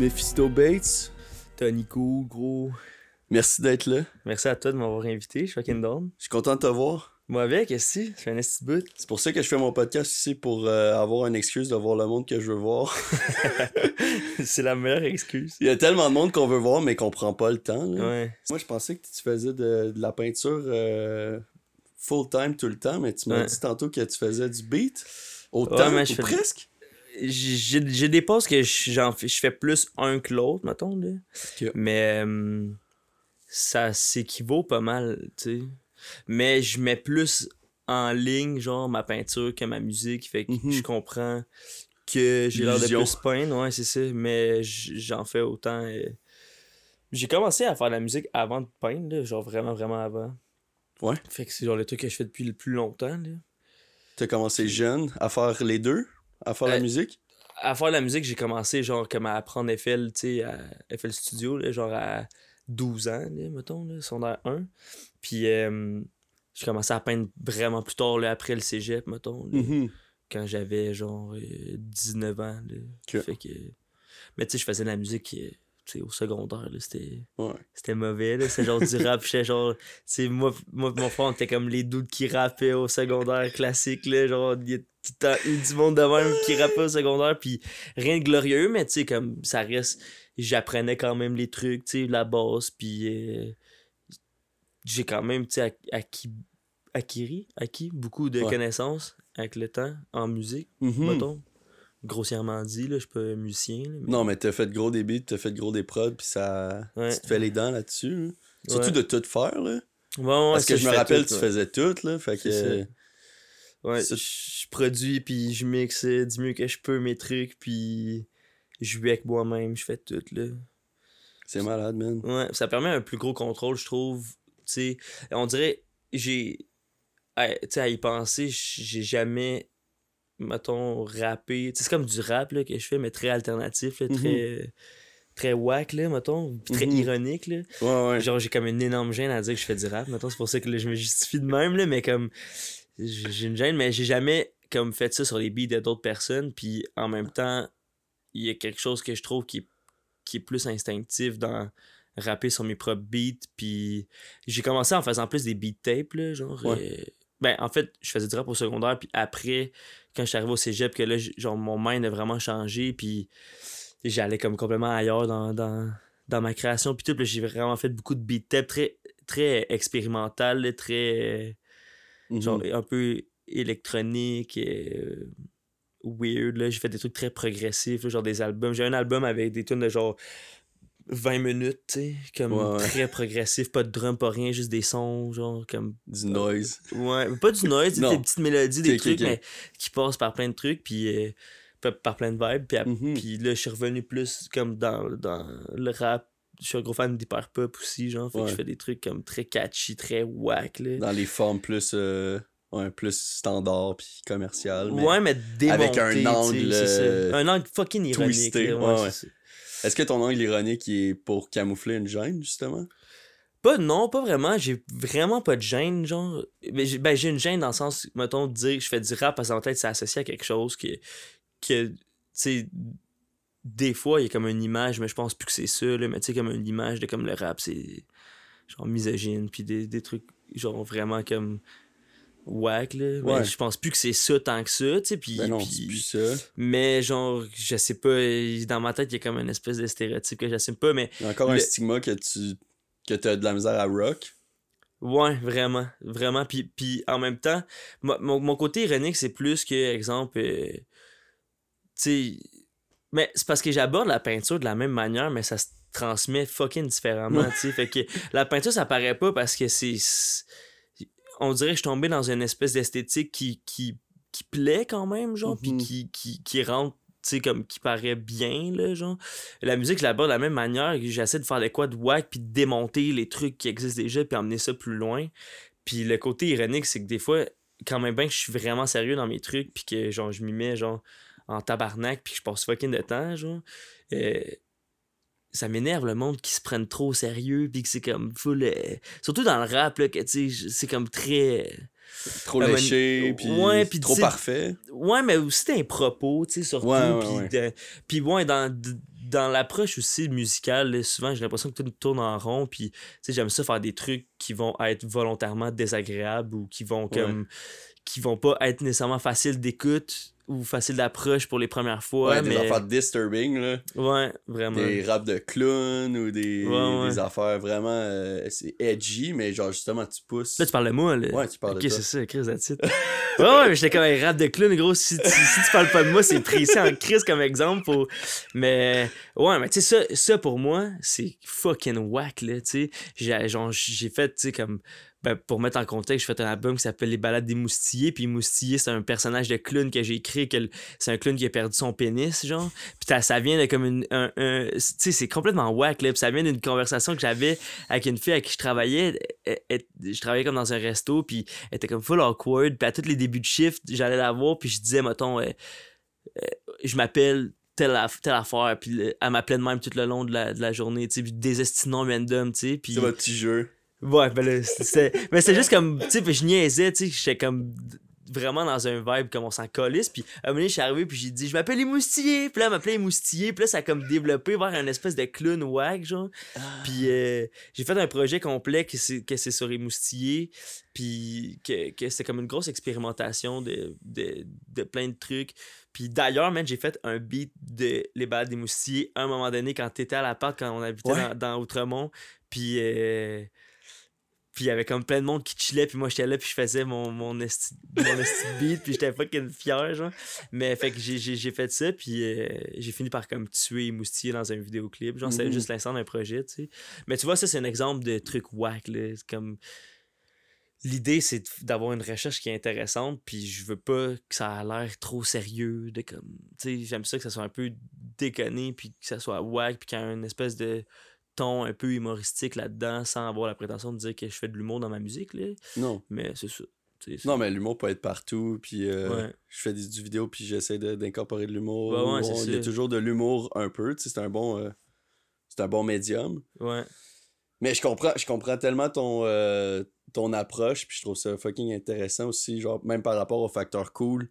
Mephisto Bates, Tony Cool, gros. merci d'être là. Merci à toi de m'avoir invité. Je suis fucking down. Je suis content de te voir. Moi avec, c'est? Ça fait un petit bout. C'est pour ça que je fais mon podcast ici, pour euh, avoir une excuse de voir le monde que je veux voir. c'est la meilleure excuse. Il y a tellement de monde qu'on veut voir, mais qu'on prend pas le temps. là. Ouais. Moi, je pensais que tu faisais de, de la peinture euh, full-time tout le temps, mais tu m'as Ouais. dit tantôt que tu faisais du beat. Autant, Ouais, mais je ou fais- presque. J'ai des postes que j'en fais, je fais plus un que l'autre, mettons. Là. Mais euh, ça s'équivaut pas mal, tu sais. Mais je mets plus en ligne, genre, ma peinture que ma musique. Fait que Mhm. je comprends que j'ai l'air de plus peindre, ouais, c'est ça. Mais j'en fais autant. euh. J'ai commencé à faire de la musique avant de peindre, là, genre vraiment, vraiment avant. Ouais. Fait que c'est genre le truc que je fais depuis le plus longtemps, là. Tu as commencé jeune à faire les deux, à faire la Euh, musique? à faire la musique, j'ai commencé genre comme à apprendre FL, tu sais, à FL Studio, là, genre à 12 ans, là, mettons, là, secondaire 1. Puis euh, j'ai commencé à peindre vraiment plus tard, là, après le cégep, mettons, là, Mhm. quand j'avais genre euh, 19 ans. Là. Fait que... Mais tu sais, je faisais de la musique euh, au secondaire, c'était... Ouais. C'était mauvais. C'est genre du rap. J'étais genre. Moi, moi, mon frère, on était comme les doutes qui rappaient au secondaire classique, là. Genre, il y a tout le temps eu du monde de même qui rappait au secondaire. Puis rien de glorieux, mais tu sais, comme ça reste. J'apprenais quand même les trucs, tu sais, la base. Puis euh, j'ai quand même, tu sais, ac- acquis, acquis, acquis beaucoup de Ouais. connaissances avec le temps en musique, Mhm. mettons. Grossièrement dit, là. Je suis pas musicien, là, mais- Non, mais t'as fait de gros des beats, t'as fait de gros des prods, puis ça. Ouais. Tu te fais les dents là-dessus. hein. Surtout Ouais. de tout faire, là. Parce que je me rappelle, tout, tu faisais tout, là. Fait que. Ouais, je produis puis je mixe euh, du mieux que je peux mes trucs puis je avec moi-même, je fais tout là. C'est malade, man. Ouais, ça permet un plus gros contrôle, je trouve. Tu sais, on dirait j'ai tu sais à y penser, j'ai jamais mettons rappé, c'est comme du rap là, que je fais mais très alternatif là, très très whack là, mettons, très Mhm. ironique là. Ouais, ouais. Genre, j'ai comme une énorme gêne à dire que je fais du rap. Mettons, c'est pour ça que là, je me justifie de même, là, mais comme. J'ai une gêne, mais j'ai jamais comme fait ça sur les beats de d'autres personnes. Puis en même temps, il y a quelque chose que je trouve qui, est- qui est plus instinctif dans rapper sur mes propres beats. Puis j'ai commencé en faisant plus des beat tapes, là, genre. Ouais. euh, ben, en fait, je faisais du rap au secondaire, puis après, quand je suis arrivé au cégep, que là, genre, mon mind a vraiment changé, puis j'allais comme complètement ailleurs dans, dans, dans ma création, puis tout, puis j'ai vraiment fait beaucoup de beat tapes très, très expérimental, très, Mhm. genre, un peu électronique, euh, weird, là. J'ai fait des trucs très progressifs, là, genre des albums. J'ai un album avec des tunes de genre 20 minutes, tu sais, comme Ouais, ouais. très progressif, pas de drum, pas rien, juste des sons, genre, comme Du noise. Ouais, pas du noise, des petites mélodies, des trucs, mais qui passent par plein de trucs, puis euh, par- plein de vibes. Puis, Mhm. puis là, je suis revenu plus comme dans, dans le rap. Je suis un gros fan d'hyper pop aussi, genre. Fait que je fais des trucs comme très catchy, très whack, là. Dans les formes plus. euh, ouais, plus standard puis commercial. mais- Ouais, mais démonté, avec un angle, euh, Un angle fucking ironique. twisté, là, ouais, Est-ce que ton angle ironique est pour camoufler une gêne, justement? Pas, non, pas vraiment. J'ai vraiment pas de gêne, genre. Ben, j'ai une gêne dans le sens, mettons, de dire que je fais du rap parce qu'en tête, c'est associé à quelque chose que, que tu sais, des fois, il y a comme une image, mais je pense plus que c'est ça, mais tu sais, comme une image de comme le rap, c'est genre misogyne, puis des, des trucs, genre vraiment comme whack, là. Ouais. je pense plus que c'est ça tant que ça, tu sais, puis... Ben non, puis- plus ça. mais genre, je sais pas, dans ma tête, il y a comme une espèce de stéréotype que j'assume pas, mais Il y a encore un stigma que tu que t'as de la misère à rock. Ouais, vraiment, vraiment. Puis, puis en même temps, mo- mon, mon côté ironique, c'est plus que, exemple, euh, tu sais, mais c'est parce que j'aborde la peinture de la même manière, mais ça se transmet fucking différemment, tu sais. Fait que la peinture, ça paraît pas parce que c'est. On dirait que je suis tombé dans une espèce d'esthétique qui, qui, qui plaît quand même, genre, puis Mhm. qui, qui, qui rentre, tu sais, comme qui paraît bien, là, genre. La musique, je l'aborde de la même manière. J'essaie de faire des quoi de whack, puis de démonter les trucs qui existent déjà, puis emmener ça plus loin. Puis le côté ironique, c'est que des fois, quand même bien que je suis vraiment sérieux dans mes trucs, puis que genre je m'y mets genre en tabarnak, puis que je passe fucking de temps, genre. euh, ça m'énerve le monde qui se prenne trop au sérieux, puis que c'est comme full. euh, surtout dans le rap, là, que tu sais, c'est comme très. Trop Ah, ben, léché, puis ouais, trop parfait. Ouais, mais aussi t'as un propos, tu sais, surtout. Puis ouais. dans, dans l'approche aussi musicale, là, souvent j'ai l'impression que tout tourne en rond, puis tu sais, j'aime ça faire des trucs qui vont être volontairement désagréables ou qui vont comme. qui vont pas être nécessairement faciles d'écoute ou facile d'approche pour les premières fois. Ouais, mais... des affaires disturbing, là. Ouais, vraiment. Des raps de clown ou des, Ouais, ouais. des affaires vraiment. euh, c'est edgy, mais genre justement, tu pousses. Là, tu parles de moi, là. Ouais, tu parles Ok, de c'est ça. Chris, that's it. ouais, ouais, mais j'étais comme un rap de clown, gros. Si, tu- si tu parles pas de moi, c'est précis en Chris comme exemple. Pour... Mais, ouais, mais tu sais, ça, ça pour moi, c'est fucking whack, là, tu sais. J'ai fait, tu sais, comme. Ben, pour mettre en contexte, j'ai fait un album qui s'appelle Les Balades des Moustillés. Puis Moustillé, c'est un personnage de clown que j'ai écrit. que C'est un clown qui a perdu son pénis, genre. Puis ça vient de comme un- tu sais, c'est complètement whack, là. Puis ça vient d'une conversation que j'avais avec une fille avec qui je travaillais. Je travaillais comme dans un resto. Puis elle était comme full awkward. Puis à tous les débuts de shift, j'allais la voir. Puis je disais, mettons, euh, euh, je m'appelle telle, telle affaire. Puis le- elle m'appelait de même tout le long de la, de la journée. Tu sais, puis des estinons random, tu sais. C'est votre petit jeu. Ouais, ben là, c'était. Mais c'est juste comme. Tu sais, je niaisais, tu sais, j'étais comme vraiment dans un vibe comme on s'en colisse. Puis à un moment donné, je suis arrivé, puis j'ai dit, je m'appelle les moustillés. Puis là, elle m'appelait les moustillés. Puis là, ça a comme développé vers un espèce de clown wag, genre. Puis euh, j'ai fait un projet complet que c'est, que c'est sur les moustillés. Puis que, que c'est comme une grosse expérimentation de, de, de plein de trucs. Puis d'ailleurs, man, j'ai fait un beat de Les Balades des Moustillés à un moment donné quand t'étais à l'appart, quand on habitait Ouais. dans, dans Outremont. Puis. euh, puis il y avait comme plein de monde qui chillait, puis moi j'étais là, puis je faisais mon, mon, esti, mon esti beat, puis j'étais fucking fier, genre. Mais fait que j'ai, fait ça, puis euh, j'ai fini par comme tuer Moustillé dans un vidéoclip. Genre, c'était Mhm. juste l'instant d'un projet, tu sais. Mais tu vois, ça, c'est un exemple de truc whack, là. C'est Comme. L'idée, c'est d'avoir une recherche qui est intéressante, puis je veux pas que ça a l'air trop sérieux, de comme. Tu sais, j'aime ça que ça soit un peu déconné, puis que ça soit whack, puis qu'il y ait une espèce de ton un peu humoristique là-dedans, sans avoir la prétention de dire que je fais de l'humour dans ma musique, là. Non. Mais c'est ça. Non, mais l'humour peut être partout. Puis euh, Ouais. je fais des, du vidéo, puis j'essaie d'incorporer de l'humour. Ouais, Il y a toujours de l'humour un peu. C'est un bon. euh, c'est un bon médium. Ouais. Mais je comprends, je comprends tellement ton, euh, ton approche, puis je trouve ça fucking intéressant aussi, genre même par rapport au facteur cool. Tu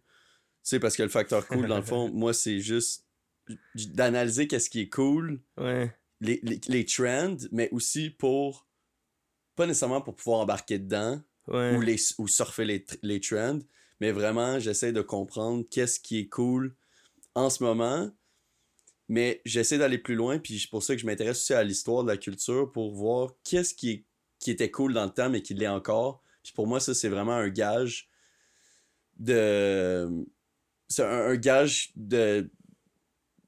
sais, parce que le facteur cool, dans le fond, moi, c'est juste d'analyser qu'est-ce qui est cool, Ouais. Les, les, les trends, mais aussi pour, pas nécessairement pour pouvoir embarquer dedans Ouais. ou, les, ou surfer les, les trends, mais vraiment, j'essaie de comprendre qu'est-ce qui est cool en ce moment, mais j'essaie d'aller plus loin, puis c'est pour ça que je m'intéresse aussi à l'histoire de la culture pour voir qu'est-ce qui, est- qui était cool dans le temps, mais qui l'est encore. Puis pour moi, ça, c'est vraiment un gage de. C'est un, un gage de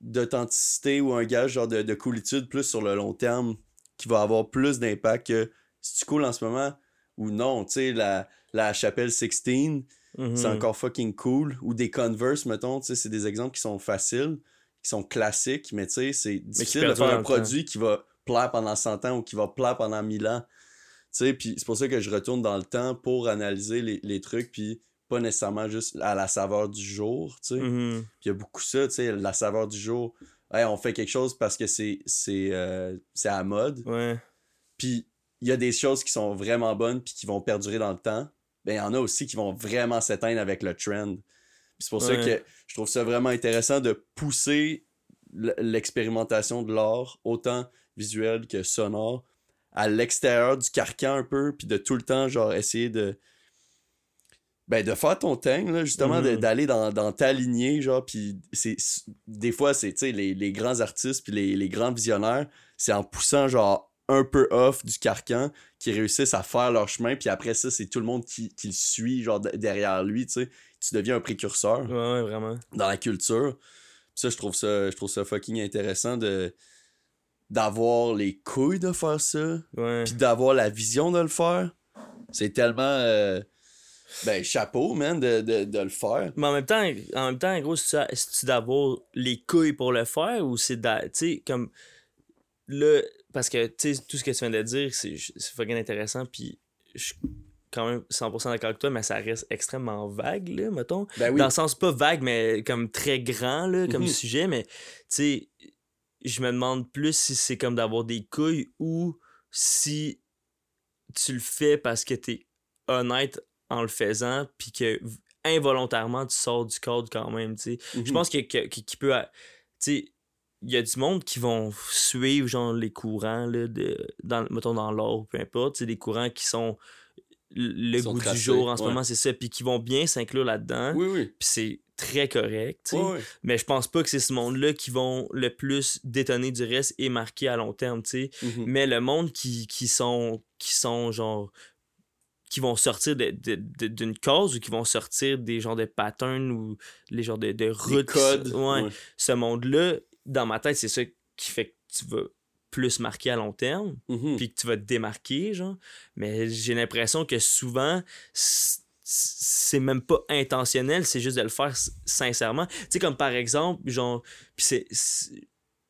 d'authenticité ou un gage genre de, de coolitude plus sur le long terme qui va avoir plus d'impact que si tu cool en ce moment ou non. Tu sais, la, la chapelle 16, Mhm. c'est encore fucking cool. Ou des Converse, mettons, tu sais, c'est des exemples qui sont faciles, qui sont classiques, mais tu sais, c'est difficile de faire un produit qui va plaire pendant 100 ans ou qui va plaire pendant 1000 ans. Tu sais, puis c'est pour ça que je retourne dans le temps pour analyser les, les trucs, puis pas nécessairement juste à la saveur du jour, tu sais. Mhm. Puis il y a beaucoup ça, tu sais, la saveur du jour. Hey, on fait quelque chose parce que c'est c'est euh, à la mode. Ouais. Puis il y a des choses qui sont vraiment bonnes puis qui vont perdurer dans le temps. Ben il y en a aussi qui vont vraiment s'éteindre avec le trend. C'est pour ça que je trouve ça vraiment intéressant de pousser l'expérimentation de l'art, autant visuel que sonore, à l'extérieur du carcan un peu, puis de tout le temps, genre, essayer de. Ben, de faire ton thing, là, justement, de- Mhm. d'aller dans, dans ta lignée, genre, puis c'est. Des fois, c'est, tu sais, les, les grands artistes, puis les, les grands visionnaires, c'est en poussant, genre, un peu off du carcan qui réussissent à faire leur chemin, puis après ça, c'est tout le monde qui, qui le suit, genre, de- derrière lui, tu sais. Tu deviens un précurseur Ouais, ouais, vraiment. dans la culture. Puis ça, je trouve ça, je trouve ça fucking intéressant de d'avoir les couilles de faire ça, Ouais. puis d'avoir la vision de le faire. C'est tellement euh, ben chapeau man de, de, de le faire. Mais en même temps, en même temps, gros, c'est tu d'avoir les couilles pour le faire ou c'est d'a- tu sais comme là parce que tu sais tout ce que tu viens de dire, c'est c'est fucking intéressant puis je suis quand même 100% d'accord avec toi, mais ça reste extrêmement vague là, mettons. Ben oui. Dans le sens pas vague mais comme très grand là comme Mhm. sujet, mais tu sais je me demande plus si c'est comme d'avoir des couilles ou si tu le fais parce que t'es honnête en le faisant, puis que involontairement tu sors du cadre quand même, tu sais. Je Mhm. pense que, que- peut. a- Tu sais, il y a du monde qui vont suivre genre les courants là, de, dans, mettons dans l'or peu importe, des courants qui sont le goût tracés, du jour en ce ouais. moment, c'est ça, puis qui vont bien s'inclure là-dedans, Oui, oui. puis c'est très correct, mais je pense pas que c'est ce monde-là qui vont le plus détonner du reste et marquer à long terme, tu sais. Mhm. Mais le monde qui, qui sont qui sont genre qui vont sortir de- de- de- d'une cause ou qui vont sortir des genres de patterns ou les genres de, routes. codes. Ouais. ouais. Ce monde-là, dans ma tête, c'est ça qui fait que tu vas plus marquer à long terme, Mhm. puis que tu vas te démarquer, genre. Mais j'ai l'impression que souvent, c'est même pas intentionnel, c'est juste de le faire sincèrement. Tu sais, comme par exemple, genre, puis c'est.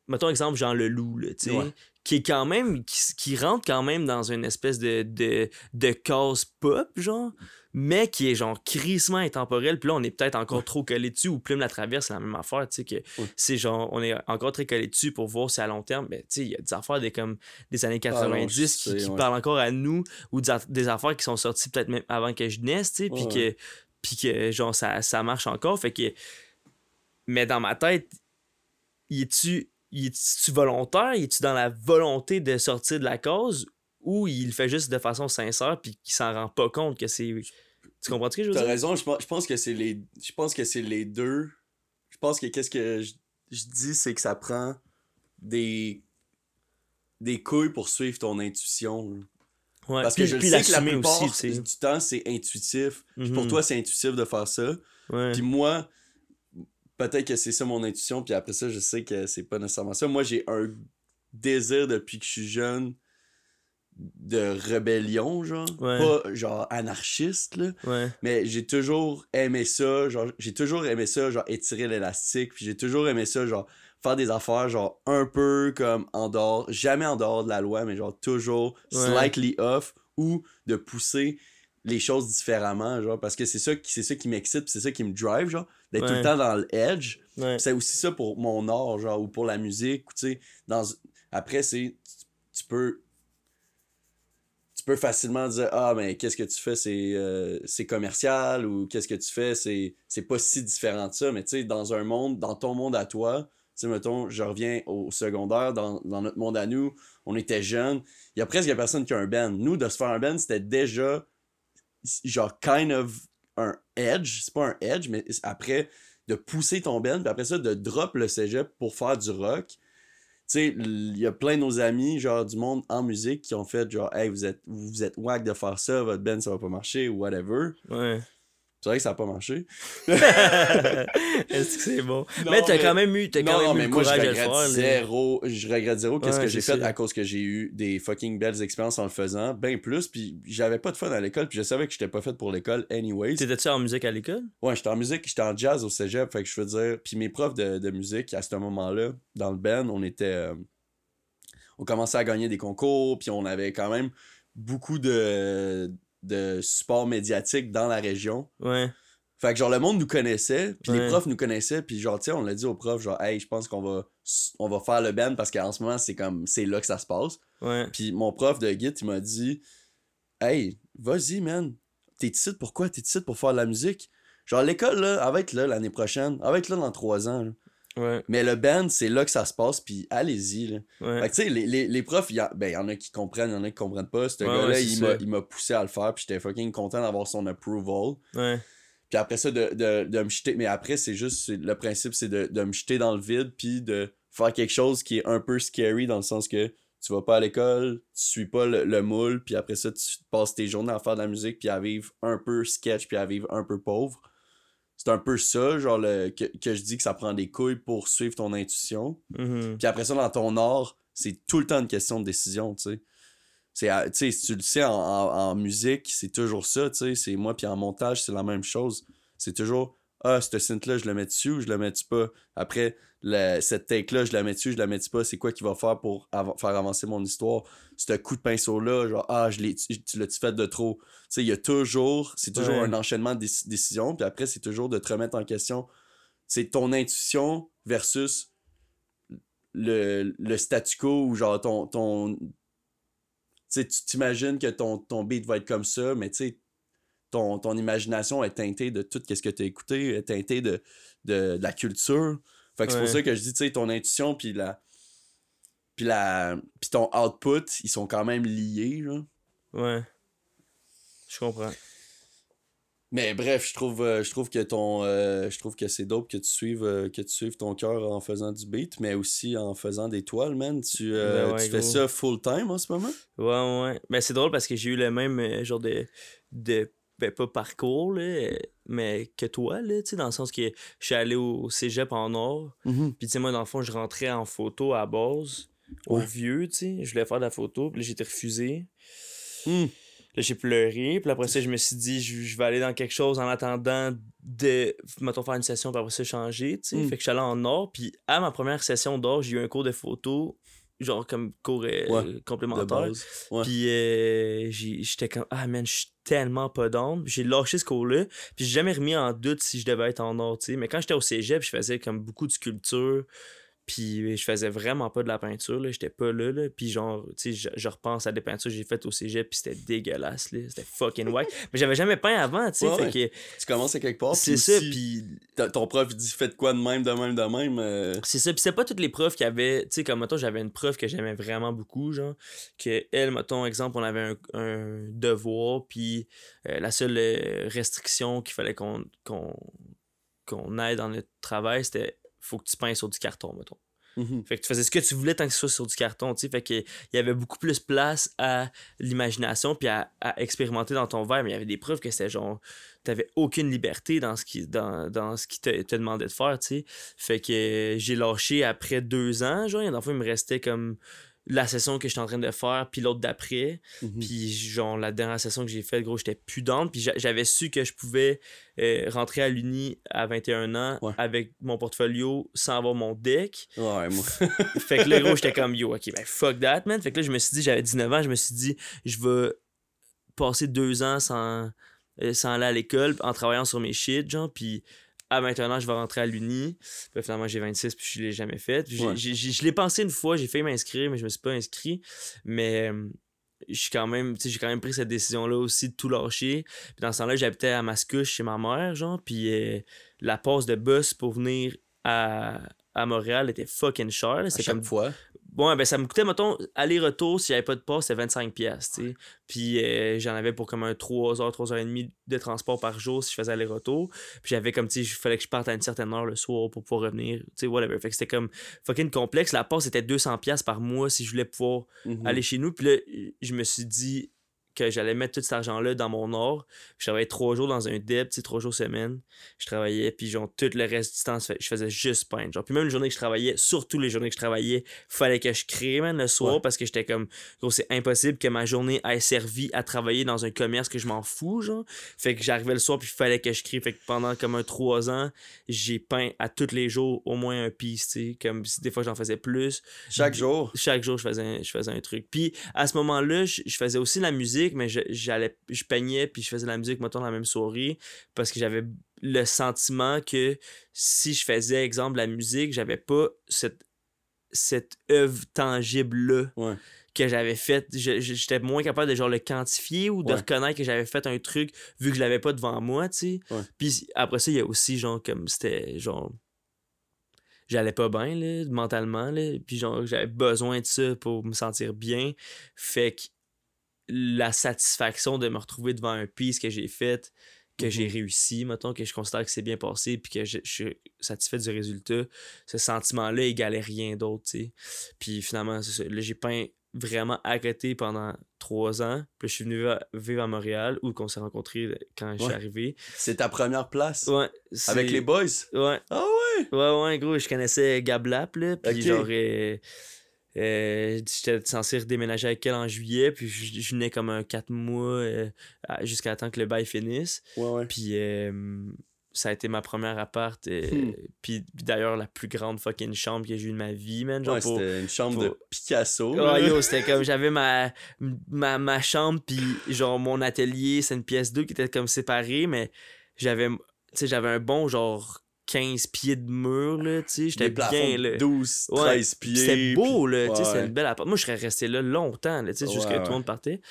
Mettons exemple, genre le loup, là, tu sais. Ouais. Qui est quand même. Qui, qui rentre quand même dans une espèce de, de, de cause pop, genre. Mais qui est genre crissement intemporel. Puis là, on est peut-être encore trop collé dessus. Ou Plume la traverse, c'est la même affaire, tu sais. que Ouais. C'est genre, on est encore très collé dessus pour voir si à long terme. Mais tu sais, il y a des affaires des, comme, des années Ah non, 90 je qui, sais, qui ouais. parlent encore à nous. Ou des, aff- des affaires qui sont sorties peut-être même avant que je naisse, tu sais. Puis que, puis que, genre, ça, ça marche encore. Fait que. Mais dans ma tête, y es-tu y es-tu volontaire? Y es-tu dans la volonté de sortir de la cause? Ou il le fait juste de façon sincère puis qu'il s'en rend pas compte que c'est. Tu comprends ce que je veux T'as dire? raison, je pense, je pense que c'est les. Je pense que c'est les deux. Je pense que qu'est-ce que je, je dis, c'est que ça prend des. des couilles pour suivre ton intuition. là. Ouais, Parce puis- que je puis sais que la plupart aussi, du temps, c'est intuitif. Pour Mhm. toi, c'est intuitif de faire ça. Ouais. Puis moi, peut-être que c'est ça mon intuition, puis après ça, je sais que c'est pas nécessairement ça. Moi, j'ai un désir depuis que je suis jeune de rébellion, genre. Ouais. Pas genre anarchiste, là. Ouais. Mais j'ai toujours aimé ça, genre, j'ai toujours aimé ça, genre, étirer l'élastique, puis j'ai toujours aimé ça, genre, faire des affaires, genre, un peu comme en dehors, jamais en dehors de la loi, mais genre, toujours Ouais. slightly off, ou de pousser les choses différemment, genre, parce que c'est ça qui, c'est ça qui m'excite, c'est ça qui me drive, genre, d'être tout le temps dans l'edge. Ouais. C'est aussi ça pour mon art, genre, ou pour la musique, tu sais, dans... Après, c'est... Tu, tu peux... Tu peux facilement dire « Ah, mais qu'est-ce que tu fais, c'est euh, c'est commercial » ou « Qu'est-ce que tu fais, c'est c'est pas si différent de ça. » Mais tu sais, dans un monde, dans ton monde à toi, tu sais, mettons, je reviens au secondaire, dans, dans notre monde à nous, on était jeunes, il y a presque personne qui a un band. Nous, de se faire un band, c'était déjà genre kind of un edge, c'est pas un edge, mais après de pousser ton band, puis après ça, de drop le cégep pour faire du rock. Tu sais, il y a plein de nos amis, genre du monde en musique, qui ont fait genre, hey, vous êtes, vous êtes wack de faire ça, votre band ça va pas marcher, ou whatever. Ouais. C'est vrai que ça a pas marché. Est-ce que c'est bon? Non, mais t'as mais- quand même eu, t'as quand Non, non, même eu mais le moi, je courage le regrette faire. là. zéro. Je regrette zéro qu'est-ce Ouais, que j'ai fait à cause que j'ai eu des fucking belles expériences en le faisant, ben plus, puis j'avais pas de fun à l'école, puis je savais que j'étais pas fait pour l'école anyways. T'étais-tu en musique à l'école? Ouais, j'étais en musique, j'étais en jazz au cégep, fait que je veux dire, puis mes profs de, de musique à ce moment-là, dans le band, on était, euh, on commençait à gagner des concours, puis on avait quand même beaucoup de, de support médiatique dans la région. Ouais. Fait que genre le monde nous connaissait, puis les profs nous connaissaient, puis genre tu sais on l'a dit aux profs genre hey, je pense qu'on va on va faire le band parce qu'en ce moment c'est comme c'est là que ça se passe. Ouais. Puis mon prof de guide, il m'a dit Hey, vas-y man. T'es ici pourquoi T'es ici pour faire de la musique? Genre l'école là, elle va être là l'année prochaine, elle va être là dans trois ans. là. Ouais. Mais le band, c'est là que ça se passe, puis allez-y là. Ouais. Fait que tu sais, les, les, les profs, il y, a- ben, y en a qui comprennent, il y en a qui comprennent pas. Ce Ouais, gars-là, il m'a- poussé à le faire, puis j'étais fucking content d'avoir son approval. Puis après ça, de, de, de me jeter. Mais après, c'est juste. Le principe, c'est de, de me jeter dans le vide, puis de faire quelque chose qui est un peu scary dans le sens que tu vas pas à l'école, tu suis pas le, le moule, puis après ça, tu passes tes journées à faire de la musique, puis à vivre un peu sketch, puis à vivre un peu pauvre. C'est un peu ça, genre, le, que, que je dis que ça prend des couilles pour suivre ton intuition. Mhm. Puis après ça, dans ton art, c'est tout le temps une question de décision, tu sais. C'est, à- tu sais, si tu le sais, en, en- en musique, c'est toujours ça, tu sais. C'est moi, puis en montage, c'est la même chose. C'est toujours, ah, ce synth-là, je le mets dessus ou je le mets dessus pas. Après, le- cette take-là, je la mets dessus, je la mets pas. C'est quoi qui va faire pour av- faire avancer mon histoire? Ce coup de pinceau-là, genre, ah, je l'ai, tu tu l'as-tu fait de trop? Tu sais, il y a toujours, c'est toujours Ouais. un enchaînement de déci- décisions. Puis après, c'est toujours de te remettre en question. C'est ton intuition versus le, le statu quo ou genre ton. ton tu t'imagines que ton, ton beat va être comme ça, mais tu sais, ton, ton imagination est teintée de tout ce que tu as écouté, est teintée de, de, de la culture. Fait que c'est pour ça que je dis, tu sais, ton intuition puis la. Puis la. Puis ton output, ils sont quand même liés, là. Ouais. Je comprends. Mais bref, je trouve, euh, je trouve que ton. euh, je trouve que c'est dope que tu suives euh, que tu suives ton cœur en faisant du beat, mais aussi en faisant des toiles, man. Tu, euh, Ben ouais, tu fais gros. ça full time en ce moment? Ouais, ouais. Mais c'est drôle parce que j'ai eu le même genre de. de ben, pas parcours, là, mais que toi, là, dans le sens que je suis allé au cégep en or. Puis, tu sais, moi, dans le fond, je rentrais en photo à base, au vieux, tu sais. Je voulais faire de la photo, puis là, j'ai été refusé. Hmm. Là, j'ai pleuré. Puis après ça, je me suis dit, je, je vais aller dans quelque chose en attendant de, mettons, faire une session, puis après ça, changer, tu sais. Mm. Fait que je suis allé en or. Puis à ma première session d'or, j'ai eu un cours de photo, genre comme cours euh, Ouais, complémentaire. Puis euh, j'étais comme, ah man, je suis tellement pas d'âme. J'ai lâché ce cours-là. Puis j'ai jamais remis en doute si je devais être en or, tu sais. Mais quand j'étais au cégep, je faisais comme beaucoup de sculpture. Puis je faisais vraiment pas de la peinture, là. J'étais pas là, là. Puis genre, tu sais, je, je repense à des peintures que j'ai faites au cégep, puis c'était dégueulasse, là. C'était fucking white. Mais j'avais jamais peint avant, tu sais. Ouais, Tu commences à quelque part. c'est ça, si puis Ton prof dit faites quoi de même, de même, de même. euh, C'est ça, puis c'était pas toutes les profs qui avaient, tu sais, comme, mettons, j'avais une prof que j'aimais vraiment beaucoup, genre, que elle, mettons, exemple, on avait un, un devoir, puis euh, la seule euh, restriction qu'il fallait qu'on qu'on qu'on aille dans notre travail, c'était faut que tu peins sur du carton, mettons. mhm. Fait que tu faisais ce que tu voulais tant que ce soit sur du carton, tu sais. Fait que il y avait beaucoup plus place à l'imagination puis à, à expérimenter dans ton verre. Mais il y avait des preuves que c'était genre, t'avais aucune liberté dans ce qui, dans, dans ce qui te, te demandait de faire, tu sais. Fait que j'ai lâché après deux ans, genre, il y a une fois, il me restait comme la session que j'étais en train de faire, puis l'autre d'après. Mhm. Puis, genre, la dernière session que j'ai faite, gros, j'étais down. Puis, j'a- j'avais su que je pouvais euh, rentrer à l'Uni à 21 ans Ouais. avec mon portfolio sans avoir mon deck. Ouais, moi. Fait que là, gros, j'étais comme, yo, ok, ben fuck that, man. Fait que là, je me suis dit, j'avais 19 ans, je me suis dit, je vais passer deux ans sans, euh, sans aller à l'école en travaillant sur mes shit, genre, puis à 21 ans, je vais rentrer à l'Uni. Puis finalement, j'ai 26, puis je l'ai jamais fait. Ouais. je l'ai pensé une fois, j'ai failli m'inscrire, mais je me suis pas inscrit. Mais euh, je suis quand même, j'ai quand même pris cette décision-là aussi de tout lâcher. Puis dans ce temps-là, j'habitais à Mascouche chez ma mère, genre, puis euh, la passe de bus pour venir à, à Montréal était fucking. À C'est comme fois. Bon, ben ça me coûtait, mettons, aller-retour, s'il n'y avait pas de passe, c'était 25$, piastres, tu. Puis euh, j'en avais pour comme un 3 heures, 3 heures et demie de transport par jour si je faisais aller-retour. Puis j'avais comme, tu sais, il fallait que je parte à une certaine heure le soir pour pouvoir revenir, tu sais, whatever. Fait que c'était comme fucking complexe. La passe était 200$ piastres par mois si je voulais pouvoir Mhm. aller chez nous. Puis là, je me suis dit que j'allais mettre tout cet argent-là dans mon or. Je travaillais trois jours dans un deb, trois jours semaine. Je travaillais, puis genre, tout le reste du temps, je faisais juste peindre. Genre, puis même les journées que je travaillais, surtout les journées que je travaillais, fallait que je crée, man, le soir, Ouais. parce que j'étais comme, gros, c'est impossible que ma journée ait servi à travailler dans un commerce que je m'en fous, genre. Fait que j'arrivais le soir, puis fallait que je crée. Fait que pendant comme un trois ans, j'ai peint à tous les jours au moins un piece, tu sais. Comme des fois j'en faisais plus Chaque jour. chaque jour je faisais un, je faisais un truc puis à ce moment-là je, je faisais aussi la musique mais je, j'allais je peignais puis je faisais la musique mettons dans la même soirée parce que j'avais le sentiment que si je faisais exemple la musique j'avais pas cette cette œuvre tangible là Ouais. que j'avais faite j'étais moins capable de genre le quantifier ou de Ouais. reconnaître que j'avais fait un truc vu que je l'avais pas devant moi tu sais Ouais. puis après ça il y a aussi genre comme c'était genre j'allais pas bien là, mentalement là, puis genre j'avais besoin de ça pour me sentir bien fait que la satisfaction de me retrouver devant un piece que j'ai fait que j'ai Mhm. réussi mettons que je considère que c'est bien passé puis que je, je suis satisfait du résultat ce sentiment là égalait rien d'autre tu sais puis finalement c'est ça. là j'ai peint vraiment côté pendant trois ans puis je suis venu vivre à, Montréal où qu'on s'est rencontrés quand je suis Ouais. arrivé C'est ta première place? ouais Avec les boys? ouais Ah ouais? Ouais, ouais, gros, je connaissais Gab Lap, là, puis genre, euh, euh, j'étais censé redéménager avec elle en juillet, puis je, je venais comme un 4 mois euh, jusqu'à temps que le bail finisse, Ouais, ouais. puis euh, ça a été ma première appart, euh, Hmm. puis puis d'ailleurs la plus grande fucking chambre que j'ai eue de ma vie, man, genre Ouais, pour... une chambre pour- de Picasso. Oh, yo, c'était comme j'avais ma, ma, ma chambre, puis genre mon atelier, c'est une pièce 2 qui était comme séparée, mais j'avais, j'avais un bon genre 15 pieds de mur, là, tu sais, j'étais bien, là. 12, Ouais, 13 pieds. C'était beau, là, tu sais, Ouais, c'était ouais. une belle appart. Moi, je serais resté là longtemps, là, tu sais, jusqu'à Ouais, tout le monde partait.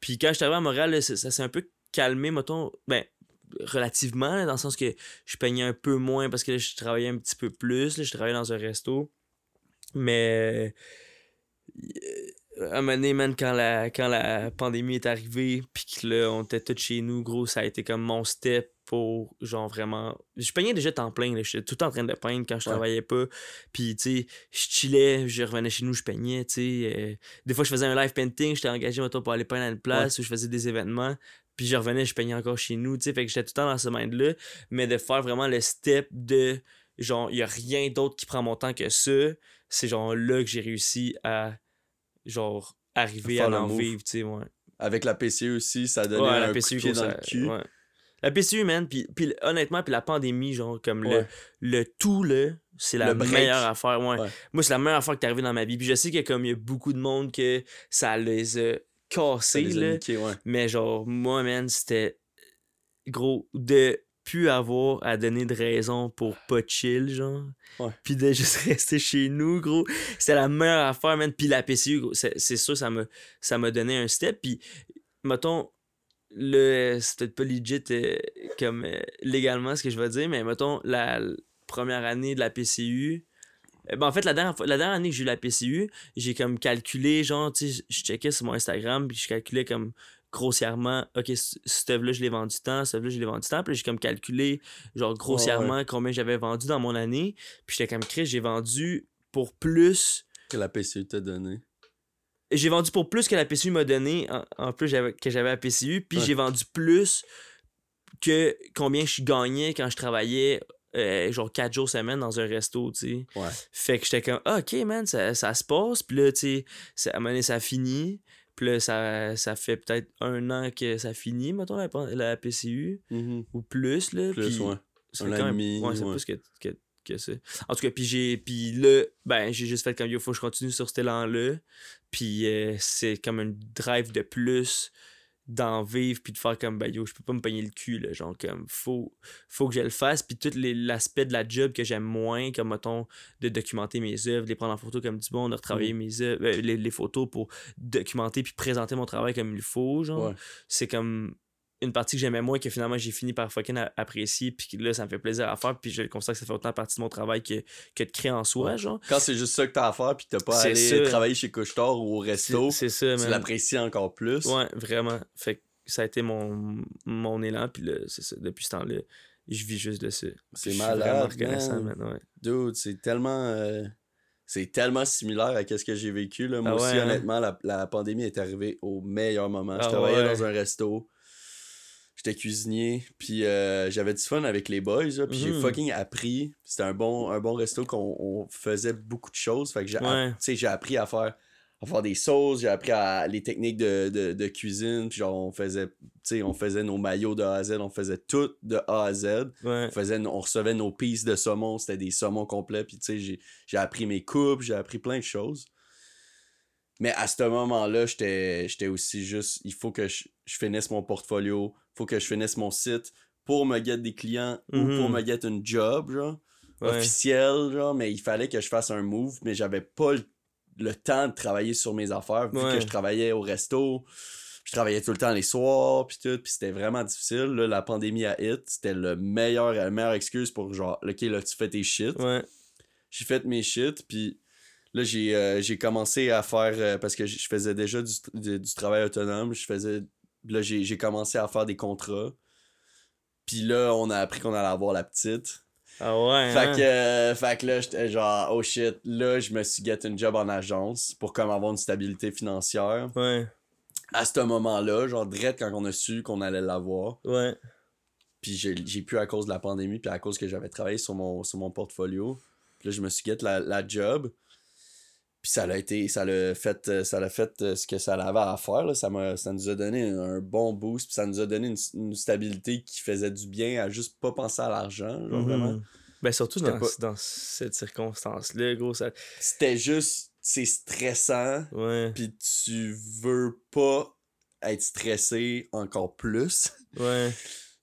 Puis quand je suis arrivé à Montréal, là, ça, ça s'est un peu calmé, mettons, ben, relativement, dans le sens que je peignais un peu moins parce que là, je travaillais un petit peu plus. Là, je travaillais dans un resto. Mais euh, à un moment donné, man, quand la, quand la pandémie est arrivée, puis que là, on était tous chez nous, gros, ça a été comme mon step pour, genre, vraiment... Je peignais déjà temps plein, là. J'étais tout le temps en train de peindre quand je Ouais. travaillais pas. Puis, tu sais, je chillais, je revenais chez nous, je peignais, tu sais. euh, des fois, je faisais un live painting, j'étais engagé, mettons, pour aller peindre à une place, où je faisais des événements. Puis je revenais, je peignais encore chez nous, tu sais. Fait que j'étais tout le temps dans ce mind-là. Mais de faire vraiment le step de, genre, il y a rien d'autre qui prend mon temps que ça, c'est genre là que j'ai réussi à, genre, arriver à en vivre, tu sais, ouais. Avec la PCU aussi, ça donnait Ouais, un la coup de pied dans ça- le cul. La PCU, man, puis, puis honnêtement, puis la pandémie, genre, comme le, Ouais. le tout, là, c'est la meilleure affaire, ouais. Ouais. Moi, c'est la meilleure affaire qui est arrivée dans ma vie. Puis je sais que comme il y a beaucoup de monde que ça les a cassés, les a là. niqués, ouais. Mais genre, moi, man, c'était gros de plus avoir à donner de raison pour pas chill, genre. Puis de juste rester chez nous, gros. C'était la meilleure affaire, man. Puis la PCU, gros, c'est c'est sûr, ça m'a ça m'a donné un step. Puis, mettons, le c'est peut-être pas legit euh, comme euh, légalement ce que je vais dire, mais mettons, la, première année de la PCU. euh, ben, en fait, la dernière, la dernière année que j'ai eu la PCU, j'ai comme calculé, genre, tu sais, je checkais sur mon Instagram, puis je calculais comme grossièrement, ok, ce ce œuvre-là, je l'ai vendu tant, ce œuvre-là, je l'ai vendu tant, puis j'ai comme calculé, genre, grossièrement, combien j'avais vendu dans mon année, puis j'étais comme, Chris, j'ai vendu pour plus Que la PCU t'a donné. J'ai vendu pour plus que la PCU m'a donné, en, en plus que j'avais à PCU, puis Ouais. j'ai vendu plus que combien je gagnais quand je travaillais euh, genre 4 jours semaine dans un resto, tu sais. Ouais. Fait que j'étais comme, ah, ok, man, ça, ça se passe, puis là, tu sais, à un moment donné, ça finit, puis là, ça, ça fait peut-être un an que ça finit, mettons, la, la PCU, Mhm. ou plus, là. Plus, ouais. ça Un an Ouais, c'est plus que, que, que ça. En tout cas, puis j'ai. Puis là, ben, j'ai juste fait comme yo, faut que je continue sur cet élan-là. Puis euh, c'est comme un drive de plus d'en vivre, puis de faire comme ben yo, je peux pas me pogner le cul, là. Genre, comme, faut, faut que je le fasse. Puis tout les- l'aspect de la job que j'aime moins, comme mettons, de documenter mes œuvres, de les prendre en photo comme du bon, de retravailler Mm. mes œuvres, euh, les, les photos pour documenter puis présenter mon travail comme il faut, genre Ouais. c'est comme une partie que j'aimais moins que finalement j'ai fini par fucking apprécier puis là ça me fait plaisir à faire puis je constate que ça fait autant partie de mon travail que, que de créer en soi Ouais. genre Quand c'est juste ça que t'as à faire, puis t'as pas à aller travailler chez Couchetard ou au resto, c'est ça tu l'apprécies encore plus. ouais vraiment fait que ça a été mon, mon élan puis là c'est ça depuis ce temps-là je vis juste de ça C'est malade, reconnaissant, ouais. Dude, c'est tellement. euh, C'est tellement similaire à ce que j'ai vécu. Là. Moi Ah aussi, ouais, hein? honnêtement, la, la pandémie est arrivée au meilleur moment. je Ah travaillais dans un resto. J'étais cuisinier. Puis euh, j'avais du fun avec les boys. là, puis j'ai Mhm. fucking appris. C'était un bon, un bon resto qu'on on faisait beaucoup de choses. Fait que j'ai Ouais. appris à faire, à faire des sauces. J'ai appris à, les techniques de, de, de cuisine. Puis genre, on faisait, tu sais, on faisait nos maillots de A à Z. On faisait tout de A à Z ouais on, faisait, on recevait nos pistes de saumon, c'était des saumons complets, puis tu sais, j'ai, appris mes coupes, j'ai appris plein de choses. Mais à ce moment-là, j'étais, j'étais aussi juste, il faut que je, je finisse mon portfolio, faut que je finisse mon site pour me guetter des clients ou Mhm. pour me guetter une job, genre, ouais officiel, genre, mais il fallait que je fasse un move, mais j'avais pas le, le temps de travailler sur mes affaires, vu Ouais. que je travaillais au resto, je travaillais tout le temps les soirs, puis tout, puis c'était vraiment difficile. Là, la pandémie à hit, c'était le meilleur, la meilleure excuse pour genre, ok, là, tu fais tes shit. ouais J'ai fait mes shit, puis là, j'ai euh, j'ai commencé à faire, euh, parce que je je faisais déjà du, du, du travail autonome, je faisais, là, j'ai commencé à faire des contrats. Puis là, on a appris qu'on allait avoir la petite. ah ouais Fait hein? que, euh, fait que là, j'étais genre, oh shit, là, je me suis get une job en agence pour comme avoir une stabilité financière. ouais À ce moment-là, genre, direct quand on a su qu'on allait l'avoir, ouais puis j'ai j'ai pu à cause de la pandémie, puis à cause que j'avais travaillé sur mon, sur mon portfolio. Puis là, je me suis get la, la job. Puis ça l'a été, ça l'a fait, euh, ça l'a fait euh, ce que ça avait à faire. Là. Ça, m'a- ça nous a donné un bon boost, puis ça nous a donné une, une stabilité qui faisait du bien à juste pas penser à l'argent, genre, Mhm. vraiment. ben surtout dans, pas- dans cette circonstance là gros ça C'était juste, c'est stressant, puis tu veux pas être stressé encore plus. ouais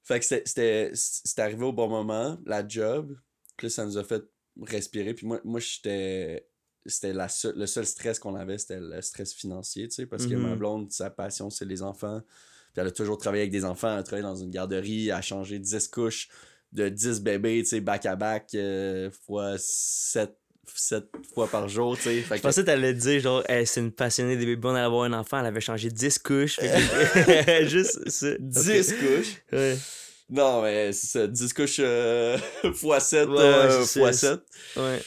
Fait que c'était- c'était c'était arrivé au bon moment, la job. Puis ça nous a fait respirer. Puis moi, moi j'étais. C'était la seule- le seul stress qu'on avait, c'était le stress financier, tu sais, parce que ma blonde, sa passion, c'est les enfants. Puis elle a toujours travaillé avec des enfants, elle a travaillé dans une garderie, elle a changé 10 couches de 10 bébés, tu sais, back à back, euh, fois 7 sept fois par jour, tu sais. Je pensais que t'allais dire, genre, c'est une passionnée des bébés, on allait avoir un enfant, elle avait changé 10 couches. Juste ça. 10 couches? Ouais. Non, mais c'est ça, 10 couches euh, fois 7 euh, fois 7. Ouais.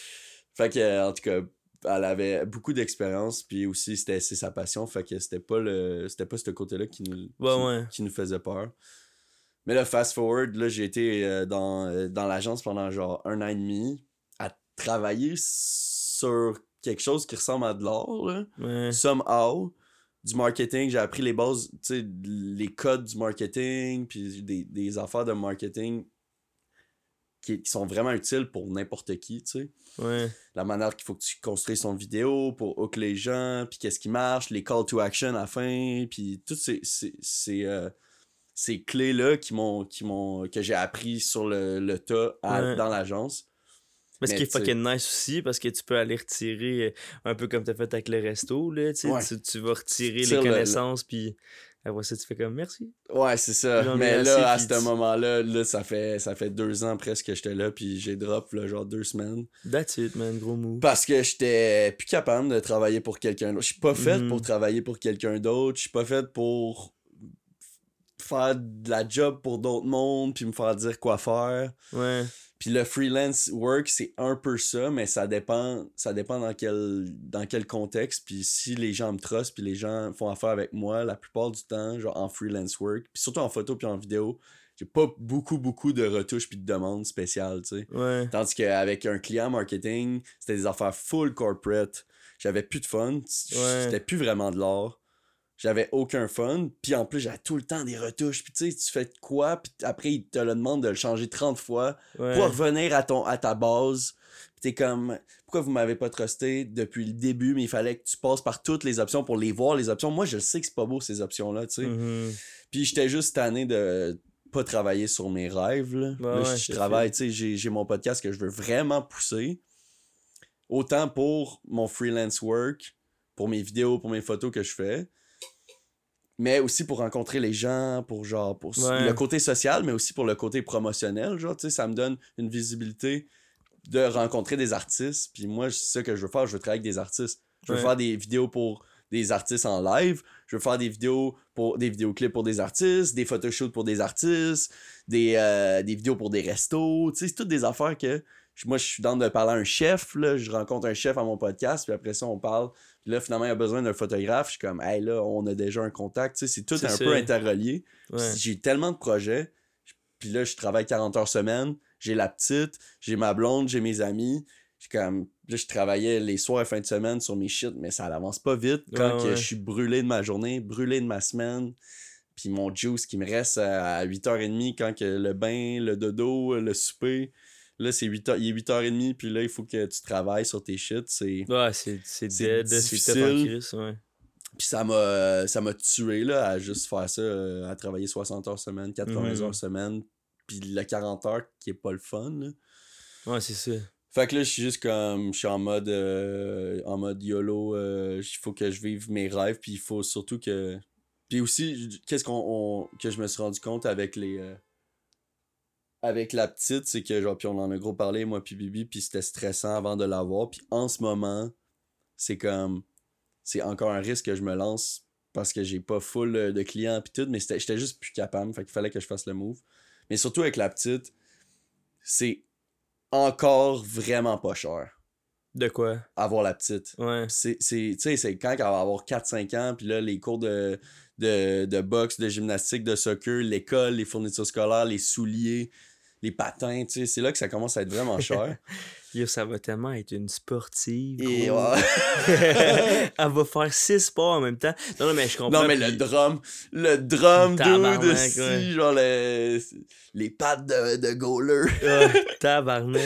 Fait que, en tout cas, elle avait beaucoup d'expérience, puis aussi, c'était c'est sa passion, fait que c'était pas le c'était pas ce côté-là qui nous, qui, nous faisait peur. Mais là, fast forward, là, j'ai été euh, dans, dans l'agence pendant genre un an et demi, travailler sur quelque chose qui ressemble à de l'art, là. Somehow. Du marketing, j'ai appris les bases, tu sais, les codes du marketing, puis des, des affaires de marketing qui, sont vraiment utiles pour n'importe qui, tu sais. La manière qu'il faut que tu construises ton vidéo pour hook les gens, puis qu'est-ce qui marche, les call to action à la fin, puis toutes ces, ces, ces, euh, ces clés-là qui m'ont, qui m'ont, que j'ai appris sur le, le tas dans l'agence. Mais ce qui est fucking nice aussi, parce que tu peux aller retirer euh, un peu comme tu as fait avec le resto, là, tu, tu vas retirer les connaissances, puis après ça, tu fais comme merci. Ouais, c'est ça. Mais là, à ce moment-là, là, ça, fait, ça fait deux ans presque que j'étais là, puis j'ai drop, là, genre deux semaines. That's it, man, gros move. Parce que j'étais plus capable de travailler pour quelqu'un d'autre. Je suis pas fait pour mm-hmm. travailler pour quelqu'un d'autre. Je suis pas fait pour faire de la job pour d'autres mondes, puis me faire dire quoi faire. Ouais. Puis le freelance work, c'est un peu ça, mais ça dépend, ça dépend dans quel, dans quel contexte. Puis si les gens me trustent, puis les gens font affaire avec moi, la plupart du temps, genre en freelance work, puis surtout en photo puis en vidéo, j'ai pas beaucoup, beaucoup de retouches puis de demandes spéciales, tu sais. Ouais. Tandis qu'avec un client marketing, c'était des affaires full corporate. J'avais plus de fun. C'était plus vraiment de l'art j'avais aucun fun. Puis en plus, j'avais tout le temps des retouches. Puis tu sais, tu fais quoi? Puis après, il te le demande de le changer 30 fois pour revenir à, ton, à ta base. Puis t'es comme, pourquoi vous m'avez pas trusté depuis le début, mais il fallait que tu passes par toutes les options pour les voir, les options. Moi, je sais que c'est pas beau, ces options-là, tu sais. Mm-hmm. Puis j'étais juste tanné de pas travailler sur mes rêves, là. je travaille, tu sais, j'ai mon podcast que je veux vraiment pousser. Autant pour mon freelance work, pour mes vidéos, pour mes photos que je fais mais aussi pour rencontrer les gens, pour genre pour le côté social, mais aussi pour le côté promotionnel, genre tu sais ça me donne une visibilité de rencontrer des artistes, puis moi c'est ça que je veux faire, je veux travailler avec des artistes. Je veux faire des vidéos pour des artistes en live, je veux faire des vidéos pour des vidéoclips pour des artistes, des photoshoots pour des artistes, des, euh, des vidéos pour des restos, tu sais c'est toutes des affaires que moi je suis dans de parler à un chef là, je rencontre un chef à mon podcast, puis après ça on parle là, finalement, il a besoin d'un photographe. Je suis comme, hey, là, on a déjà un contact. Tu sais, c'est tout un peu interrelié. J'ai tellement de projets. Puis là, je travaille 40 heures semaine. J'ai la petite, j'ai ma blonde, j'ai mes amis. comme, là, je travaillais les soirs et fin de semaine sur mes shit, mais ça avance pas vite. Quand je suis brûlé de ma journée, brûlé de ma semaine, puis mon juice qui me reste à 8h30 quand que le bain, le dodo, le souper, Là, c'est 8 il est 8h30, puis là, il faut que tu travailles sur tes shit. C'est, ouais, c'est, c'est, dead, difficile. ouais. Puis ça m'a, ça m'a tué là, à juste faire ça, euh, à travailler 60 heures semaine, 80 mhm. heures semaine, puis le 40 heures qui est pas le fun. Là. Ouais, c'est ça. Fait que là, je suis juste comme, je suis en mode, euh, en mode YOLO, euh, il faut que je vive mes rêves, puis il faut surtout que... Puis aussi, qu'est-ce qu'on, que je me suis rendu compte avec les avec la petite, c'est que genre, puis on en a gros parlé, moi puis Bibi, puis c'était stressant avant de l'avoir. Puis en ce moment, c'est comme, c'est encore un risque que je me lance parce que j'ai pas full de clients puis tout, mais j'étais juste plus capable, fait qu'il fallait que je fasse le move. Mais surtout avec la petite, c'est encore vraiment pas cher. De quoi? Avoir la petite. Ouais. C'est, tu sais, c'est quand elle va avoir 4-5 ans, puis là, les cours de, de, de boxe, de gymnastique, de soccer, l'école, les fournitures scolaires, les souliers, les patins, tu sais, c'est là que ça commence à être vraiment cher. Yo, ça va tellement être une sportive. Et Elle va faire six sports en même temps. Non, non, mais je comprends. Non, mais le drum, le drum, dude, aussi, genre les, les pattes de, de goaler. tabarnak.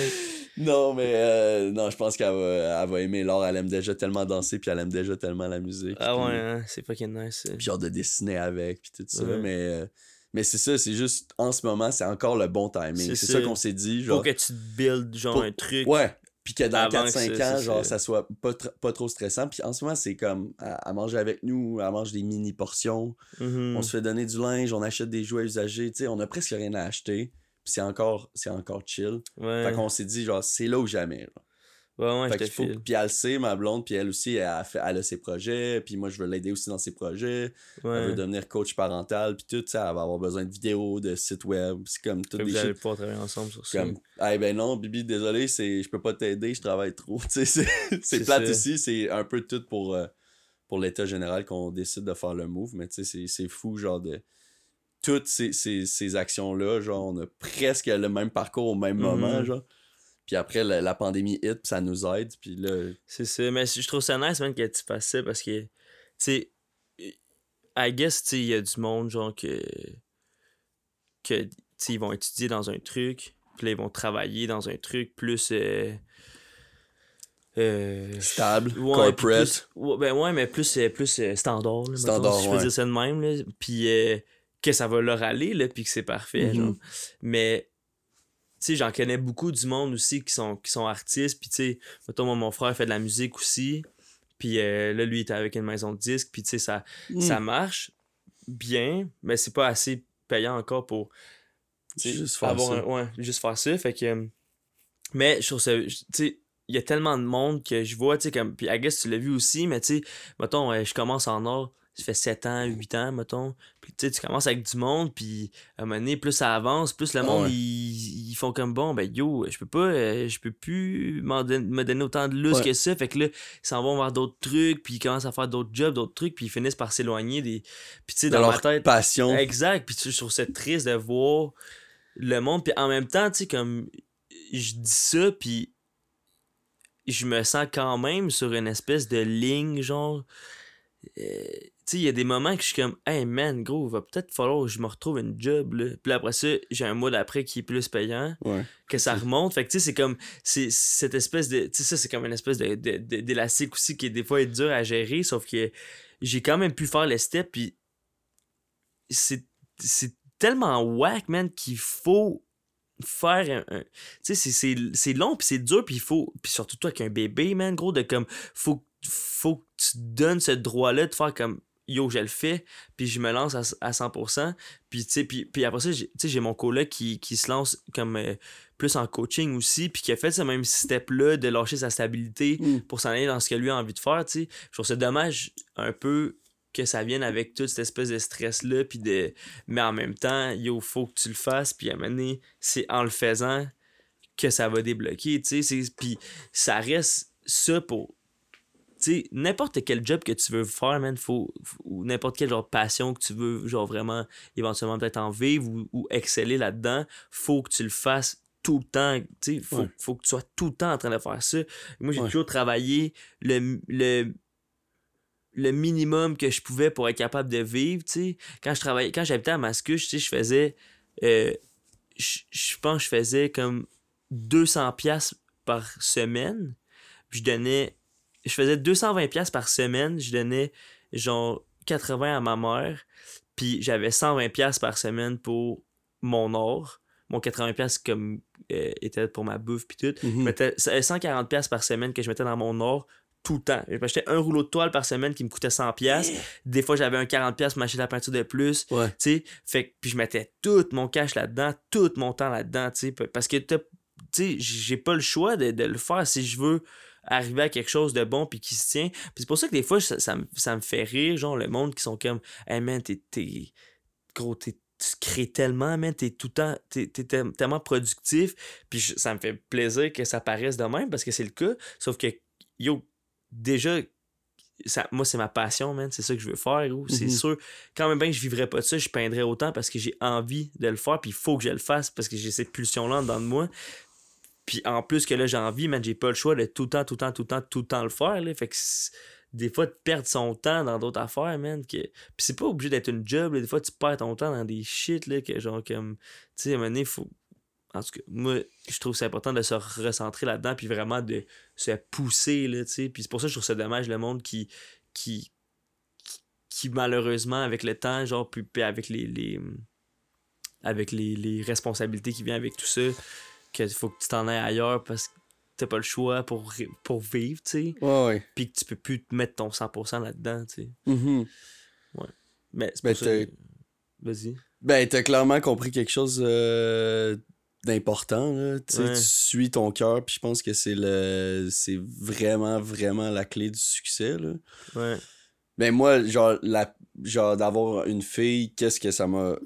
Non, mais euh, non, je pense qu'elle va, elle va aimer l'art. Elle aime déjà tellement danser, puis elle aime déjà tellement la musique. Ah ouais, hein, c'est fucking nice. Puis genre de dessiner avec, puis tout ça. Mais euh, mais c'est ça, c'est juste, en ce moment, c'est encore le bon timing. C'est ça, qu'on s'est dit. Genre, Faut que tu te builds, genre, un truc. Ouais. Puis que dans Avant que 4-5 ça- ans, ça- genre, ça- soit pas, tr- pas trop stressant. Puis en ce moment, c'est comme, elle, elle mange avec nous, elle mange des mini portions. Mhm. On se fait donner du linge, on achète des jouets usagés. Tu sais, on a presque rien à acheter. Puis c'est encore, encore chill. Ouais. Fait qu'on s'est dit, genre, c'est là ou jamais. genre. Ouais, ouais, Fait je faut-. Puis elle le sait, ma blonde, puis elle aussi, elle a, fait- elle a ses projets. Puis moi, je veux l'aider aussi dans ses projets. Elle veut devenir coach parental. Puis tout ça, elle va avoir besoin de vidéos, de sites web. C'est comme tout des vous allez pouvoir travailler ensemble sur ça. Comme, ah ben non, Bibi, désolé, c'est, je peux pas t'aider, je travaille trop. C'est, plate ça. ici, c'est un peu tout pour, euh, pour l'état général qu'on décide de faire le move, mais tu sais, c'est, fou, genre, de toutes ces, ces, ces actions-là, genre, on a presque le même parcours au même moment, Mhm. genre. Puis après, la, la pandémie hit, puis ça nous aide, puis là, C'est ça. Mais je trouve ça nice, man, que tu fasses ça parce que, tu sais, I guess, tu sais, il y a du monde, genre, que. que, tu sais, ils vont étudier dans un truc, puis là, ils vont travailler dans un truc plus. euh, euh, stable, Ouais, corporate. plus- ouais, ben ouais, mais plus, euh, plus euh, standard. Là, Standard, si je peux ouais. dire ça de même. Là, puis euh, que ça va leur aller, là, puis que c'est parfait. Mhm. genre. Mais, sais, j'en connais beaucoup du monde aussi qui sont, qui sont artistes. Puis, tu sais, mettons, moi, mon frère fait de la musique aussi. Puis euh, là, lui, il était avec une maison de disques. Puis, tu sais, ça, Mm. ça marche bien, mais c'est pas assez payant encore pour Juste faire avoir ça. un- ouais, juste faire ça. Fait que. Mais je trouve ça. Tu sais, il y a tellement de monde que je vois, tu sais, comme. Puis I guess tu l'as vu aussi, mais tu sais, mettons, euh, je commence en or, ça fait 7 ans, 8 ans, mettons. Puis tu sais, tu commences avec du monde, puis à un moment donné, plus ça avance, plus le Ah monde, ouais. ils, ils font comme bon, ben yo, je peux pas, euh, je peux plus don- me donner autant de Ouais. que ça. Fait que là, ils s'en vont vers d'autres trucs, puis ils commencent à faire d'autres jobs, d'autres trucs, puis ils finissent par s'éloigner des. Puis tu sais, dans ma leur tête. passion. Exact. Puis tu sais, je trouve ça triste de voir le monde. Puis en même temps, tu sais, comme je dis ça, puis je me sens quand même sur une espèce de ligne, genre. Euh, tu sais, il y a des moments que je suis comme, hey man, gros, il va peut-être falloir que je me retrouve une job, là. Puis après ça, j'ai un mois d'après qui est plus payant, Ouais. que ça remonte. Fait que, tu sais, c'est comme, c'est cette espèce de, tu sais, ça, c'est comme une espèce de, de- de- d'élastique aussi qui, des fois, est dur à gérer, sauf que j'ai quand même pu faire le step, puis c'est tellement whack, man, qu'il faut faire un. un- tu sais, c'est- long, puis c'est dur, puis il faut. Puis surtout toi, avec un bébé, man, gros, de comme. Faut, faut que tu te donnes ce droit-là de faire comme. Yo, je le fais, puis je me lance à, à 100%. Puis, tu sais, puis, puis après ça, j'ai mon coloc qui, qui se lance comme euh, plus en coaching aussi, puis qui a fait ce même step-là de lâcher sa stabilité Mm. pour s'en aller dans ce que lui a envie de faire, tu sais. Je trouve ça dommage un peu que ça vienne avec toute cette espèce de stress-là, puis de... Mais en même temps, yo, faut que tu le fasses, puis à un moment donné, c'est en le faisant que ça va débloquer, tu sais. Puis ça reste ça pour... Sais, n'importe quel job que tu veux faire, man, faut... ou n'importe quelle genre passion que tu veux, genre vraiment, éventuellement peut-être en vivre ou, ou exceller là-dedans, faut que tu le fasses tout le temps, tu sais, faut, Ouais. faut que tu sois tout le temps en train de faire ça. Moi, j'ai Ouais. toujours travaillé le, le, le minimum que je pouvais pour être capable de vivre, tu sais. Quand je travaillais, quand j'habitais à Mascouche, tu sais, je faisais, euh, je je pense que je faisais comme 200 pièces par semaine. Je donnais, je faisais 220 pièces par semaine, je donnais genre 80 à ma mère, puis j'avais 120 pièces par semaine pour mon or. Mon 80 pièces comme euh, était pour ma bouffe puis tout. Mhm. mettais 140 pièces par semaine que je mettais dans mon or tout le temps. Je m'achetais un rouleau de toile par semaine qui me coûtait 100 pièces. Des fois, j'avais un 40 pièces pour m'acheter de la peinture de plus. Ouais. Tu sais, fait puis je mettais tout mon cash là-dedans, tout mon temps là-dedans, tu parce que tu sais, j'ai pas le choix de, de le faire si je veux arriver à quelque chose de bon puis qui se tient. Puis c'est pour ça que des fois, ça, ça me- ça me fait rire, genre, le monde qui sont comme, hey man, t'es, gros, t'es- tu crées tellement, man, t'es tout le temps, t'es, t'es tel- tellement productif, puis je- ça me fait plaisir que ça paraisse de même, parce que c'est le cas, sauf que, yo, déjà, ça, moi, c'est ma passion, man. C'est ça que je veux faire. C'est Mhm. sûr. Quand même bien que je vivrais pas de ça, je peindrais autant parce que j'ai envie de le faire. Puis il faut que je le fasse parce que j'ai cette pulsion-là en dedans de moi. Puis en plus que là, j'ai envie, man, j'ai pas le choix de tout le temps, tout le temps, tout le temps, tout le temps le faire. Là. Fait que des fois, de perdre son temps dans d'autres affaires, man. Que... Puis c'est pas obligé d'être une job. là. Des fois, tu perds ton temps dans des shit, là, que genre comme. Tu sais, à un moment donné, faut. En tout cas, moi, je trouve c'est important de se recentrer là-dedans, puis vraiment de se pousser, là, tu sais. Puis c'est pour ça que je trouve ça dommage, le monde qui, qui, qui, malheureusement, avec le temps, genre, puis avec les, les avec les, les responsabilités qui viennent avec tout ça, qu'il faut que tu t'en ailles ailleurs parce que t'as pas le choix pour, pour vivre, tu sais. Ouais, ouais. Puis que tu peux plus te mettre ton 100% là-dedans, tu sais. Mhm. Mais c'est Ben, que- Vas-y. Ben, t'as clairement compris quelque chose euh, d'important, là. Ouais. tu suis ton cœur, puis je pense que c'est le... C'est vraiment, vraiment la clé du succès, là. Ouais. Ben, moi, genre, la... genre d'avoir une fille, qu'est-ce que ça m'a...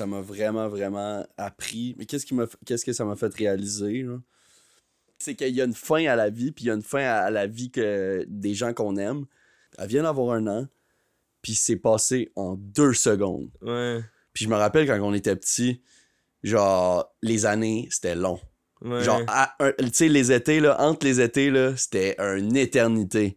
Ça m'a vraiment, vraiment appris. Mais qu'est-ce qui m'a... Qu'est-ce que ça m'a fait réaliser, là? C'est qu'il y a une fin à la vie, puis il y a une fin à la vie que des gens qu'on aime. Elle vient d'avoir un an, puis c'est passé en deux secondes. Ouais. Puis je me rappelle quand on était petit, genre, les années, c'était long. Ouais. Genre, tu sais, les étés, là, entre les étés, là, c'était une éternité.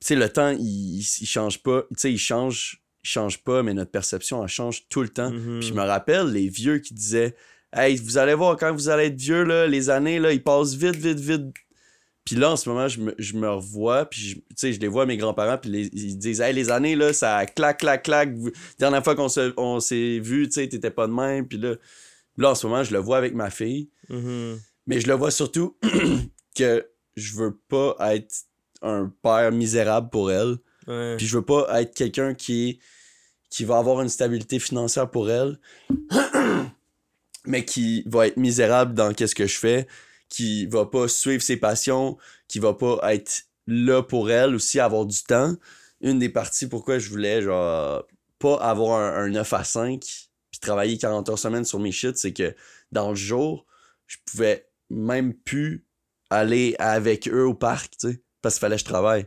Tu sais, le temps, il, il, change pas. Tu sais, il change, change pas, mais notre perception, elle change tout le temps. Mhm. Puis je me rappelle les vieux qui disaient Hey, vous allez voir, quand vous allez être vieux, là, les années, là, ils passent vite, vite, vite. Puis là, en ce moment, je me, je me revois, puis je- je les vois, mes grands-parents, puis les- ils disent Hey, les années, là, ça clac, clac, clac. Vous- Dernière fois qu'on se- on s'est vu, tu sais, t'étais pas de même. Puis là, là, en ce moment, je le vois avec ma fille. Mhm. Mais je le vois surtout que je veux pas être un père misérable pour elle. Puis je veux pas être quelqu'un qui, qui va avoir une stabilité financière pour elle, mais qui va être misérable dans qu'est-ce que je fais, qui va pas suivre ses passions, qui va pas être là pour elle aussi, avoir du temps. Une des parties pourquoi je voulais, genre, pas avoir un, un 9 à 5 puis travailler 40 heures semaine sur mes shit, c'est que dans le jour, je pouvais même plus aller avec eux au parc, tu sais, parce qu'il fallait que je travaille.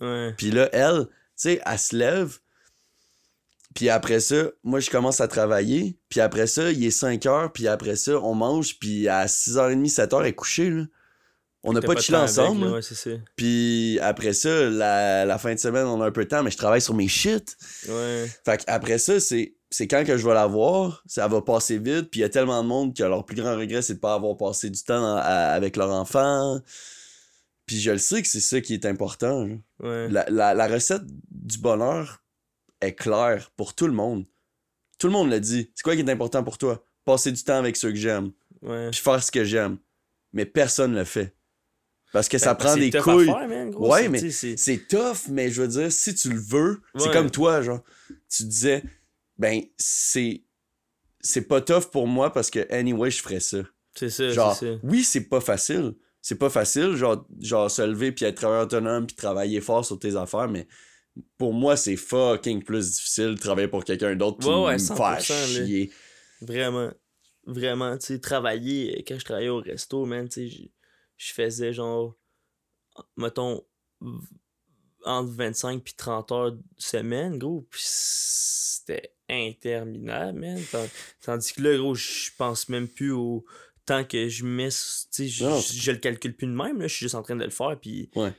Ouais. Puis là, elle, tu sais, elle se lève. Puis après ça, moi, je commence à travailler. Puis après ça, il est 5 heures. Puis après ça, on mange. Puis à 6h30, 7h, elle est couchée, là. On n'a pas de avec, ensemble. là. Ouais. Puis après ça, la, la fin de semaine, on a un peu de temps, mais je travaille sur mes shit. Ouais. Fait après ça, c'est c'est quand que je vais la voir, ça va passer vite, puis il y a tellement de monde que leur plus grand regret, c'est de pas avoir passé du temps à- avec leur enfant. Puis je le sais que c'est ça qui est important. Ouais. La, la, la recette du bonheur est claire pour tout le monde. Tout le monde le dit. C'est quoi qui est important pour toi? Passer du temps avec ceux que j'aime, Ouais. puis faire ce que j'aime. Mais personne le fait. Parce que ça Ben, prend des couilles. faire, man, gros, Ouais, mais c'est- tough, mais je veux dire, si tu le veux, c'est comme toi, genre. Tu disais, ben, c'est. C'est pas tough pour moi parce que, anyway, je ferais ça. C'est ça, Genre, c'est ça. oui, c'est pas facile. C'est pas facile, genre, genre se lever puis être travailleur autonome puis travailler fort sur tes affaires, mais pour moi, c'est fucking plus difficile de travailler pour quelqu'un d'autre puis Ouais, ouais, me 100%, faire là. chier. Vraiment. Vraiment, tu sais, travailler, quand je travaillais au resto, man, tu sais, je- faisais genre, mettons, entre 25 puis 30 heures de semaine, gros, puis c'était interminable, man. Tandis que là, gros, je pense même plus au temps que je mets, tu sais, je, le calcule plus de même, là, je suis juste en train de le faire, puis... Ouais.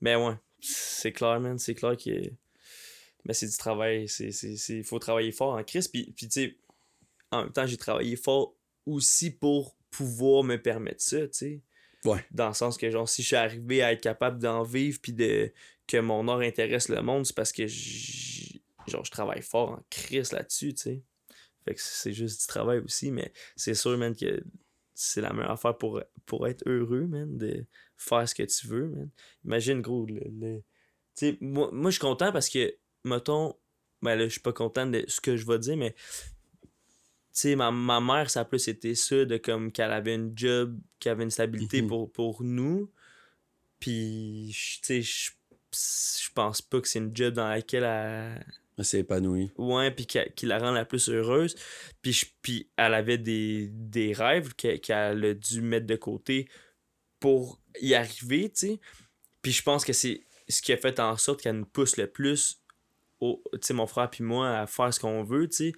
Ben ouais, c'est clair, man, c'est clair que... Ben c'est du travail, Il faut travailler fort en crise, puis, puis tu sais, en même temps, j'ai travaillé fort aussi pour pouvoir me permettre ça, tu sais. Ouais. Dans le sens que, genre, si je suis arrivé à être capable d'en vivre puis de que mon art intéresse le monde, c'est parce que genre, je travaille fort en crise là-dessus, tu sais. Fait que c'est juste du travail aussi, mais c'est sûr, man, que c'est la meilleure affaire pour, pour être heureux, man, de faire ce que tu veux, man. Imagine, gros, le... le- Tu sais, moi, moi je suis content parce que, mettons, ben là, je suis pas content de ce que je vais dire, mais tu sais, ma, ma mère, ça a plus été ça, de comme qu'elle avait une job, qu'elle avait une stabilité Mhm. pour, pour nous. Puis, je- tu sais, je pense pas que c'est une job dans laquelle elle. C'est épanoui. Ouais, puis qui, la rend la plus heureuse. Puis, elle avait des, des rêves que- qu'elle a dû mettre de côté pour y arriver, tu sais. Puis je pense que c'est ce qui a fait en sorte qu'elle nous pousse le plus, au, mon frère puis moi, à faire ce qu'on veut, tu sais.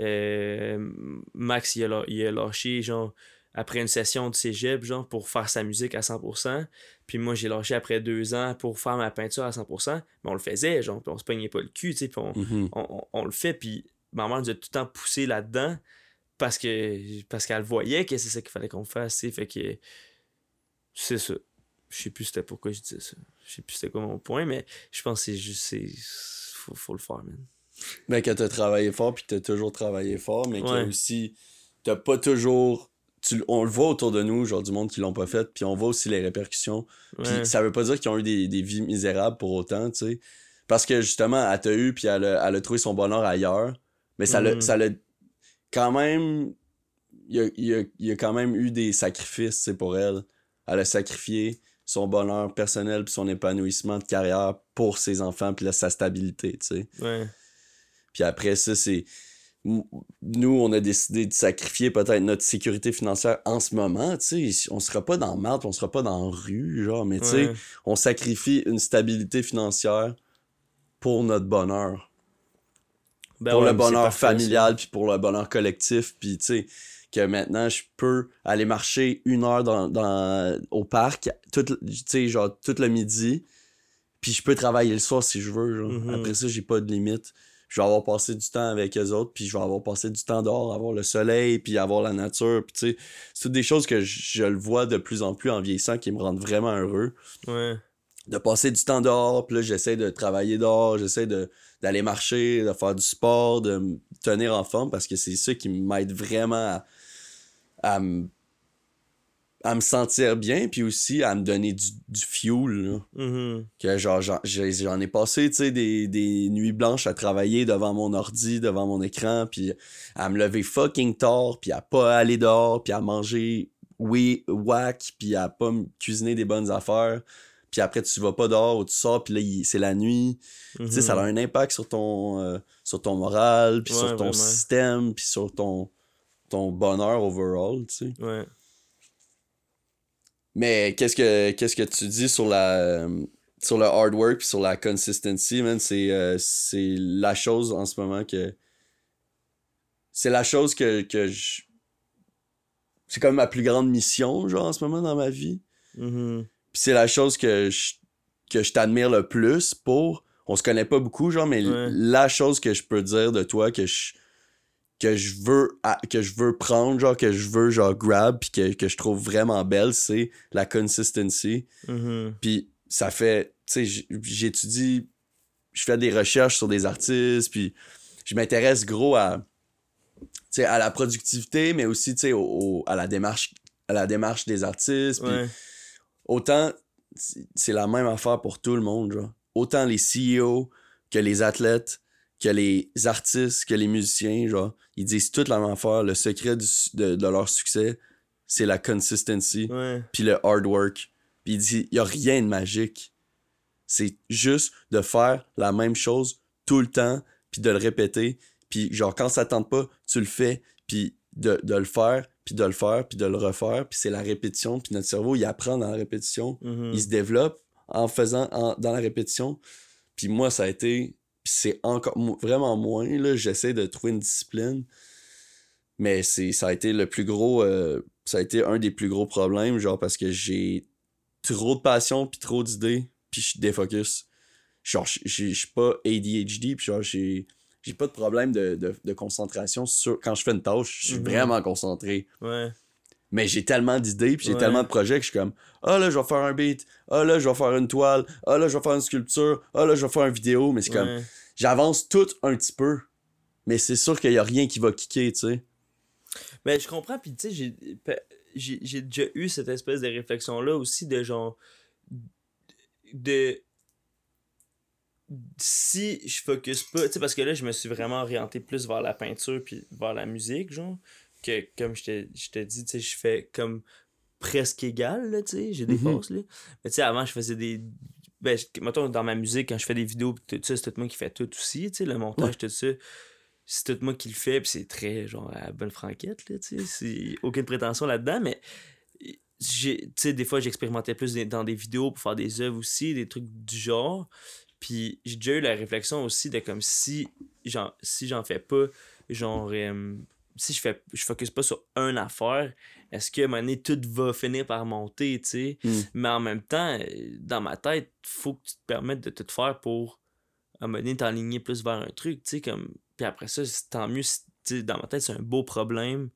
Euh, Max, il a, il a lâché, genre, après une session de cégep, genre, pour faire sa musique à 100%. Puis moi, j'ai lâché après deux ans pour faire ma peinture à 100%. Mais on le faisait, genre, puis on se pognait pas le cul, tu sais, puis on, Mhm. on, on- on le fait, puis ma mère nous a tout le temps poussé là-dedans parce que parce qu'elle voyait que c'est ça qu'il fallait qu'on fasse, tu sais, fait que c'est ça. Je sais plus c'était pourquoi je disais ça. Je sais plus c'était quoi mon point, mais je pense que c'est juste, c'est... Faut, faut le faire, man. Ben, que t'as travaillé fort, puis que t'as toujours travaillé fort, mais que Ouais. aussi, t'as pas toujours tu, on le voit autour de nous, genre du monde qui l'ont pas fait, puis on voit aussi les répercussions. Puis Ouais. ça veut pas dire qu'ils ont eu des, des vies misérables pour autant, tu sais. Parce que justement, elle t'a eu, puis elle a, elle a trouvé son bonheur ailleurs. Mais ça l'a l'a quand même. Il y a, il y a- il y a quand même eu des sacrifices, tu sais, pour elle. Elle a sacrifié son bonheur personnel puis son épanouissement de carrière pour ses enfants puis sa stabilité, tu sais. Ouais. Puis après ça, c'est. Nous, on a décidé de sacrifier peut-être notre sécurité financière en ce moment, tu sais. On sera pas dans marde, on sera pas dans la rue, genre, mais tu sais, Ouais. on sacrifie une stabilité financière pour notre bonheur. Ben pour ouais, le bonheur familial, puis pour le bonheur collectif, puis tu sais, que maintenant, je peux aller marcher une heure dans, dans- au parc, tout, le- tu sais, genre, tout le midi, puis je peux travailler le soir si je veux, genre. Mhm. Après ça, j'ai pas de limite. Je vais avoir passé du temps avec eux autres, puis je vais avoir passé du temps dehors, avoir le soleil, puis avoir la nature, puis tu sais, c'est toutes des choses que je, je le vois de plus en plus en vieillissant qui me rendent vraiment heureux Ouais. de passer du temps dehors, puis là, j'essaie de travailler dehors, j'essaie de d'aller marcher, de faire du sport, de me tenir en forme, parce que c'est ça qui m'aide vraiment à, à, me, à me sentir bien, puis aussi à me donner du, du fuel, là. Mhm. Que genre, j'en j'en ai passé, tu sais, des, des nuits blanches à travailler devant mon ordi, devant mon écran, puis à me lever fucking tard, puis à pas aller dehors, puis à manger, oui, whack, puis à pas me cuisiner des bonnes affaires. Puis après, tu vas pas dehors ou tu sors, puis là, il- c'est la nuit. Tu sais, ça a un impact sur ton, euh, sur ton moral, puis Ouais, sur ton vraiment. système, puis sur ton, ton bonheur overall, tu sais. Ouais. Mais qu'est-ce que qu'est-ce que tu dis sur la sur le hard work puis sur la consistency, man, c'est euh, c'est la chose en ce moment que c'est la chose que que je c'est comme ma plus grande mission genre en ce moment dans ma vie. Mhm. Puis c'est la chose que je que je t'admire le plus pour on se connaît pas beaucoup genre mais Ouais. la chose que je peux dire de toi que je que je veux à- que je veux prendre genre que je veux genre grab puis que, que je trouve vraiment belle c'est la consistency Mhm. puis ça fait tu sais j'étudie je fais des recherches sur des artistes puis je m'intéresse gros à à la productivité mais aussi tu sais au- au- à la démarche à la démarche des artistes puis Ouais. autant c'est c'est la même affaire pour tout le monde genre autant les CEO que les athlètes que les artistes que les musiciens genre ils disent toute la même affaire le secret du de, de leur succès c'est la consistency puis le hard work. Puis il dit il y a rien de magique. C'est juste de faire la même chose tout le temps puis de le répéter. Puis genre quand ça tente pas tu le fais puis de, de le faire puis de le faire puis de le refaire puis c'est la répétition puis notre cerveau il apprend dans la répétition. Mhm. il se développe en faisant en- dans la répétition. Puis moi ça a été c'est encore vraiment moins là j'essaie de trouver une discipline mais c'est ça a été le plus gros euh, ça a été un des plus gros problèmes genre parce que j'ai trop de passion puis trop d'idées puis je défocus genre je suis pas ADHD puis genre j'ai j'ai pas de problème de, de, de concentration sur quand je fais une tâche je suis Mhm. vraiment concentré Ouais. Mais j'ai tellement d'idées puis j'ai Ouais. tellement de projets que je suis comme ah là je vais faire un beat ah là je vais faire une toile ah là je vais faire une sculpture ah là je vais faire une vidéo mais c'est comme j'avance tout un petit peu mais c'est sûr qu'il y a rien qui va kicker tu sais Mais je comprends, puis tu sais, j'ai, j'ai déjà eu cette espèce de réflexion-là aussi de genre. de. Si je focus pas, tu sais, parce que là, je me suis vraiment orienté plus vers la peinture puis vers la musique, genre, que comme je te, je te dis, tu sais, je fais comme presque égal, là, tu sais, j'ai des Mhm. forces, là. Mais tu sais, avant, je faisais des. Ben, je- mettons, dans ma musique, quand je fais des vidéos, tout ça, c'est tout moi qui fait tout aussi, tu sais, le montage, tout ça c'est tout moi qui le fais, puis c'est très genre à bonne franquette, là, tu sais. Aucune prétention là-dedans, mais tu sais, des fois, j'expérimentais plus dans des vidéos pour faire des œuvres aussi, des trucs du genre. Puis j'ai déjà eu la réflexion aussi de comme si j'en, si j'en fais pas, genre, euh, si je fais je focus pas sur une affaire, est-ce que à un moment donné, tout va finir par monter, tu sais? Mm. Mais en même temps, euh, dans ma tête, faut que tu te permettes de tout faire pour à un moment donné t'enligner plus vers un truc, tu sais, comme. Puis après ça, tant mieux, si- dans ma tête, c'est un beau problème.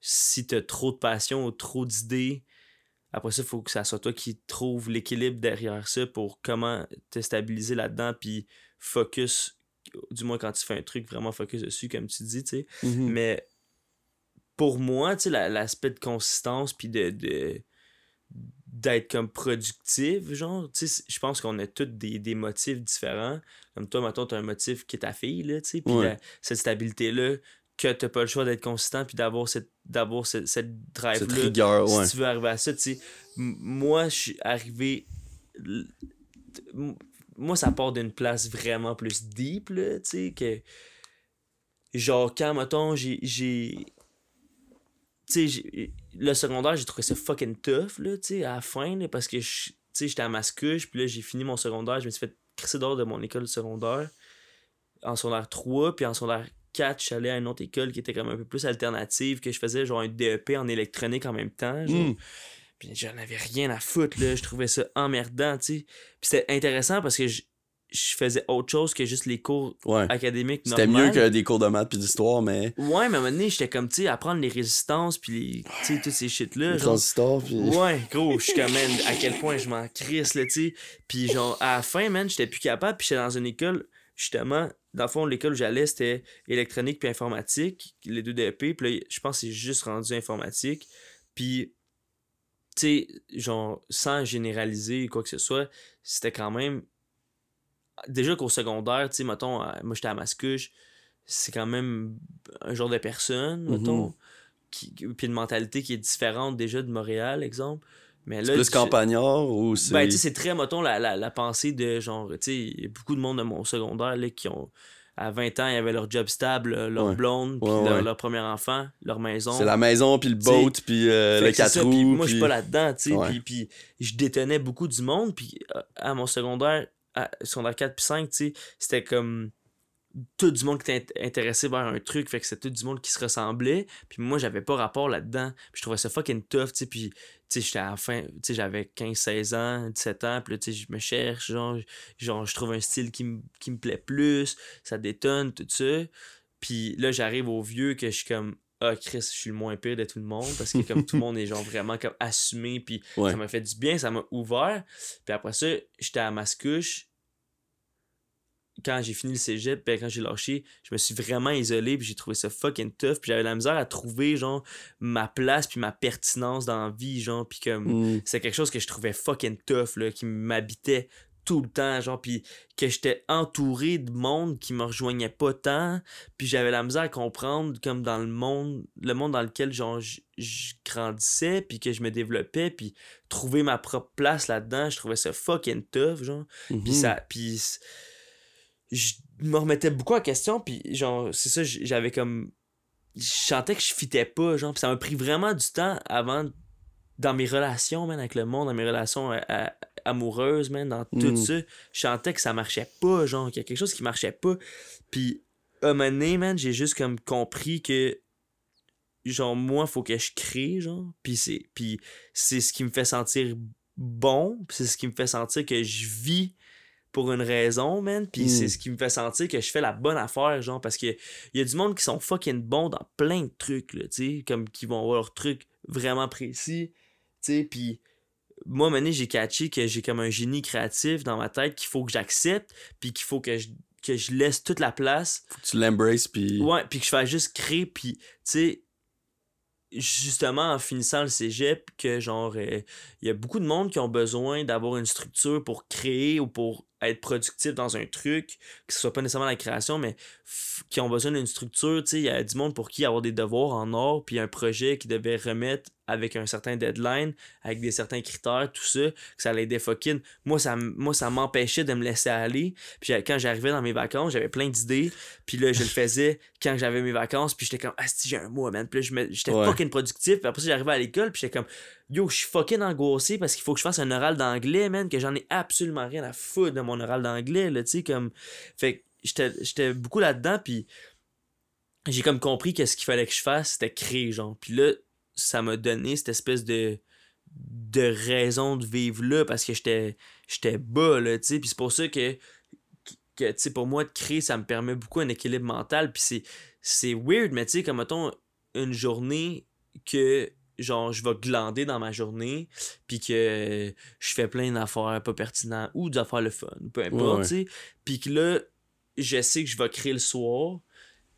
Si t'as trop de passion ou trop d'idées, après ça, il faut que ça soit toi qui trouve l'équilibre derrière ça pour comment te stabiliser là-dedans, puis focus, du moins quand tu fais un truc, vraiment focus dessus, comme tu dis, tu sais. Mhm. Mais pour moi, tu sais, l'aspect de consistance, puis de, de d'être comme productif, genre, tu sais, je pense qu'on a tous des, des, motifs différents. Comme toi, maintenant, tu as un motif qui est ta fille, là, tu sais, puis cette stabilité-là, que t'as pas le choix d'être consistant, puis d'avoir cette, d'avoir cette, cette drive-là. Si tu veux arriver à ça, tu sais, moi, je suis arrivé... Moi, ça part d'une place vraiment plus deep, là, tu sais, que... Genre, quand, mettons, j'ai le secondaire, j'ai trouvé ça fucking tough, là, à la fin, parce que, j'étais à Mascouche, puis là, j'ai fini mon secondaire, je me suis fait crisser dehors de mon école secondaire, en secondaire 3, puis en secondaire 4, je suis allé à une autre école qui était comme un peu plus alternative, que je faisais genre un DEP en électronique en même temps, genre. Hmm. Puis j'en avais rien à foutre, là, je trouvais ça emmerdant, tu sais. Puis c'était intéressant parce que je je faisais autre chose que juste les cours académiques C'était mieux que des cours de maths puis d'histoire, mais... Ouais, mais à un moment donné, j'étais comme, tu sais, apprendre les résistances puis tu sais, toutes ces shit-là. Les transistors puis... Ouais, gros, je suis comme, man, à quel point je m'en crisse, là, tu sais. Puis genre, à la fin, man, j'étais plus capable puis j'étais dans une école, justement, dans le fond, l'école où j'allais, c'était électronique puis informatique, les deux DEP, puis là, je pense que c'est juste rendu informatique. Puis, tu sais, genre, sans généraliser quoi que ce soit, c'était quand même déjà qu'au secondaire, tu sais, mettons, euh, moi j'étais à Mascouche, c'est quand même un genre de personne, mm-hmm. mettons, qui, puis une mentalité qui est différente déjà de Montréal, exemple. Mais là, plus campagnard ou c'est. Ben, tu sais, c'est très, mettons, la, la, pensée de genre, tu sais, il y a beaucoup de monde de mon secondaire là, qui ont. À 20 ans, ils avaient leur job stable, leur blonde, puis leur, premier enfant, leur maison. C'est la maison, puis le boat, puis euh, le 4 roues. moi, je suis pas là-dedans, tu sais. Puis, puis je détenais beaucoup du monde, puis euh, à mon secondaire, secondaire 4 puis 5, tu sais, c'était comme tout du monde qui était intéressé vers un truc, fait que c'était tout du monde qui se ressemblait, puis moi j'avais pas rapport là-dedans, puis je trouvais ça fucking tough, tu puis j'étais à la fin, j'avais 15-16 ans, 17 ans, puis là, je me cherche, genre, genre, je trouve un style qui, me plaît plus, ça détonne, tout ça, puis là, j'arrive au vieux que je suis comme, ah Chris, je suis le moins pire de tout le monde parce que comme tout le monde est genre vraiment comme assumé puis ça m'a fait du bien, ça m'a ouvert. Puis après ça, j'étais à Mascouche. Quand j'ai fini le cégep, puis quand j'ai lâché, je me suis vraiment isolé, puis j'ai trouvé ça fucking tough, puis j'avais la misère à trouver genre ma place puis ma pertinence dans la vie, genre puis comme mm. c'est quelque chose que je trouvais fucking tough là, qui m'habitait tout le temps, genre, puis que j'étais entouré de monde qui me rejoignait pas tant, puis j'avais la misère à comprendre comme dans le monde, le monde dans lequel, genre, je grandissais, puis que je me développais, puis trouver ma propre place là-dedans, je trouvais ça fucking tough, genre, puis mhm. ça, puis je me remettais beaucoup en question, puis genre, c'est ça, j'avais comme, je sentais que je fitais pas, genre, puis ça m'a pris vraiment du temps avant dans mes relations, man, avec le monde, dans mes relations à, euh, amoureuse, man, dans tout mm. ça, je sentais que ça marchait pas, genre, qu'il y a quelque chose qui marchait pas. Puis, à un moment donné, man, j'ai juste comme compris que, genre, moi, faut que je crée, genre, puis c'est, puis c'est ce qui me fait sentir bon, c'est ce qui me fait sentir que je vis pour une raison, man. Puis c'est mm. ce qui me fait sentir que je fais la bonne affaire, genre, parce que y a du monde qui sont fucking bons dans plein de trucs, là, tu sais, comme qui vont avoir leurs trucs vraiment précis, tu sais, puis moi, maintenant, j'ai catché que j'ai comme un génie créatif dans ma tête qu'il faut que j'accepte, puis qu'il faut que je, que je laisse toute la place. Faut que tu l'embraces, puis. Ouais, puis que je fasse juste créer, puis, tu sais, justement, en finissant le cégep, que genre, euh, il y a beaucoup de monde qui ont besoin d'avoir une structure pour créer ou pour être productif dans un truc, que ce soit pas nécessairement la création, mais qui ont besoin d'une structure. Tu sais, il y a du monde pour qui avoir des devoirs en or, puis un projet qui devait remettre avec un certain deadline, avec des certains critères, tout ça, que ça allait fucking. Moi, ça, moi, ça m'empêchait de me laisser aller. Puis quand j'arrivais dans mes vacances, j'avais plein d'idées. Puis là, je le faisais quand j'avais mes vacances. Puis j'étais comme, ah, si j'ai un mois, man. Puis là, j'étais fucking productif. Puis après ça, j'arrivais à l'école. Puis j'étais comme, yo, je suis fucking angoissé parce qu'il faut que je fasse un oral d'anglais, man, que j'en ai absolument rien à foutre de mon oral d'anglais, là, tu sais, comme. Fait que j'étais beaucoup là-dedans. Puis j'ai comme compris que ce qu'il fallait que je fasse, c'était créer, genre. Puis là, ça m'a donné cette espèce de de raison de vivre là parce que j'étais j'étais bas là tu sais. Puis c'est pour ça que que tu sais pour moi de créer ça me permet beaucoup un équilibre mental. Puis c'est c'est weird mais tu sais comme mettons une journée que genre je vais glander dans ma journée puis que je fais plein d'affaires pas pertinentes ou d'affaires le fun peu importe tu sais. Puis que là je sais que je vais créer le soir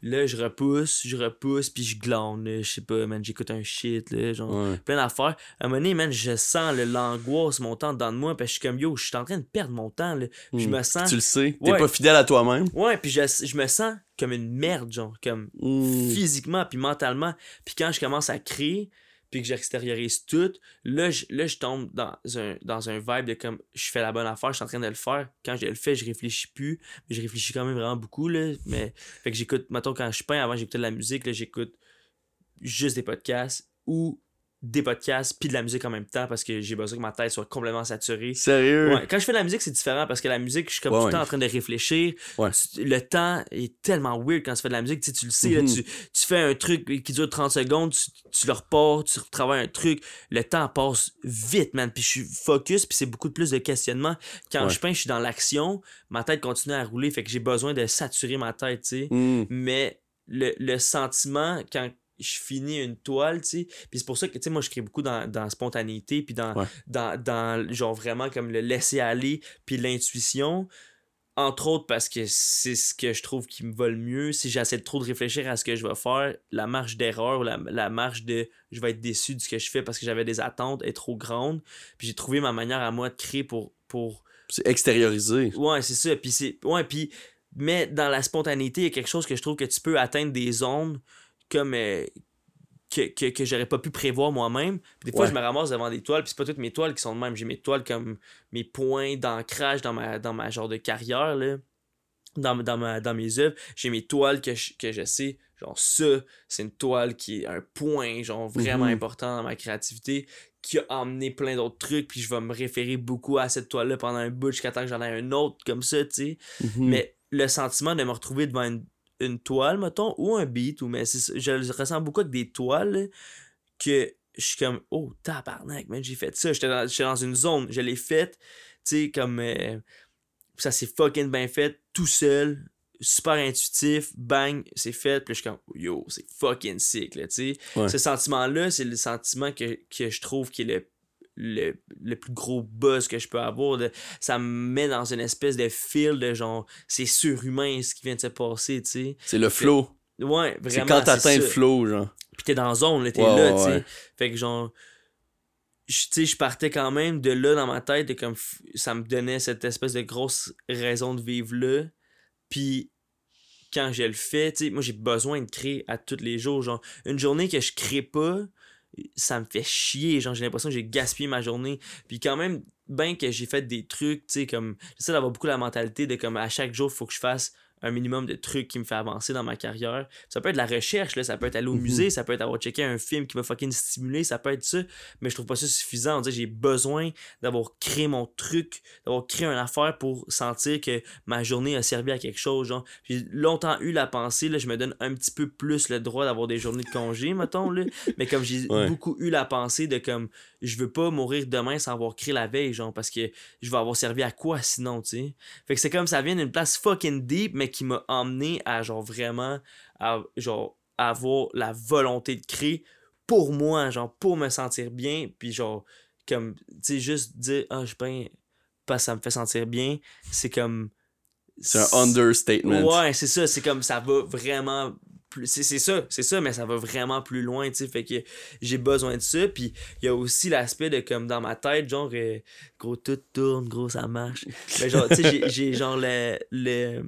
là, je repousse, je repousse, puis je glande, je sais pas, man, j'écoute un shit, là, genre, Ouais. plein d'affaires. À un moment donné, man, je sens l'angoisse montant dedans de moi, puis je suis comme, yo, je suis en train de perdre mon temps, là. Je Mm. me sens... Tu le sais. T'es Ouais. pas fidèle à toi-même. Ouais, puis je, je me sens comme une merde, genre, comme Mm. physiquement puis mentalement. Puis quand je commence à créer, puis que j'extériorise tout, là je, là, je tombe dans un, dans un vibe de comme je fais la bonne affaire, je suis en train de le faire. Quand je le fais, je réfléchis plus, mais je réfléchis quand même vraiment beaucoup. Là, mais fait que j'écoute, mettons, quand je peins, avant j'écoutais de la musique, là, j'écoute juste des podcasts ou des podcasts puis de la musique en même temps parce que j'ai besoin que ma tête soit complètement saturée. Sérieux? Ouais, quand je fais de la musique, c'est différent parce que la musique, je suis comme Ouais, tout le temps en train de réfléchir. Ouais. Le temps est tellement weird quand tu fais de la musique. Tu, sais, tu le sais, là, Mhm. tu, tu fais un truc qui dure 30 secondes, tu, tu le repars, tu retravailles un truc. Le temps passe vite, man. Puis je suis focus, puis c'est beaucoup plus de questionnement. Quand je peins, je suis dans l'action, ma tête continue à rouler, fait que j'ai besoin de saturer ma tête, tu sais. Mm. Mais le, le sentiment, quand je finis une toile, tu sais, puis c'est pour ça que, tu sais, moi, je crée beaucoup dans, dans la spontanéité, puis dans, Ouais. dans, dans, genre, vraiment comme le laisser aller, puis l'intuition, entre autres parce que c'est ce que je trouve qui me va le mieux. Si j'essaie de trop de réfléchir à ce que je vais faire, la marge d'erreur, la, la marge de je vais être déçu de ce que je fais parce que j'avais des attentes est trop grande. Puis j'ai trouvé ma manière à moi de créer pour... pour... C'est extériorisé. Ouais, c'est ça. Puis c'est... Ouais, puis... Mais dans la spontanéité, il y a quelque chose que je trouve que tu peux atteindre des zones comme... euh, que, que, que j'aurais pas pu prévoir moi-même. Des fois, Ouais. je me ramasse devant des toiles, puis c'est pas toutes mes toiles qui sont de même. J'ai mes toiles comme mes points d'ancrage dans ma, dans ma genre de carrière, là. Dans, dans, ma, dans mes œuvres. J'ai mes toiles que je, que je sais, genre ça, c'est une toile qui est un point, genre vraiment Mhm. important dans ma créativité, qui a emmené plein d'autres trucs, puis je vais me référer beaucoup à cette toile-là pendant un bout jusqu'à temps que j'en ai un autre comme ça, tu sais. Mhm. Mais le sentiment de me retrouver devant une, une toile, mettons, ou un beat, ou mais je le ressens beaucoup avec des toiles que je suis comme oh tabarnak, man, j'ai fait ça. J'étais dans, dans une zone, je l'ai faite, tu sais, comme euh, ça s'est fucking bien fait, tout seul, super intuitif, bang, c'est fait, puis je suis comme yo, c'est fucking sick, là, tu sais. Ouais. Ce sentiment-là, c'est le sentiment que, que je trouve qui est le le, le plus gros buzz que je peux avoir. de- ça me met dans une espèce de fil de genre, c'est surhumain ce qui vient de se passer, tu sais. C'est le flow. Ouais, vraiment. C'est quand t'atteins le flow, genre. Puis t'es dans la zone, là, t'es là, tu sais. ouais. Fait que genre, je- tu sais, je partais quand même de là dans ma tête, de comme, ça me donnait cette espèce de grosse raison de vivre là. Puis quand je le fais, tu sais, moi j'ai besoin de créer à tous les jours. Genre, une journée que je crée pas, ça me fait chier. Genre, j'ai l'impression que j'ai gaspillé ma journée. Puis quand même, ben que j'ai fait des trucs, tu sais, comme, j'essaie d'avoir beaucoup la mentalité de comme à chaque jour, faut que je fasse un minimum de trucs qui me fait avancer dans ma carrière. Ça peut être la recherche, là, ça peut être aller au Mhm. musée, ça peut être avoir checké un film qui m'a fucking stimulé, ça peut être ça, mais je trouve pas ça suffisant. On dirait que j'ai besoin d'avoir créé mon truc, d'avoir créé une affaire pour sentir que ma journée a servi à quelque chose. Genre, j'ai longtemps eu la pensée, là, je me donne un petit peu plus le droit d'avoir des journées de congé, mettons, là, mais comme j'ai Ouais. beaucoup eu la pensée de comme, je veux pas mourir demain sans avoir créé la veille, genre, parce que je vais avoir servi à quoi sinon, tu sais? Fait que c'est comme ça vient d'une place fucking deep, mais qui m'a emmené à genre vraiment à genre avoir la volonté de créer pour moi, genre pour me sentir bien, puis genre comme tu sais juste dire ah je peins parce que ça me fait sentir bien, c'est comme C'est un understatement. Ouais, c'est ça, c'est comme ça va vraiment plus c'est ça, c'est ça mais ça va vraiment plus loin, tu sais, fait que j'ai besoin de ça puis il y a aussi l'aspect de comme dans ma tête genre euh, gros tout tourne, gros ça marche. Mais genre tu sais j'ai- genre le le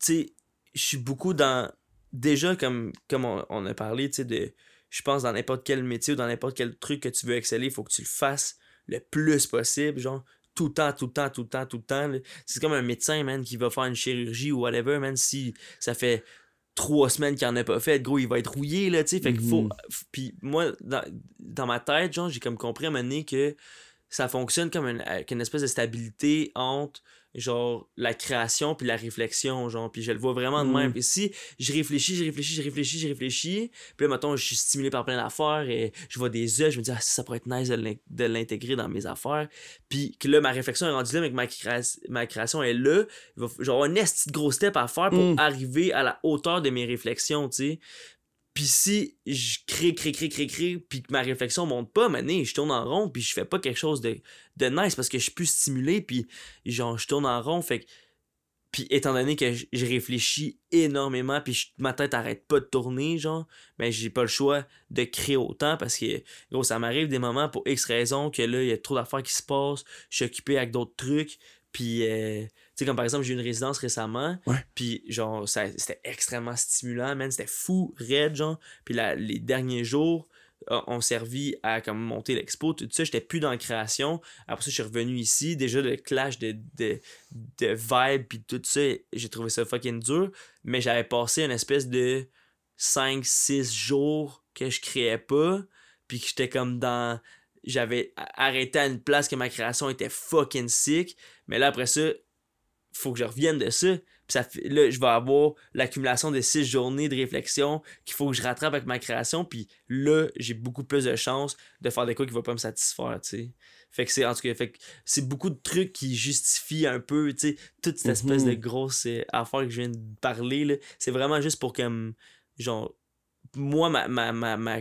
sais je suis beaucoup dans déjà comme comme on, on a parlé, tu sais de je pense dans n'importe quel métier ou dans n'importe quel truc que tu veux exceller, il faut que tu le fasses le plus possible, genre tout le temps, tout le temps, tout le temps, tout le temps. C'est comme un médecin, man, qui va faire une chirurgie ou whatever, man, si ça fait trois semaines qu'il en a pas fait, gros, il va être rouillé, là, tu sais. Fait qu'il faut. Mhm. Puis moi, dans, dans ma tête, genre, j'ai comme compris à un moment donné que ça fonctionne comme une, une espèce de stabilité entre genre la création puis la réflexion genre puis je le vois vraiment de même. Puis si je réfléchis je réfléchis je réfléchis je réfléchis puis là mettons je suis stimulé par plein d'affaires et je vois des œufs je me dis ah ça, pourrait être nice de l'in- de l'intégrer dans mes affaires. Puis que là ma réflexion est rendue là mais que ma, créa- ma création est là genre un esti gros step à faire pour Mm. arriver à la hauteur de mes réflexions tu sais puis si je crée, crée, crée, crée, crée, puis que ma réflexion monte pas, mané, je tourne en rond, puis je fais pas quelque chose de, de nice parce que je suis plus stimulé, puis genre, je tourne en rond. Fait que Puis étant donné que je réfléchis énormément, puis ma tête arrête pas de tourner, genre, mais j'ai pas le choix de créer autant parce que, gros, ça m'arrive des moments pour X raisons que là, il y a trop d'affaires qui se passent, je suis occupé avec d'autres trucs, puis, euh, sais, comme par exemple, j'ai eu une résidence récemment, puis genre, ça- c'était extrêmement stimulant, man, c'était fou, raide, genre, puis les derniers jours, euh, ont servi à comme monter l'expo, tout ça, j'étais plus dans la création. Après ça, je suis revenu ici, déjà le clash de, de, de vibe puis tout ça, j'ai trouvé ça fucking dur, mais j'avais passé une espèce de 5-6 jours que je créais pas, puis que j'étais comme dans j'avais arrêté à une place que ma création était fucking sick, mais là après ça, faut que je revienne de ça. Puis ça là, je vais avoir l'accumulation de six journées de réflexion qu'il faut que je rattrape avec ma création. Puis là, j'ai beaucoup plus de chances de faire des quoi qui va pas me satisfaire, tu sais. Fait que c'est, en tout cas, fait que c'est beaucoup de trucs qui justifient un peu, tu sais, toute cette espèce Mhm. de grosse euh, affaire que je viens de parler, là. C'est vraiment juste pour que, genre, moi, ma, ma, ma, ma,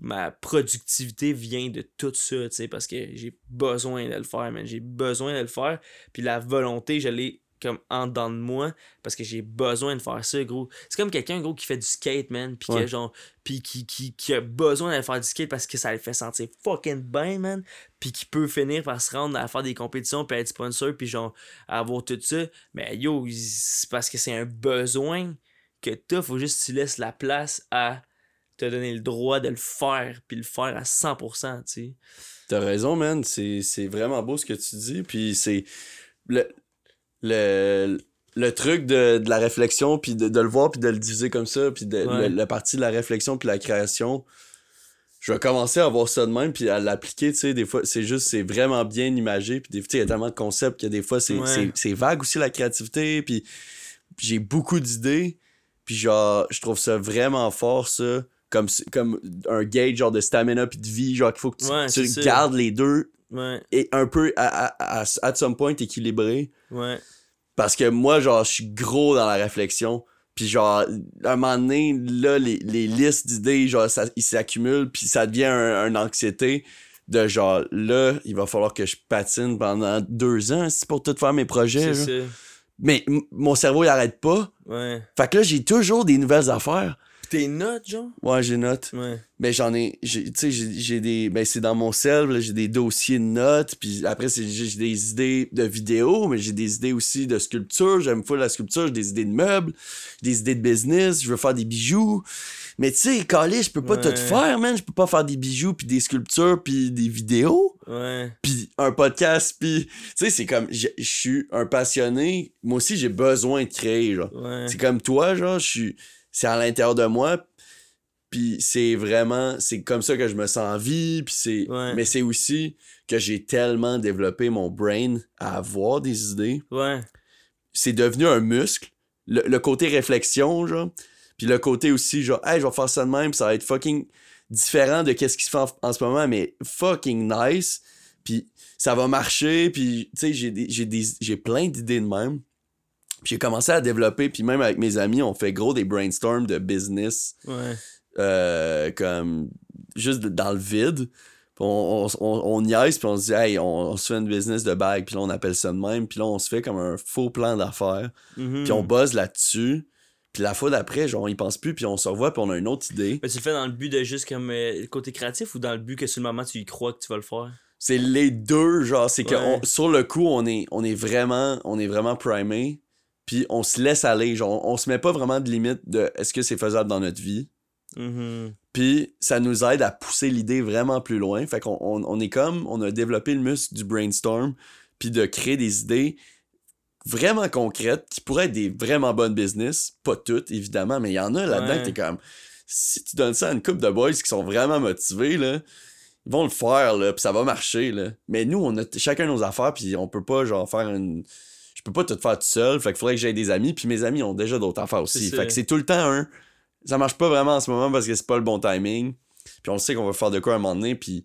ma productivité vient de tout ça, tu sais, parce que j'ai besoin de le faire, man. J'ai besoin de le faire. Puis la volonté, je l'ai comme en dedans de moi parce que j'ai besoin de faire ça, gros. C'est comme quelqu'un, gros, qui fait du skate, man. Puis Ouais. genre, puis qui, qui, qui a besoin d'aller faire du skate parce que ça le fait sentir fucking bien, man. Puis qui peut finir par se rendre à faire des compétitions, puis être sponsor, puis genre, avoir tout ça. Mais yo, c'est parce que c'est un besoin que t'as. Faut juste que tu laisses la place à te donner le droit de le faire, puis le faire à 100%, tu sais. T'as raison, man. C'est c'est vraiment beau ce que tu dis. Puis c'est. Le, le, le truc de, de la réflexion, puis de, de le voir, puis de le diviser comme ça, puis de, Ouais. le- la partie de la réflexion, puis la création. Je vais commencer à voir ça de même, puis à l'appliquer, tu sais. Des fois, c'est juste, c'est vraiment bien imagé. Puis il y a tellement de concepts que des fois, c'est Ouais. vague aussi la créativité. Puis j'ai beaucoup d'idées. Puis genre, je trouve ça vraiment fort, ça. Comme, comme un gauge genre de stamina puis de vie, genre qu'il faut que tu, Ouais, tu gardes les deux Ouais, et un peu à, à, à, at some point équilibré. ouais. Parce que moi, genre, je suis gros dans la réflexion. Puis genre, à un moment donné, là, les, les listes d'idées, genre, ça, ils s'accumulent, puis ça devient un, un anxiété de genre, là, il va falloir que je patine pendant deux ans c'est pour tout faire mes projets. Mais mon cerveau, il arrête pas. Ouais. Fait que là, j'ai toujours des nouvelles affaires. Tes notes, genre? Ouais, j'ai note. Ouais. Ben j'en ai, tu sais, j'ai des, ben c'est dans mon sel, là, j'ai des dossiers de notes, puis après j'ai des idées de vidéos, mais j'ai des idées aussi de sculpture, j'aime full la sculpture, j'ai des idées de meubles, j'ai des idées de business, je veux faire des bijoux. Mais tu sais, calé, je peux pas tout faire, man, je peux pas faire des bijoux puis des sculptures puis des vidéos, Ouais. puis un podcast puis tu sais, c'est comme je je suis un passionné, moi aussi j'ai besoin de créer genre. Ouais. C'est comme toi, genre, je suis. C'est à l'intérieur de moi. Puis c'est vraiment. C'est comme ça que je me sens en vie. Puis c'est. Ouais. Mais c'est aussi que j'ai tellement développé mon brain à avoir des idées. Ouais. C'est devenu un muscle. Le, le côté réflexion, genre. Puis le côté aussi, genre, hey, je vais faire ça de même. ça va être fucking différent de qu'est-ce qui se fait en, en ce moment, mais fucking nice. Puis ça va marcher. Puis, tu sais, j'ai j'ai plein d'idées de même. Puis j'ai commencé à développer, puis même avec mes amis, on fait gros des brainstorms de business, Ouais. euh, comme juste dans le vide. Puis on, on, on, on niaise, puis on se dit, hey, on, on se fait une business de bag, puis là on appelle ça de même, puis là on se fait comme un faux plan d'affaires, Mhm. puis on buzz là-dessus. Puis la fois d'après, genre, on y pense plus, puis on se revoit, puis on a une autre idée. Mais tu le fais dans le but de juste comme euh, côté créatif ou dans le but que sur le moment tu y crois que tu vas le faire? C'est les deux, genre, c'est que Ouais. sur le coup, on est, on est vraiment, on est vraiment primé, puis on se laisse aller, genre, on, on se met pas vraiment de limite de est-ce que c'est faisable dans notre vie. Mhm. Puis ça nous aide à pousser l'idée vraiment plus loin. Fait qu'on on, on est comme, on a développé le muscle du brainstorm, puis de créer des idées vraiment concrètes qui pourraient être des vraiment bonnes business. Pas toutes, évidemment, mais il y en a là-dedans Ouais. que t'es comme, si tu donnes ça à une couple de boys qui sont vraiment motivés, là, ils vont le faire, là, puis ça va marcher, là. Mais nous, on a chacun nos affaires, puis on peut pas, genre, faire une... Je peux pas tout faire tout seul, fait qu'il faudrait que j'aie des amis, puis mes amis ont déjà d'autres affaires aussi. Fait que c'est tout le temps un... Ça marche pas vraiment en ce moment parce que c'est pas le bon timing. Puis on sait qu'on va faire de quoi à un moment donné, puis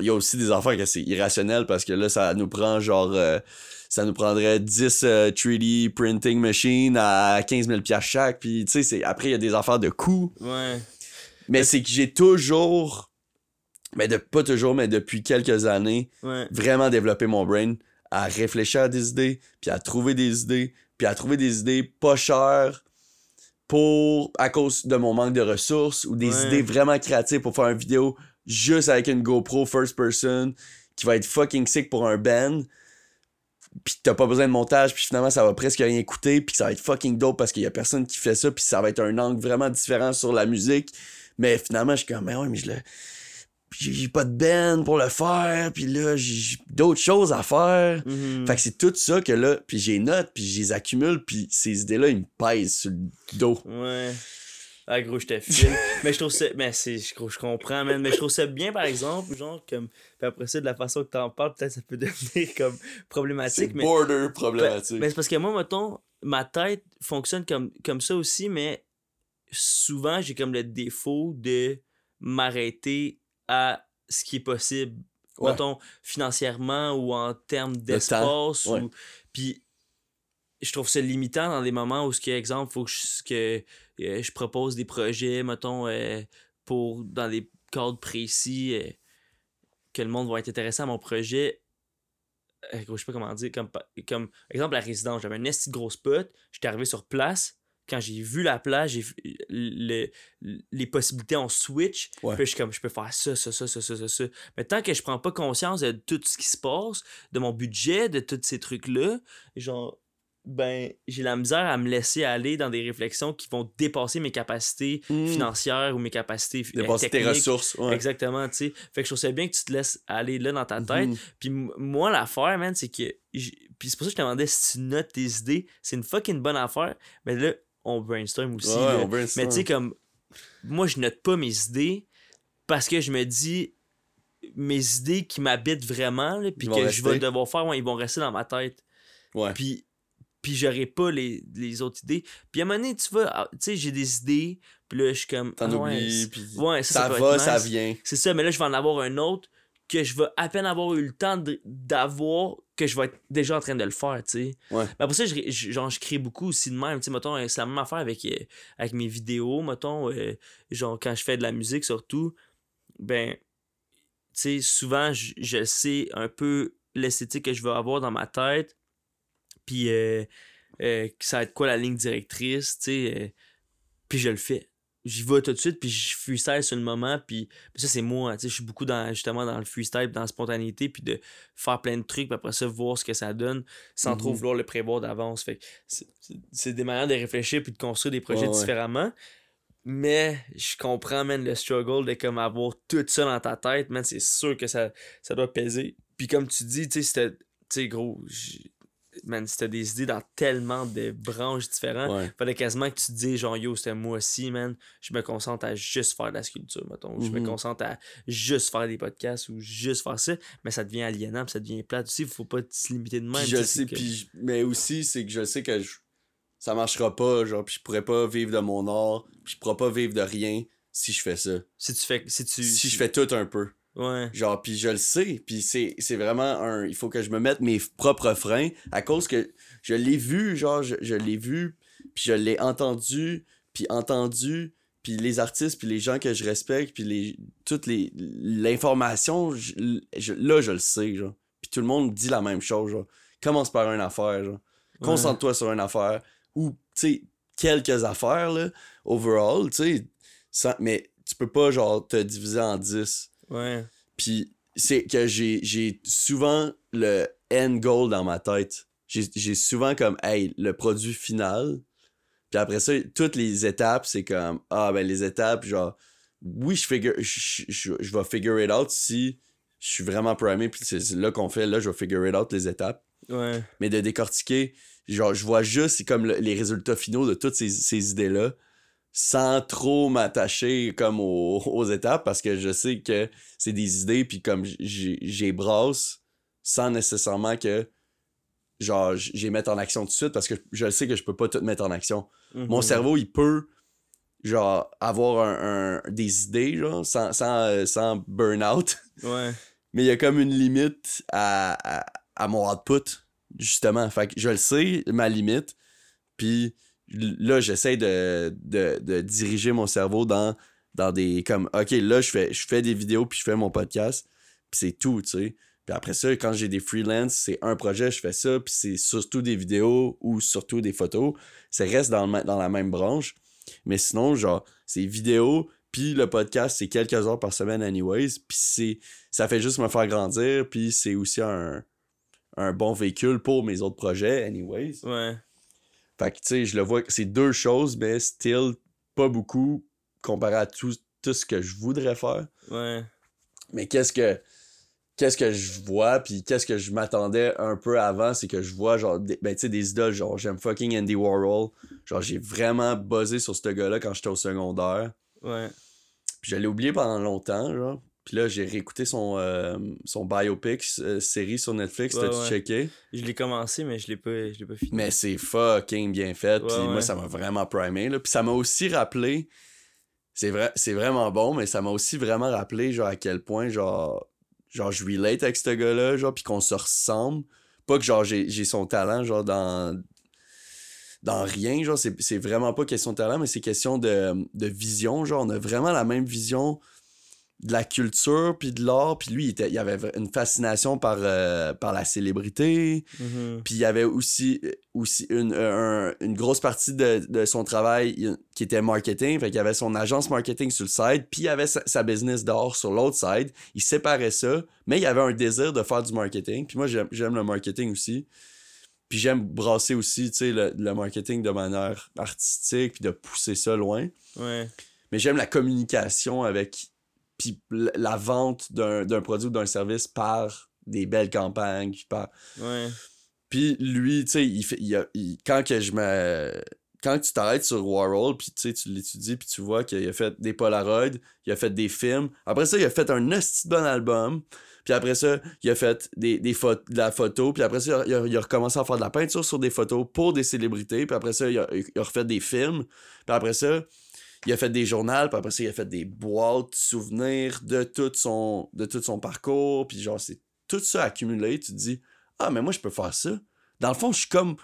il y a aussi des affaires que c'est irrationnel parce que là, ça nous prend genre... euh, ça nous prendrait 10 euh, 3D printing machines à 15 000 piastres chaque, puis tu sais, c'est- après, il y a des affaires de coûts. Ouais. Mais c'est que j'ai toujours... Mais de, pas toujours, mais depuis quelques années, Ouais. vraiment développer mon brain à réfléchir à des idées, puis à trouver des idées, puis à trouver des idées pas chères pour à cause de mon manque de ressources ou des Ouais. idées vraiment créatives pour faire une vidéo juste avec une GoPro first person qui va être fucking sick pour un band puis t'as pas besoin de montage puis finalement ça va presque rien coûter puis ça va être fucking dope parce qu'il y a personne qui fait ça puis ça va être un angle vraiment différent sur la musique mais finalement je suis comme mais ouais mais je le j'ai j'ai pas de band pour le faire puis là j'ai d'autres choses à faire Mhm. fait que c'est tout ça que là, puis j'ai note, puis je les accumule, puis ces idées-là, ils me pèsent sur le dos. Ouais. Ah, gros, je te file. mais je trouve ça. Mais c'est. je- comprends, man. Mais je trouve ça bien, par exemple. Genre, comme. Puis après ça, de la façon que t'en parles, peut-être ça peut devenir comme problématique. Mais, border problématique. mais c'est parce que moi, mettons, ma tête fonctionne comme, comme ça aussi, mais souvent, j'ai comme le défaut de m'arrêter à ce qui est possible. Ouais. Mettons, financièrement ou en termes d'espace. ouais. ou- Puis je trouve ça limitant dans des moments où, ce exemple, faut que je, que, euh, je propose des projets, mettons, euh, pour dans des cadres précis, euh, que le monde va être intéressé à mon projet. Je sais pas comment dire. Comme, comme exemple, la résidence. J'avais un esti de gros spot. J'étais arrivé sur place. Quand j'ai vu la j'ai le- les possibilités en switch. Ouais. Puis je suis comme, je peux faire ça, ça, ça, ça, ça, ça. Mais tant que je prends pas conscience de tout ce qui se passe, de mon budget, de tous ces trucs-là, genre, ben, j'ai la misère à me laisser aller dans des réflexions qui vont dépasser mes capacités Hmm. financières ou mes capacités euh, Dépasser tes ressources. Ouais. Exactement, tu sais. Fait que je trouve ça bien que tu te laisses aller là dans ta tête. Mhm. Puis moi, l'affaire, man, c'est que. Puis c'est pour ça que je te demandais si tu notes tes idées. C'est une fucking bonne affaire. Mais là, on brainstorm aussi. Ouais, là. on brainstorm. Mais tu sais, comme. Moi, je note pas mes idées parce que je me dis. Mes idées qui m'habitent vraiment, là, puis que je vais devoir faire, ouais, ils vont rester dans ma tête. Ouais. Puis, puis j'aurai pas les, les autres idées. Puis à un moment donné, tu vois, tu sais, j'ai des idées, puis là, je suis comme. T'en ah ouais, oublies, puis ouais, ça, ça, ça va, ça vient. C'est ça, mais là, je vais en avoir un autre que je vais à peine avoir eu le temps d'avoir, que je vais être déjà en train de le faire, tu sais. Ouais. Mais après ça, je, je- genre, je crée beaucoup aussi de même, tu sais, mettons, euh, c'est la même affaire avec, euh, avec mes vidéos, mettons, euh, genre, quand je fais de la musique, surtout, ben, tu sais, souvent, je, je sais un peu l'esthétique que je veux avoir dans ma tête, puis euh, ça va être quoi la ligne directrice, tu sais, puis je le fais. J'y vais tout de suite, puis je freestyle sur le moment, puis puis ça, c'est moi, tu sais, je suis beaucoup dans, justement dans le freestyle, dans la spontanéité, puis de faire plein de trucs, puis après ça, voir ce que ça donne, sans trop Mhm. vouloir le prévoir d'avance. Fait c'est- des manières de réfléchir, puis de construire des projets Ouais, ouais. différemment. Mais je comprends, man, le struggle de comme avoir tout ça dans ta tête, man, c'est sûr que ça, ça doit peser. Puis comme tu dis, tu sais, c'était, tu sais, gros, man, c'était des idées dans tellement de branches différentes. Ouais. Fallait quasiment que tu te dises, genre, yo, c'était moi aussi, man. Je me concentre à juste faire de la sculpture, mettons. Je me Mhm. concentre à juste faire des podcasts ou juste faire ça. Mais ça devient aliénant, puis ça devient plate aussi. Faut pas se limiter de même. Puis je sais, que- puis mais aussi, c'est que je sais que je- ça marchera pas, genre, puis je pourrais pas vivre de mon art, puis je pourrais pas vivre de rien si je fais ça. Si tu fais. Si tu. Si je fais tout un peu. Ouais. Genre, puis je le sais, puis c'est vraiment un... Il faut que je me mette mes propres freins à cause que je l'ai vu, genre, je, je l'ai vu, puis je l'ai entendu, puis entendu, puis les artistes, puis les gens que je respecte, puis les toute les l'information, je- je- là, je le sais, genre. Puis tout le monde dit la même chose, genre. Commence par une affaire, genre. Concentre-toi sur une affaire, ou, tu sais, quelques affaires, là, overall, tu sais, mais tu peux pas, genre, te diviser en 10. Ouais. Puis c'est que j'ai j'ai souvent le end goal dans ma tête. J'ai j'ai souvent comme, hey, le produit final. Puis après ça, toutes les étapes, c'est comme, ah, ben les étapes, genre, oui, je figure, je, je, je vais figure it out si je suis vraiment primé. Puis c'est c'est là qu'on fait, là, je vais figure it out les étapes. Ouais. Mais de décortiquer, genre, je vois juste, c'est comme le- les résultats finaux de toutes ces, ces idées-là sans trop m'attacher comme aux, aux étapes parce que je sais que c'est des idées puis comme j'ai brasse sans nécessairement que genre j'ai mettre en action tout de suite parce que je sais que je peux pas tout mettre en action. Mon Mhm. cerveau il peut genre avoir un, un- des idées genre sans sans, euh, sans burn out Ouais. mais il y a comme une limite à, à, à mon output, justement. Fait que je le sais, ma limite. Puis là, j'essaie de, diriger mon cerveau dans, des. Comme, OK, là, je fais, des vidéos, puis je fais mon podcast, puis c'est tout, tu sais. Puis après ça, quand j'ai des freelance, c'est un projet, je fais ça, puis c'est surtout des vidéos ou surtout des photos. Ça reste dans la même branche. Mais sinon, genre, c'est vidéo, puis le podcast, c'est quelques heures par semaine anyways. Puis c'est, ça fait juste me faire grandir, puis c'est aussi un, un bon véhicule pour mes autres projets anyways. Ouais. Fait que, tu sais, je le vois, c'est deux choses, mais still pas beaucoup comparé à tout, tout ce que je voudrais faire. Ouais. Mais qu'est-ce que qu'est-ce que je vois puis qu'est-ce que je m'attendais un peu avant c'est que je vois genre des, ben tu sais des idoles genre j'aime fucking Andy Warhol genre j'ai vraiment buzzé sur ce gars là quand j'étais au secondaire Ouais. puis je l'ai oublié pendant longtemps genre puis là j'ai réécouté son euh, son biopic euh, série sur Netflix Ouais, t'as-tu ouais. checké? Je l'ai commencé, mais je l'ai pas, je l'ai pas fini. mais c'est fucking bien fait puis moi ça m'a vraiment primé là. Puis ça m'a aussi rappelé c'est vrai c'est vraiment bon mais ça m'a aussi vraiment rappelé genre à quel point genre genre je relate avec ce gars là genre puis qu'on se ressemble. Pas que genre j'ai j'ai son talent genre dans dans rien genre c'est c'est vraiment pas question de talent mais c'est question de de vision genre. On a vraiment la même vision de la culture puis de l'art puis lui il, était, il avait une fascination par euh, par la célébrité Mhm. puis il y avait aussi, aussi une, un- une grosse partie de, de son travail il- qui était marketing. Fait qu'il y avait son agence marketing sur le side, puis il y avait sa, sa business d'or sur l'autre side. Il séparait ça, mais il y avait un désir de faire du marketing. Puis moi, j'aime j'aime le marketing aussi. Puis j'aime brasser aussi, tu sais, le, le marketing de manière artistique, puis de pousser ça loin. Ouais. Mais j'aime la communication avec, puis la vente d'un produit ou d'un service par des belles campagnes, puis par... Ouais. Puis lui, tu sais, il fait, il a- il- quand que je me... Quand tu t'arrêtes sur Warhol, puis tu sais, tu l'étudies, puis tu vois qu'il a fait des Polaroids, il a fait des films. Après ça, il a fait un hostie bon album. Puis après ça, il a fait des, des de la photo. Puis après ça, il a, il a recommencé à faire de la peinture sur des photos pour des célébrités. Puis après ça, il a, il a refait des films. Puis après ça, il a fait des journaux. Puis après ça, il a fait des boîtes souvenirs de tout son, de tout son parcours. Puis genre, c'est tout ça accumulé. Tu te dis, ah, mais moi, je peux faire ça. Dans le fond, je suis comme,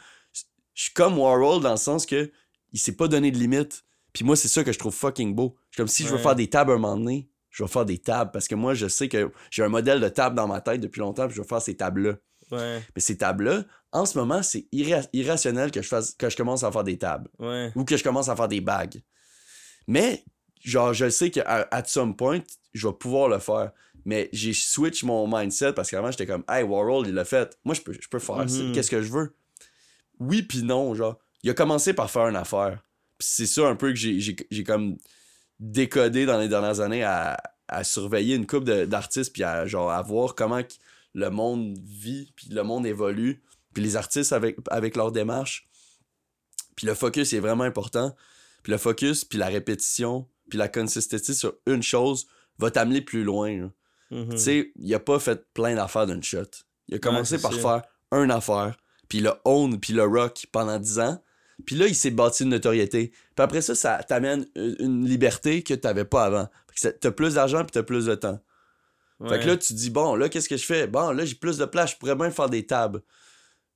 je suis comme Warhol dans le sens que il s'est pas donné de limite. Puis moi, c'est ça que je trouve fucking beau. Je suis comme si je veux faire des tables à un moment donné, je vais faire des tables parce que moi, je sais que j'ai un modèle de table dans ma tête depuis longtemps, puis je vais faire ces tables-là. Ouais. Mais ces tables-là, en ce moment, c'est irra- irrationnel que je fasse que je commence à faire des tables Ouais. ou que je commence à faire des bagues. Mais genre je sais qu'à at some point, je vais pouvoir le faire. Mais j'ai switch mon mindset parce qu'avant j'étais comme Hey Warhol, il l'a fait. Moi je peux je peux faire. Mhm. Qu'est-ce que je veux? Oui puis non, genre. Il a commencé par faire une affaire. Puis c'est ça un peu que j'ai j'ai- j'ai comme décodé dans les dernières années à, à surveiller une couple de- d'artistes puis à genre à voir comment le monde vit puis le monde évolue puis les artistes avec avec leur démarche puis le focus est vraiment important puis le focus puis la répétition puis la consistency sur une chose va t'amener plus loin. Mhm. tu sais il a pas fait plein d'affaires d'une shot il a commencé par faire une affaire puis le own puis le rock pendant 10 ans puis là il s'est bâti une notoriété puis après ça ça t'amène une liberté que t'avais pas avant t'as plus d'argent puis t'as plus de temps fait que là, tu dis, bon, là, qu'est-ce que je fais? Bon, là, j'ai plus de place, je pourrais bien faire des tables.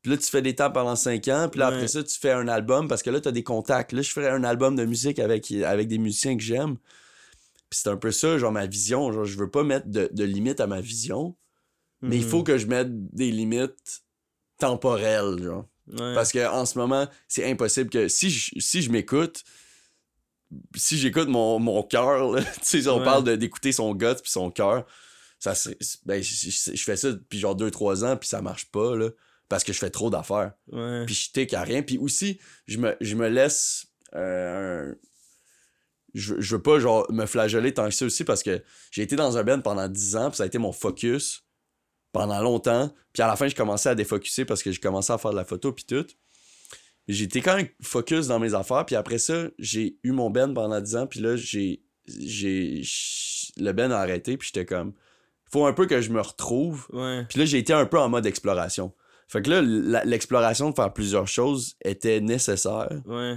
Puis là, tu fais des tables pendant 5 ans, puis là, Ouais. après ça, tu fais un album parce que là, tu as des contacts. Là, je ferais un album de musique avec, avec des musiciens que j'aime. Puis c'est un peu ça, genre, ma vision. Genre, je veux pas mettre de, de limites à ma vision, mais il faut que je mette des limites temporelles, genre. Ouais. Parce que en ce moment, c'est impossible que si je, si je m'écoute, si j'écoute mon, mon cœur, tu sais, on Ouais. parle d'écouter son gut puis son cœur, ça ben, je, je- je fais ça depuis genre 2-3 ans puis ça marche pas, là, parce que je fais trop d'affaires. Ouais. Puis je tic à rien. Puis aussi, je me, je me laisse euh, un- Je, je veux pas genre me flageller tant que ça aussi parce que j'ai été dans un band pendant 10 ans puis ça a été mon focus pendant longtemps. Puis à la fin, je commençais à défocuser parce que j'ai commencé à faire de la photo puis tout. J'étais quand même focus dans mes affaires. Puis après ça, j'ai eu mon band pendant 10 ans. Puis là, j'ai. j'ai Le band a arrêté. Puis j'étais comme. Faut un peu que je me retrouve. Ouais. Puis là, j'ai été un peu en mode exploration. Fait que là, l'exploration de faire plusieurs choses était nécessaire. Ouais.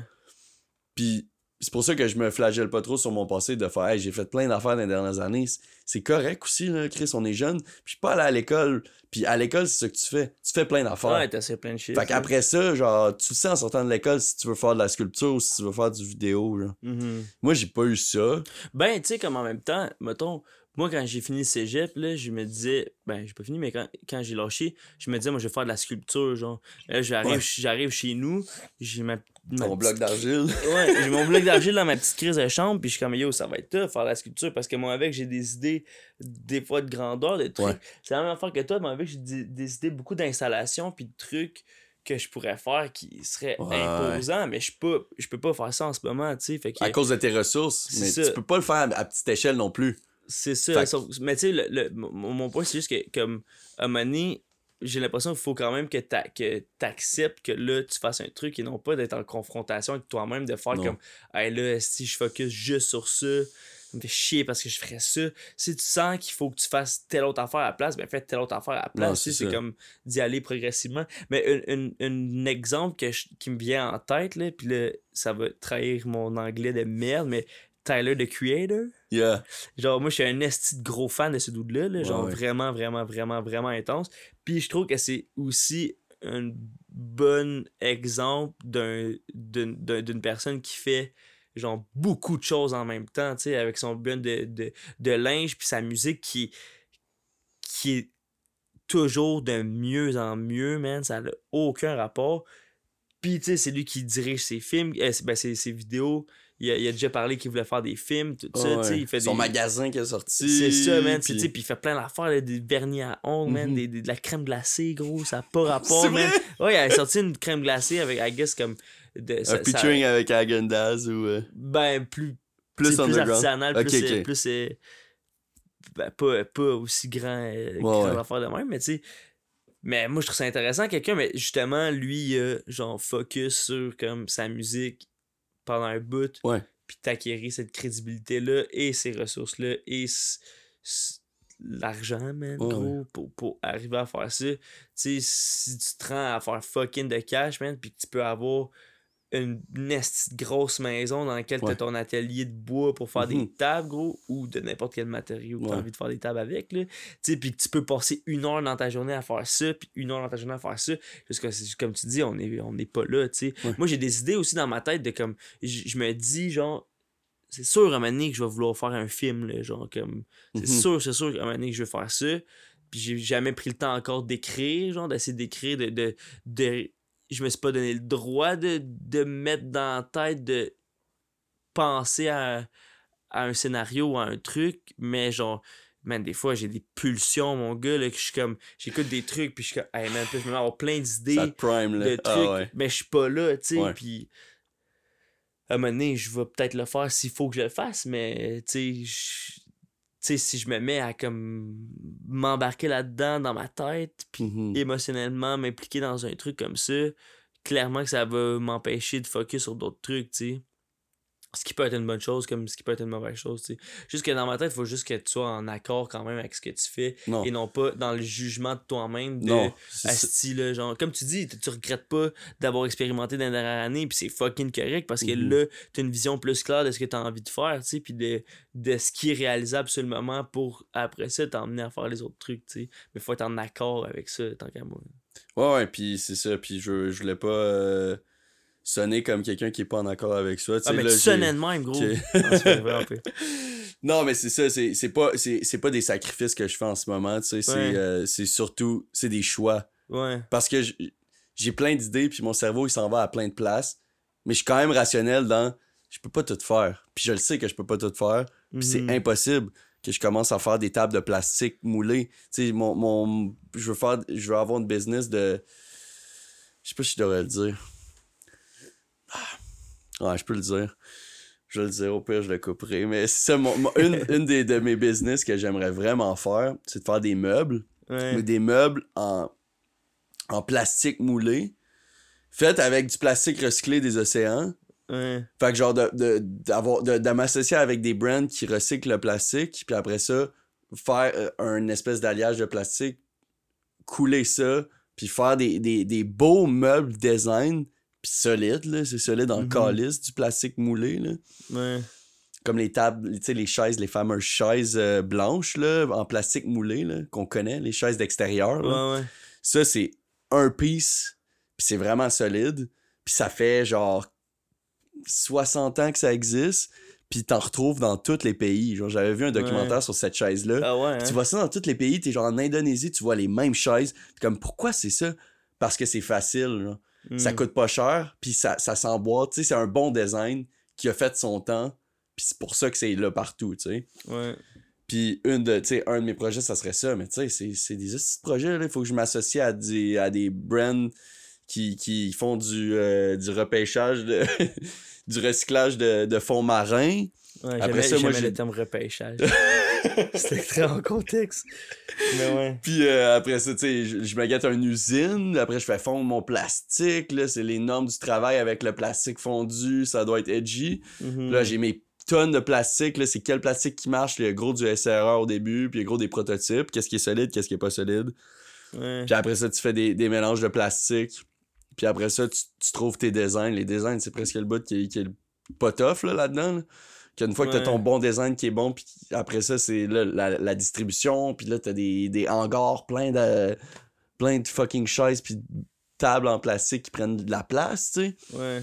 Puis c'est pour ça que je me flagelle pas trop sur mon passé de faire hey, j'ai fait plein d'affaires dans les dernières années. C'est- correct aussi, là, Chris, on est jeune. Puis je suis pas allé à l'école. Puis à l'école, c'est ça que tu fais. Tu fais plein d'affaires. Ouais, t'as plein de shit. fait qu'après ça, genre, tu le sais en sortant de l'école si tu veux faire de la sculpture ou si tu veux faire du vidéo. Genre. Mhm. Moi, j'ai pas eu ça. Ben, tu sais, comme en même temps, mettons, moi, quand j'ai fini le cégep, là, je me disais, ben, j'ai pas fini, mais quand, quand j'ai lâché, je me disais, moi, je vais faire de la sculpture, genre. Là, j'arrive, Ouais. j'arrive chez nous, j'ai ma. petite- bloc d'argile. Ouais, j'ai mon bloc d'argile dans ma petite crise de chambre, puis je suis comme, yo, ça va être tough faire la sculpture, parce que moi, avec, j'ai des idées, des fois, de grandeur, de trucs. Ouais. C'est la même affaire que toi, mais avec, j'ai des, des idées beaucoup d'installations, puis de trucs que je pourrais faire qui seraient Ouais. imposants, mais je peux, je peux pas faire ça en ce moment, tu sais. À cause de tes ressources. Mais ça. tu peux pas le faire à petite échelle non plus. C'est ça. Fait- mais tu sais, le, le- mon, point, c'est juste que, comme, à un moment donné, j'ai l'impression qu'il faut quand même que tu acceptes que là, tu fasses un truc et non pas d'être en confrontation avec toi-même, de faire Non. comme, hey là, si je focus juste sur ça, ça me fait chier parce que je ferais ça. Si tu sens qu'il faut que tu fasses telle autre affaire à la place, ben fais telle autre affaire à la place. Non, tu sais, c'est comme d'y aller progressivement. Mais un, un- un exemple que je- qui me vient en tête, là, puis là, ça va trahir mon anglais de merde, mais Tyler, the Creator. Yeah. Genre, moi, je suis un esti de gros fan de ce dude-là. là, genre, ouais. vraiment, vraiment, vraiment, vraiment intense. Puis je trouve que c'est aussi un bon exemple d'un- d'une d'un- d'une personne qui fait genre beaucoup de choses en même temps, tu sais, avec son bun de, de, de linge puis sa musique qui, qui est toujours de mieux en mieux, man. Ça n'a aucun rapport. Puis, tu sais, c'est lui qui dirige ses films, euh, ben, ses, ses vidéos. Il a, il a déjà parlé qu'il voulait faire des films, tout ça, ouais. Il fait Son des... magasin qui est sorti. C'est ça, man. puis- Puis il fait plein d'affaires, des vernis à ongles, man, Mhm. des, des- de la crème glacée, gros. Ça n'a pas rapport, man. Ouais, il a sorti une crème glacée avec, I guess, comme. De, ça- Un ça- featuring avec Häagen-Dazs ou euh, ben, plus. plus underground. artisanal, plus. euh, ok. plus euh, ben, pas, pas aussi grand, euh, Ouais, grand ouais. affaire de même, mais tu sais. Mais moi, je trouve ça intéressant, quelqu'un, mais justement, lui, euh, genre, focus sur comme sa musique pendant un bout. Ouais. Puis t'acquérir cette crédibilité-là et ces ressources-là et l'argent, man, Ouais, gros, pour, pour arriver à faire ça. Tu sais, si tu te rends à faire fucking de cash, man, puis que tu peux avoir une, de grosse maison dans laquelle tu as ton atelier de bois pour faire Mhm. des tables, gros, ou de n'importe quel matériau que tu as envie de faire des tables avec, là. Puis que tu peux passer une heure dans ta journée à faire ça, puis une heure dans ta journée à faire ça. Parce que, comme tu dis, on n'est on est pas là. Ouais. Moi, j'ai des idées aussi dans ma tête de comme. Je me dis, genre, c'est sûr à un moment donné que je vais vouloir faire un film, là, genre, comme. C'est Mhm. sûr, c'est sûr qu'à un moment donné que je vais faire ça. Puis j'ai jamais pris le temps encore d'écrire, genre, d'essayer d'écrire, de, de, de- Je me suis pas donné le droit de, de me mettre dans la tête de penser à, à un scénario ou à un truc, mais genre. Man, des fois, j'ai des pulsions, mon gars, là, que je suis comme. J'écoute des trucs, puis je suis comme. Hey, man, puis je me mets à avoir plein d'idées prime, de trucs, Ah ouais. mais je suis pas là, tu sais, Ouais. puis à un moment donné, je vais peut-être le faire s'il faut que je le fasse, mais tu sais, sais, si je me mets à comme m'embarquer là-dedans dans ma tête, puis Mhm. émotionnellement m'impliquer dans un truc comme ça, clairement que ça va m'empêcher de focus sur d'autres trucs, tu sais. Ce qui peut être une bonne chose comme ce qui peut être une mauvaise chose, tu. Juste que dans ma tête, il faut juste que tu sois en accord quand même avec ce que tu fais Non. et non pas dans le jugement de toi-même de. Asti, là, genre, comme tu dis, tu tu regrettes pas d'avoir expérimenté dans la dernière année, puis c'est fucking correct parce que Mhm. là, t'as une vision plus claire de ce que t'as envie de faire, tu puis de, de ce qui est réalisable sur le moment pour après ça t'emmener à faire les autres trucs, tu. Mais faut être en accord avec ça, tant qu'à moi. Ouais, ouais, puis c'est ça. Puis je, je voulais pas euh, sonner comme quelqu'un qui est pas en accord avec ça. Ah, mais là, tu sonnais de même, gros. Ah. Non, mais c'est ça, c'est pas, c'est c'est pas des sacrifices que je fais en ce moment, tu sais, c'est Ouais. euh, c'est surtout, c'est des choix. Ouais. Parce que j'ai plein d'idées, puis mon cerveau, il s'en va à plein de places, mais je suis quand même rationnel dans, je peux pas tout faire. Puis je le sais que je peux pas tout faire, puis c'est Mhm. impossible que je commence à faire des tables de plastique moulées. Tu sais, mon, mon, je veux faire, je veux avoir une business de, je sais pas si je devrais le dire. Ah. Ouais, je peux le dire. Je vais le dire, au pire, je le couperai. Mais c'est ça, mon- mon- une, une des, de mes business que j'aimerais vraiment faire, c'est de faire des meubles. Ouais. Mais des meubles en, en plastique moulé, faits avec du plastique recyclé des océans. Ouais. Fait que genre de, de, d'avoir, de, de m'associer avec des brands qui recyclent le plastique, puis après ça, faire euh, un espèce d'alliage de plastique, couler ça, puis faire des, des, des beaux meubles design, puis solides, là, c'est solide en Mhm. calice, du plastique moulé, là. Ouais. Comme les tables, tu sais, les chaises, les fameuses chaises euh, blanches, là, en plastique moulé, là, qu'on connaît, les chaises d'extérieur, là. Ouais, ouais. Ça, c'est un piece, puis c'est vraiment solide. Puis ça fait genre 60 ans que ça existe. puis t'en retrouves dans tous les pays. Genre, j'avais vu un documentaire sur cette chaise-là. Ah ouais. Tu hein? vois ça dans tous les pays, t'es genre en Indonésie, tu vois les mêmes chaises. Comme, pourquoi c'est ça? Parce que c'est facile, genre. Ça Hmm. coûte pas cher, puis ça, ça s'emboîte. Tu sais, c'est un bon design qui a fait son temps, puis c'est pour ça que c'est là partout, tu sais. Ouais. Puis une de, un de mes projets, ça serait ça, mais tu sais, c'est- c'est des petits projets. Il faut que je m'associe à des, à des brands qui, qui font du, euh, du repêchage, de, du recyclage de, de fonds marins. Ouais, Après ça, moi, j'ai- le terme repêchage. C'était très en contexte. Mais ouais. Puis euh, après ça, tu sais, je, je me gâte une usine. Après, je fais fondre mon plastique. Là, c'est les normes du travail avec le plastique fondu. Ça doit être edgy. Mhm. Là, j'ai mes tonnes de plastique. Là, c'est quel plastique qui marche. Le gros du SRR au début. Puis le gros des prototypes. Qu'est-ce qui est solide, qu'est-ce qui est pas solide. Ouais. Puis après ça, tu fais des, des mélanges de plastique. Puis après ça, tu, tu trouves tes designs. Les designs, c'est presque le bout qui est, qui est le pas tough là, là-dedans. Là. Qu'une fois que t'as Ouais. ton bon design qui est bon, puis après ça, c'est la, la distribution. Puis là, t'as des, des hangars plein de, plein de fucking chaises, puis de tables en plastique qui prennent de la place, tu sais. Ouais.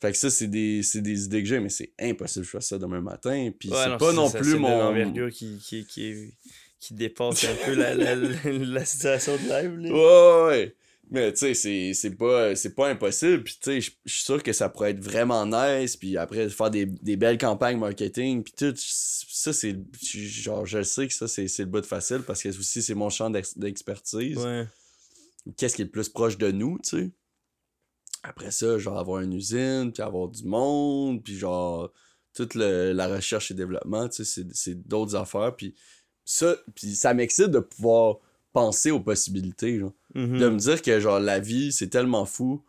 Fait que ça, c'est des, c'est des idées que j'ai, mais c'est impossible que je fasse ça demain matin. Puis Ouais, c'est pas non ça, plus c'est mon. l'envergure qui, qui, qui, qui dépasse un peu la, la, la, la situation de live. Là. Ouais, ouais. Mais tu sais, c'est- c'est pas, c'est pas impossible. Puis tu sais, je suis sûr que ça pourrait être vraiment nice. Puis après, faire des, des belles campagnes marketing. Puis tout, ça, c'est. Genre, je sais que ça, c'est c'est le bout de facile parce que aussi, c'est mon champ d'ex- d'expertise. Ouais. Qu'est-ce qui est le plus proche de nous, tu sais? Après ça, genre, avoir une usine, puis avoir du monde, puis genre, toute le- la recherche et développement, tu sais, c'est- c'est d'autres affaires. Puis ça, puis ça m'excite de pouvoir penser aux possibilités, genre Mhm. de me dire que genre la vie c'est tellement fou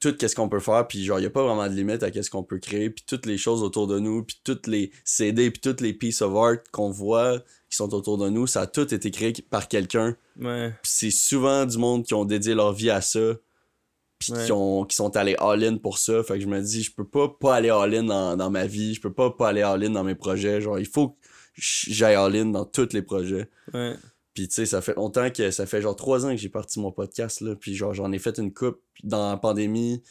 tout qu'est-ce qu'on peut faire puis genre y a pas vraiment de limite à qu'est-ce qu'on peut créer puis toutes les choses autour de nous puis toutes les CD puis toutes les pieces of art qu'on voit qui sont autour de nous ça a tout été créé par quelqu'un Ouais. puis c'est souvent du monde qui ont dédié leur vie à ça puis Ouais. qui ont qui sont allés all-in pour ça fait que je me dis je peux pas pas aller all-in dans, dans ma vie je peux pas pas aller all-in dans mes projets genre il faut que j'aille all-in dans tous les projets Ouais. Puis tu sais, ça fait longtemps que ça fait genre trois ans que j'ai parti mon podcast là, puis genre j'en ai fait une coupe dans la pandémie,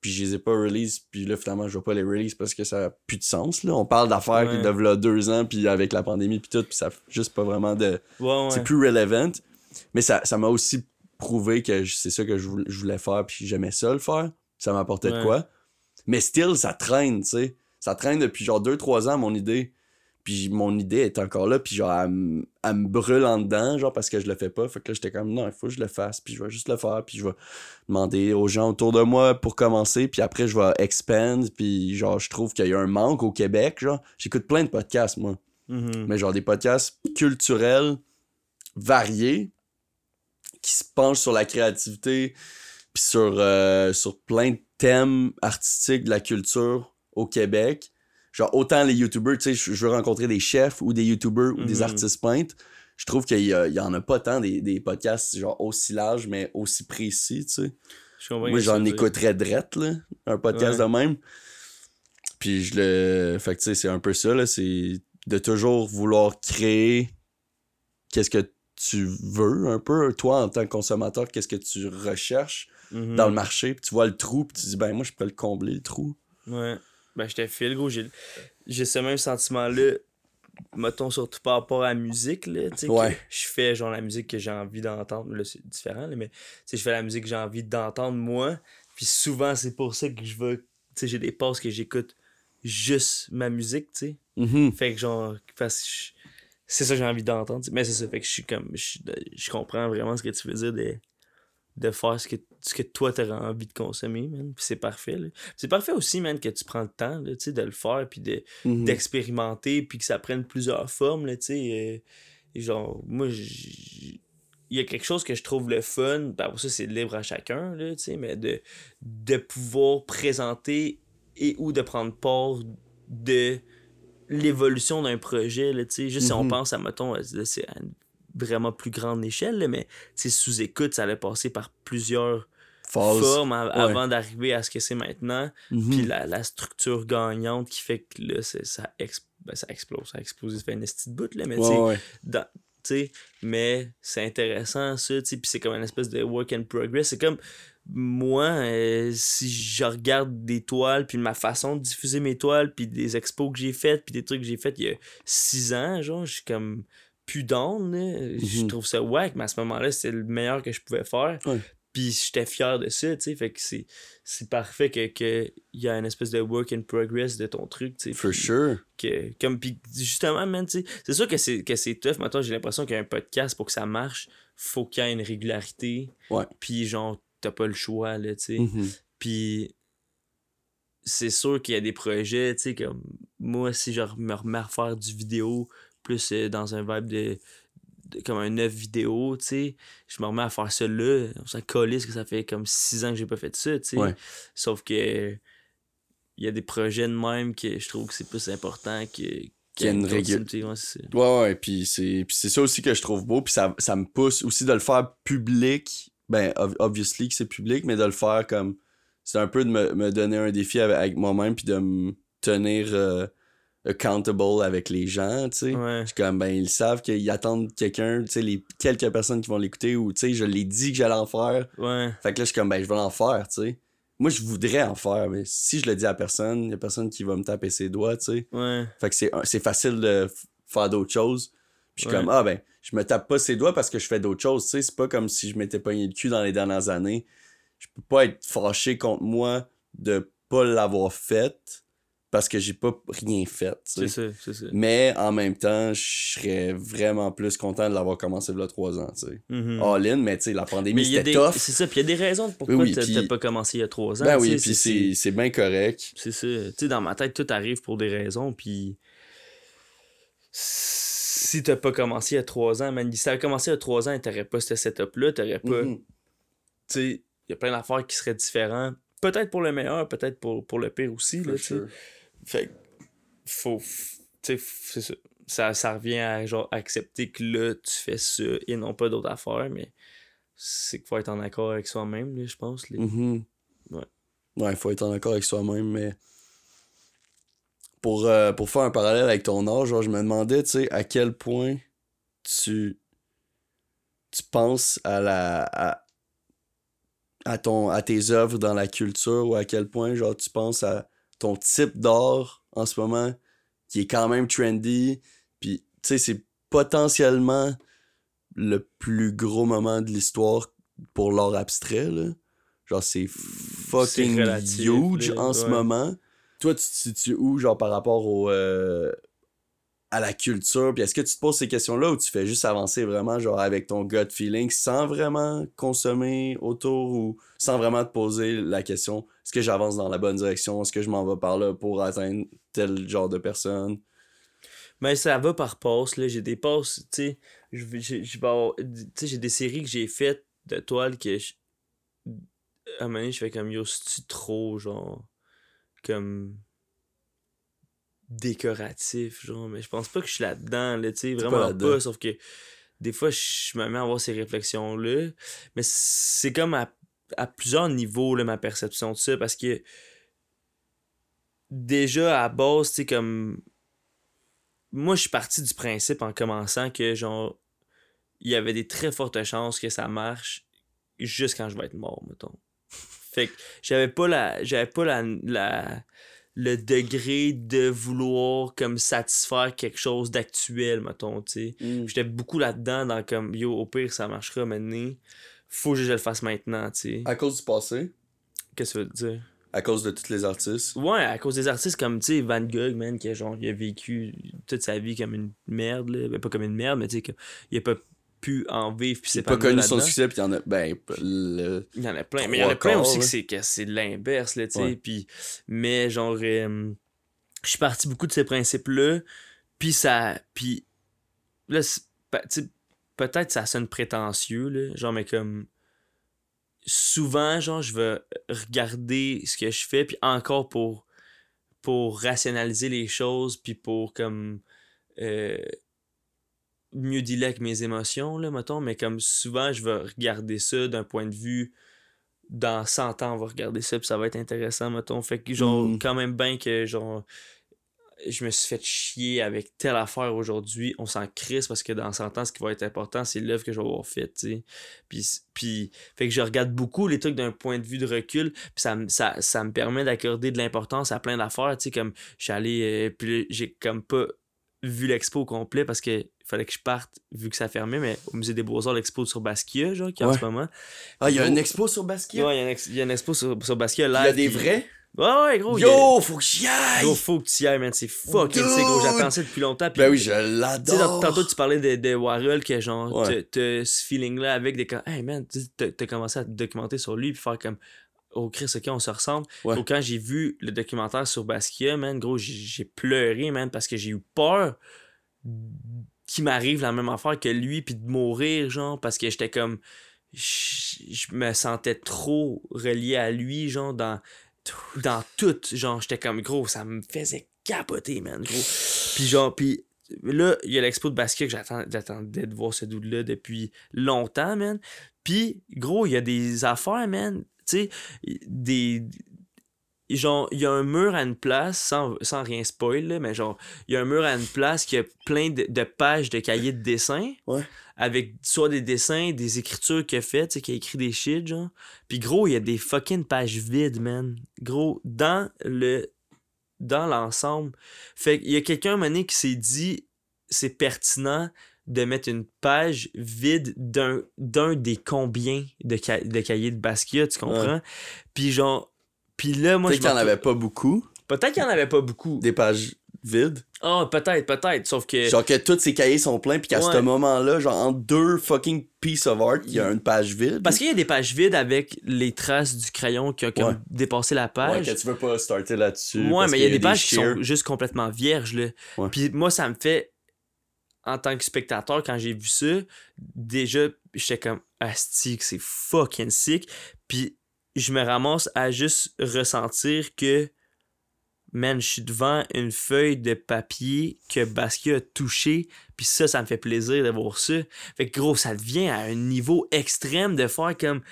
puis je les ai pas release, puis là finalement je vais pas les release parce que ça a plus de sens là. On parle d'affaires qui doivent là deux ans puis avec la pandémie puis tout, puis ça juste pas vraiment de Ouais, ouais. c'est plus relevant. Mais ça ça m'a aussi prouvé que c'est ça que je voulais, je voulais faire puis j'aimais ça le faire. Ça m'apportait de quoi. Mais still ça traîne, tu sais. Ça traîne depuis genre deux trois ans mon idée. Puis mon idée est encore là, puis genre, elle, me- elle me brûle en dedans, genre, parce que je le fais pas. Fait que là, j'étais comme, non, il faut que je le fasse, puis je vais juste le faire, puis je vais demander aux gens autour de moi pour commencer, puis après, je vais expand, puis genre, je trouve qu'il y a un manque au Québec, genre. J'écoute plein de podcasts, moi. Mhm. Mais genre, des podcasts culturels, variés, qui se penchent sur la créativité, puis sur, euh, sur plein de thèmes artistiques de la culture au Québec. Genre, autant les YouTubers, tu sais, je veux rencontrer des chefs ou des YouTubers ou des Mhm. artistes peintres. Je trouve qu'il y, y en a pas tant des, des podcasts genre aussi larges, mais aussi précis, tu sais. Je Moi, j'en écouterais drette, là, un podcast Ouais. de même. Puis je le... Fait que, tu sais, c'est un peu ça, là, c'est de toujours vouloir créer qu'est-ce que tu veux, un peu. Toi, en tant que consommateur, qu'est-ce que tu recherches Mhm. dans le marché, puis tu vois le trou, puis tu dis, ben, moi, je peux le combler, le trou. Ouais. Ben, te file, gros. J'ai, ce même sentiment-là, mettons, surtout par rapport à la musique, là. Tu sais, que Ouais. je fais, genre, la musique que j'ai envie d'entendre. Là, c'est différent, là, mais, je fais la musique que j'ai envie d'entendre, moi. Puis souvent, c'est pour ça que je vais. Tu sais, j'ai des pauses que j'écoute juste ma musique, tu sais. Mhm. Fait que, genre, c'est ça que j'ai envie d'entendre. Mais c'est ça, fait que je suis comme. Je, je comprends vraiment ce que tu veux dire de, de faire ce que, ce que toi t'aurais envie de consommer, man. Puis c'est parfait, là. C'est parfait aussi, man, que tu prends le temps, là, de le faire, puis de, Mhm. d'expérimenter, puis que ça prenne plusieurs formes, là, tu sais. euh, genre, moi, il y a quelque chose que je trouve le fun, ben, pour ça, c'est libre à chacun, là, tu sais, mais de, de pouvoir présenter et ou de prendre part de l'évolution d'un projet, là, tu sais. Juste si on Mhm. pense à, mettons, là, c'est à une vraiment plus grande échelle, là, mais, sous écoute, ça allait passer par plusieurs Phase. formes av- Ouais. avant d'arriver à ce que c'est maintenant. Mhm. Puis la, la structure gagnante qui fait que là, ça, ex- ben, ça explose. Ça explose, ça fait une petite bout, là. Mais tu Ouais, sais, tu mais c'est intéressant ça, tu sais, puis c'est comme une espèce de work in progress. C'est comme moi, euh, si je regarde des toiles, puis ma façon de diffuser mes toiles, puis des expos que j'ai faites, puis des trucs que j'ai fait il y a six ans, genre, je suis comme plus down, je Mhm. trouve ça wack, mais à ce moment-là, c'est le meilleur que je pouvais faire. Ouais. Puis j'étais fier de ça, tu sais, fait que c'est, c'est parfait que, que y a une espèce de work in progress de ton truc, tu sais. For sure. que, comme, puis justement, man, tu sais, c'est sûr que c'est, que c'est tough. Maintenant, j'ai l'impression qu'un podcast, pour que ça marche, faut qu'il y ait une régularité. Ouais. Puis genre, t'as pas le choix, là, tu sais. Mhm. Puis c'est sûr qu'il y a des projets, tu sais, comme moi, si je me remets à refaire du vidéo, plus euh, dans un vibe de- comme un neuf vidéo, tu sais, je me remets à faire ça là. On s'en calisse que ça fait comme six ans que j'ai pas fait ça, tu sais. Ouais. Sauf que il y a des projets de même que je trouve que c'est plus important que. Qu'il y une ouais. Ouais, puis c'est puis c'est ça aussi que je trouve beau, puis ça, ça me pousse aussi de le faire public. Ben, ob- obviously que c'est public, mais de le faire comme. C'est un peu de me, me donner un défi avec, avec moi-même, puis de me tenir euh, accountable avec les gens, tu sais. Ouais. Je suis comme, ben, ils savent qu'ils attendent quelqu'un, tu sais, les quelques personnes qui vont l'écouter, ou, tu sais, je l'ai dit que j'allais en faire. Ouais. Fait que là, je suis comme, ben, je vais en faire, tu sais. Moi, je voudrais en faire, mais si je le dis à personne, il y a personne qui va me taper ses doigts, tu sais. Ouais. Fait que c'est, facile de faire d'autres choses. Puis je suis comme, ah ben, je me tape pas ses doigts parce que je fais d'autres choses, tu sais. C'est pas comme si je m'étais pogné le cul dans les dernières années. Je peux pas être fâché contre moi de pas l'avoir fait parce que j'ai pas rien fait, tu C'est ça, c'est ça. Mais en même temps, je serais vraiment plus content de l'avoir commencé il y a trois ans, tu sais. Mhm. All in, mais tu sais, la pandémie, Mais il y a c'était des. tough. C'est ça, puis il y a des raisons de pourquoi Oui, puis- t'as pas commencé il y a trois ans. Ben tu oui, puis c'est, c'est bien correct. C'est ça. Tu sais, dans ma tête, tout arrive pour des raisons, puis. Si t'as pas commencé il y a trois ans, man, si t'avais commencé il y a trois ans et t'aurais pas ce setup-là, t'aurais pas. Mhm. Tu sais, il y a plein d'affaires qui seraient différentes. Peut-être pour le meilleur, peut-être pour, pour le pire aussi, là, tu sure. Fait que, faut. Tu sais, ça. ça. Ça revient à genre accepter que là, tu fais ça et non pas d'autres affaires, mais c'est qu'il faut être en accord avec soi-même, je pense. là. Mhm. Ouais. Ouais, il faut être en accord avec soi-même, mais pour, euh, pour faire un parallèle avec ton âge, genre, je me demandais, tu sais, à quel point tu, tu penses à la à, à ton à tes œuvres dans la culture ou à quel point genre tu penses à ton type d'art en ce moment qui est quand même trendy. Puis tu sais c'est potentiellement le plus gros moment de l'histoire pour l'art abstrait là. Genre c'est fucking relatif, huge en ce moment. Toi tu te situes où genre par rapport au euh, à la culture puis est-ce que tu te poses ces questions là ou tu fais juste avancer vraiment genre avec ton gut feeling sans vraiment consommer autour ou sans vraiment te poser la question est-ce que j'avance dans la bonne direction? Est-ce que je m'en vais par là pour atteindre tel genre de personne? Mais ça va par passe, là. J'ai des passes, tu sais. j'ai- des séries que j'ai faites de toiles que. je- À un moment je fais comme yo, c'est-tu trop, genre. Comme. Décoratif, genre. Mais je pense pas que je suis là-dedans, là, tu sais. Vraiment pas. Sauf que des fois, je me mets à avoir ces réflexions-là. Mais c'est comme à, à plusieurs niveaux, là, ma perception de ça. Parce que. Déjà, à base, tu sais, comme moi, je suis parti du principe en commençant que, genre, il y avait des très fortes chances que ça marche juste quand je vais être mort, mettons. Fait que j'avais pas la. J'avais pas la, la- le degré de vouloir comme satisfaire quelque chose d'actuel, mettons, tu sais. J'étais beaucoup là-dedans dans comme yo, au pire ça marchera maintenant. Faut que je le fasse maintenant, tu sais. à cause du passé? Qu'est-ce que ça veut dire? à cause de tous les artistes? Ouais, à cause des artistes comme, tu sais, Van Gogh, man, qui a, genre, il a vécu toute sa vie comme une merde, là. Ben, pas comme une merde, mais tu sais, il a pas pu en vivre, puis c'est pas connu son succès puis il y en a ben le Il y en a plein, mais il y en a plein quarts, aussi c'est, que c'est l'inverse, là, tu sais. Ouais. Puis, mais genre, euh, je suis parti beaucoup de ces principes-là, puis ça, puis là, peut-être ça sonne prétentieux, là, genre, mais comme, souvent, genre, je vais regarder ce que je fais, puis encore pour, pour rationaliser les choses, puis pour, comme, euh, mieux dealer avec mes émotions, là, mettons, mais comme souvent, je vais regarder ça d'un point de vue dans 100 ans, on va regarder ça, puis ça va être intéressant, mettons. Fait que, genre, Mm. quand même bien que, genre, je me suis fait chier avec telle affaire aujourd'hui, on s'en crisse parce que dans 100 ans, ce qui va être important, c'est l'œuvre que je vais avoir faite, tu sais. Puis, puis, fait que je regarde beaucoup les trucs d'un point de vue de recul, puis ça, me- ça, ça me permet d'accorder de l'importance à plein d'affaires, tu sais, comme je suis allé, euh, puis j'ai comme pas vu l'expo au complet parce que fallait que je parte vu que ça fermait, mais au musée des Beaux-Arts, l'expo sur Basquiat, genre, qui est en Ouais. ce moment. Ah, il y a une expo sur Basquiat? Ouais, il y a une ex- il y a une expo sur, sur Basquiat Il y a des puis- vrais? Ouais, ouais, gros. a- Yo, faut que j'y aille! Gros, faut que tu y ailles, man. C'est fucking sick, gros. J'attends ça depuis longtemps. Puis, Ben oui, je Tu sais, tant- l'adore! tantôt, tu parlais de, de Warhol, que genre, Ouais. t'as- ce feeling-là avec des. Hey, man, t'as commencé à te documenter sur lui, puis faire comme. Oh, Chris, ok, on se ressemble. Ouais. Gros, quand j'ai vu le documentaire sur Basquiat, man, gros, j'ai- pleuré, man, parce que j'ai eu peur qu'il m'arrive la même affaire que lui, puis de mourir, genre, parce que j'étais comme. Je me sentais trop relié à lui, genre, dans, dans tout. Genre, j'étais comme, gros, ça me faisait capoter, man, gros. Puis genre, puis là, il y a l'expo de Basquiat que j'attendais de voir ce dude-là depuis longtemps, man. Puis, gros, il y a des affaires, man. Tu sais, des. Genre, il y a un mur à une place, sans, sans rien spoil, là, mais genre, il y a un mur à une place qui a plein de, de pages de cahiers de dessin. Ouais. Avec soit des dessins, des écritures qu'il a faites, tu sais, qu'il a écrit des shit, genre. Puis gros, il y a des fucking pages vides, man. Gros, dans le. Dans l'ensemble. Fait qu'il y a quelqu'un à un moment donné qui s'est dit c'est pertinent de mettre une page vide d'un d'un des combien de, ca- de cahiers de Basquiat, tu comprends? Puis genre. Puis là, moi, je Peut-être qu'il n'y en avait pas beaucoup, Peut-être qu'il n'y en avait pas beaucoup. des pages vides. Ah, peut-être, peut-être. Sauf que. Genre que tous ces cahiers sont pleins, puis qu'à Ouais. ce moment-là, genre entre deux fucking pieces of art, il y a une page vide. Parce qu'il y a des pages vides avec les traces du crayon qui a comme Ouais. dépassé la Ouais, page. que tu veux pas starter là-dessus. Ouais, mais il y a des pages qui sont juste complètement vierges, là. Ouais. Puis moi, ça me fait, en tant que spectateur, quand j'ai vu ça, déjà, j'étais comme, asti, que c'est fucking sick. Puis je me ramasse à juste ressentir que, man, je suis devant une feuille de papier que Basquiat a touché, puis ça, ça me fait plaisir de voir ça. Fait que gros, ça devient à un niveau extrême de faire comme,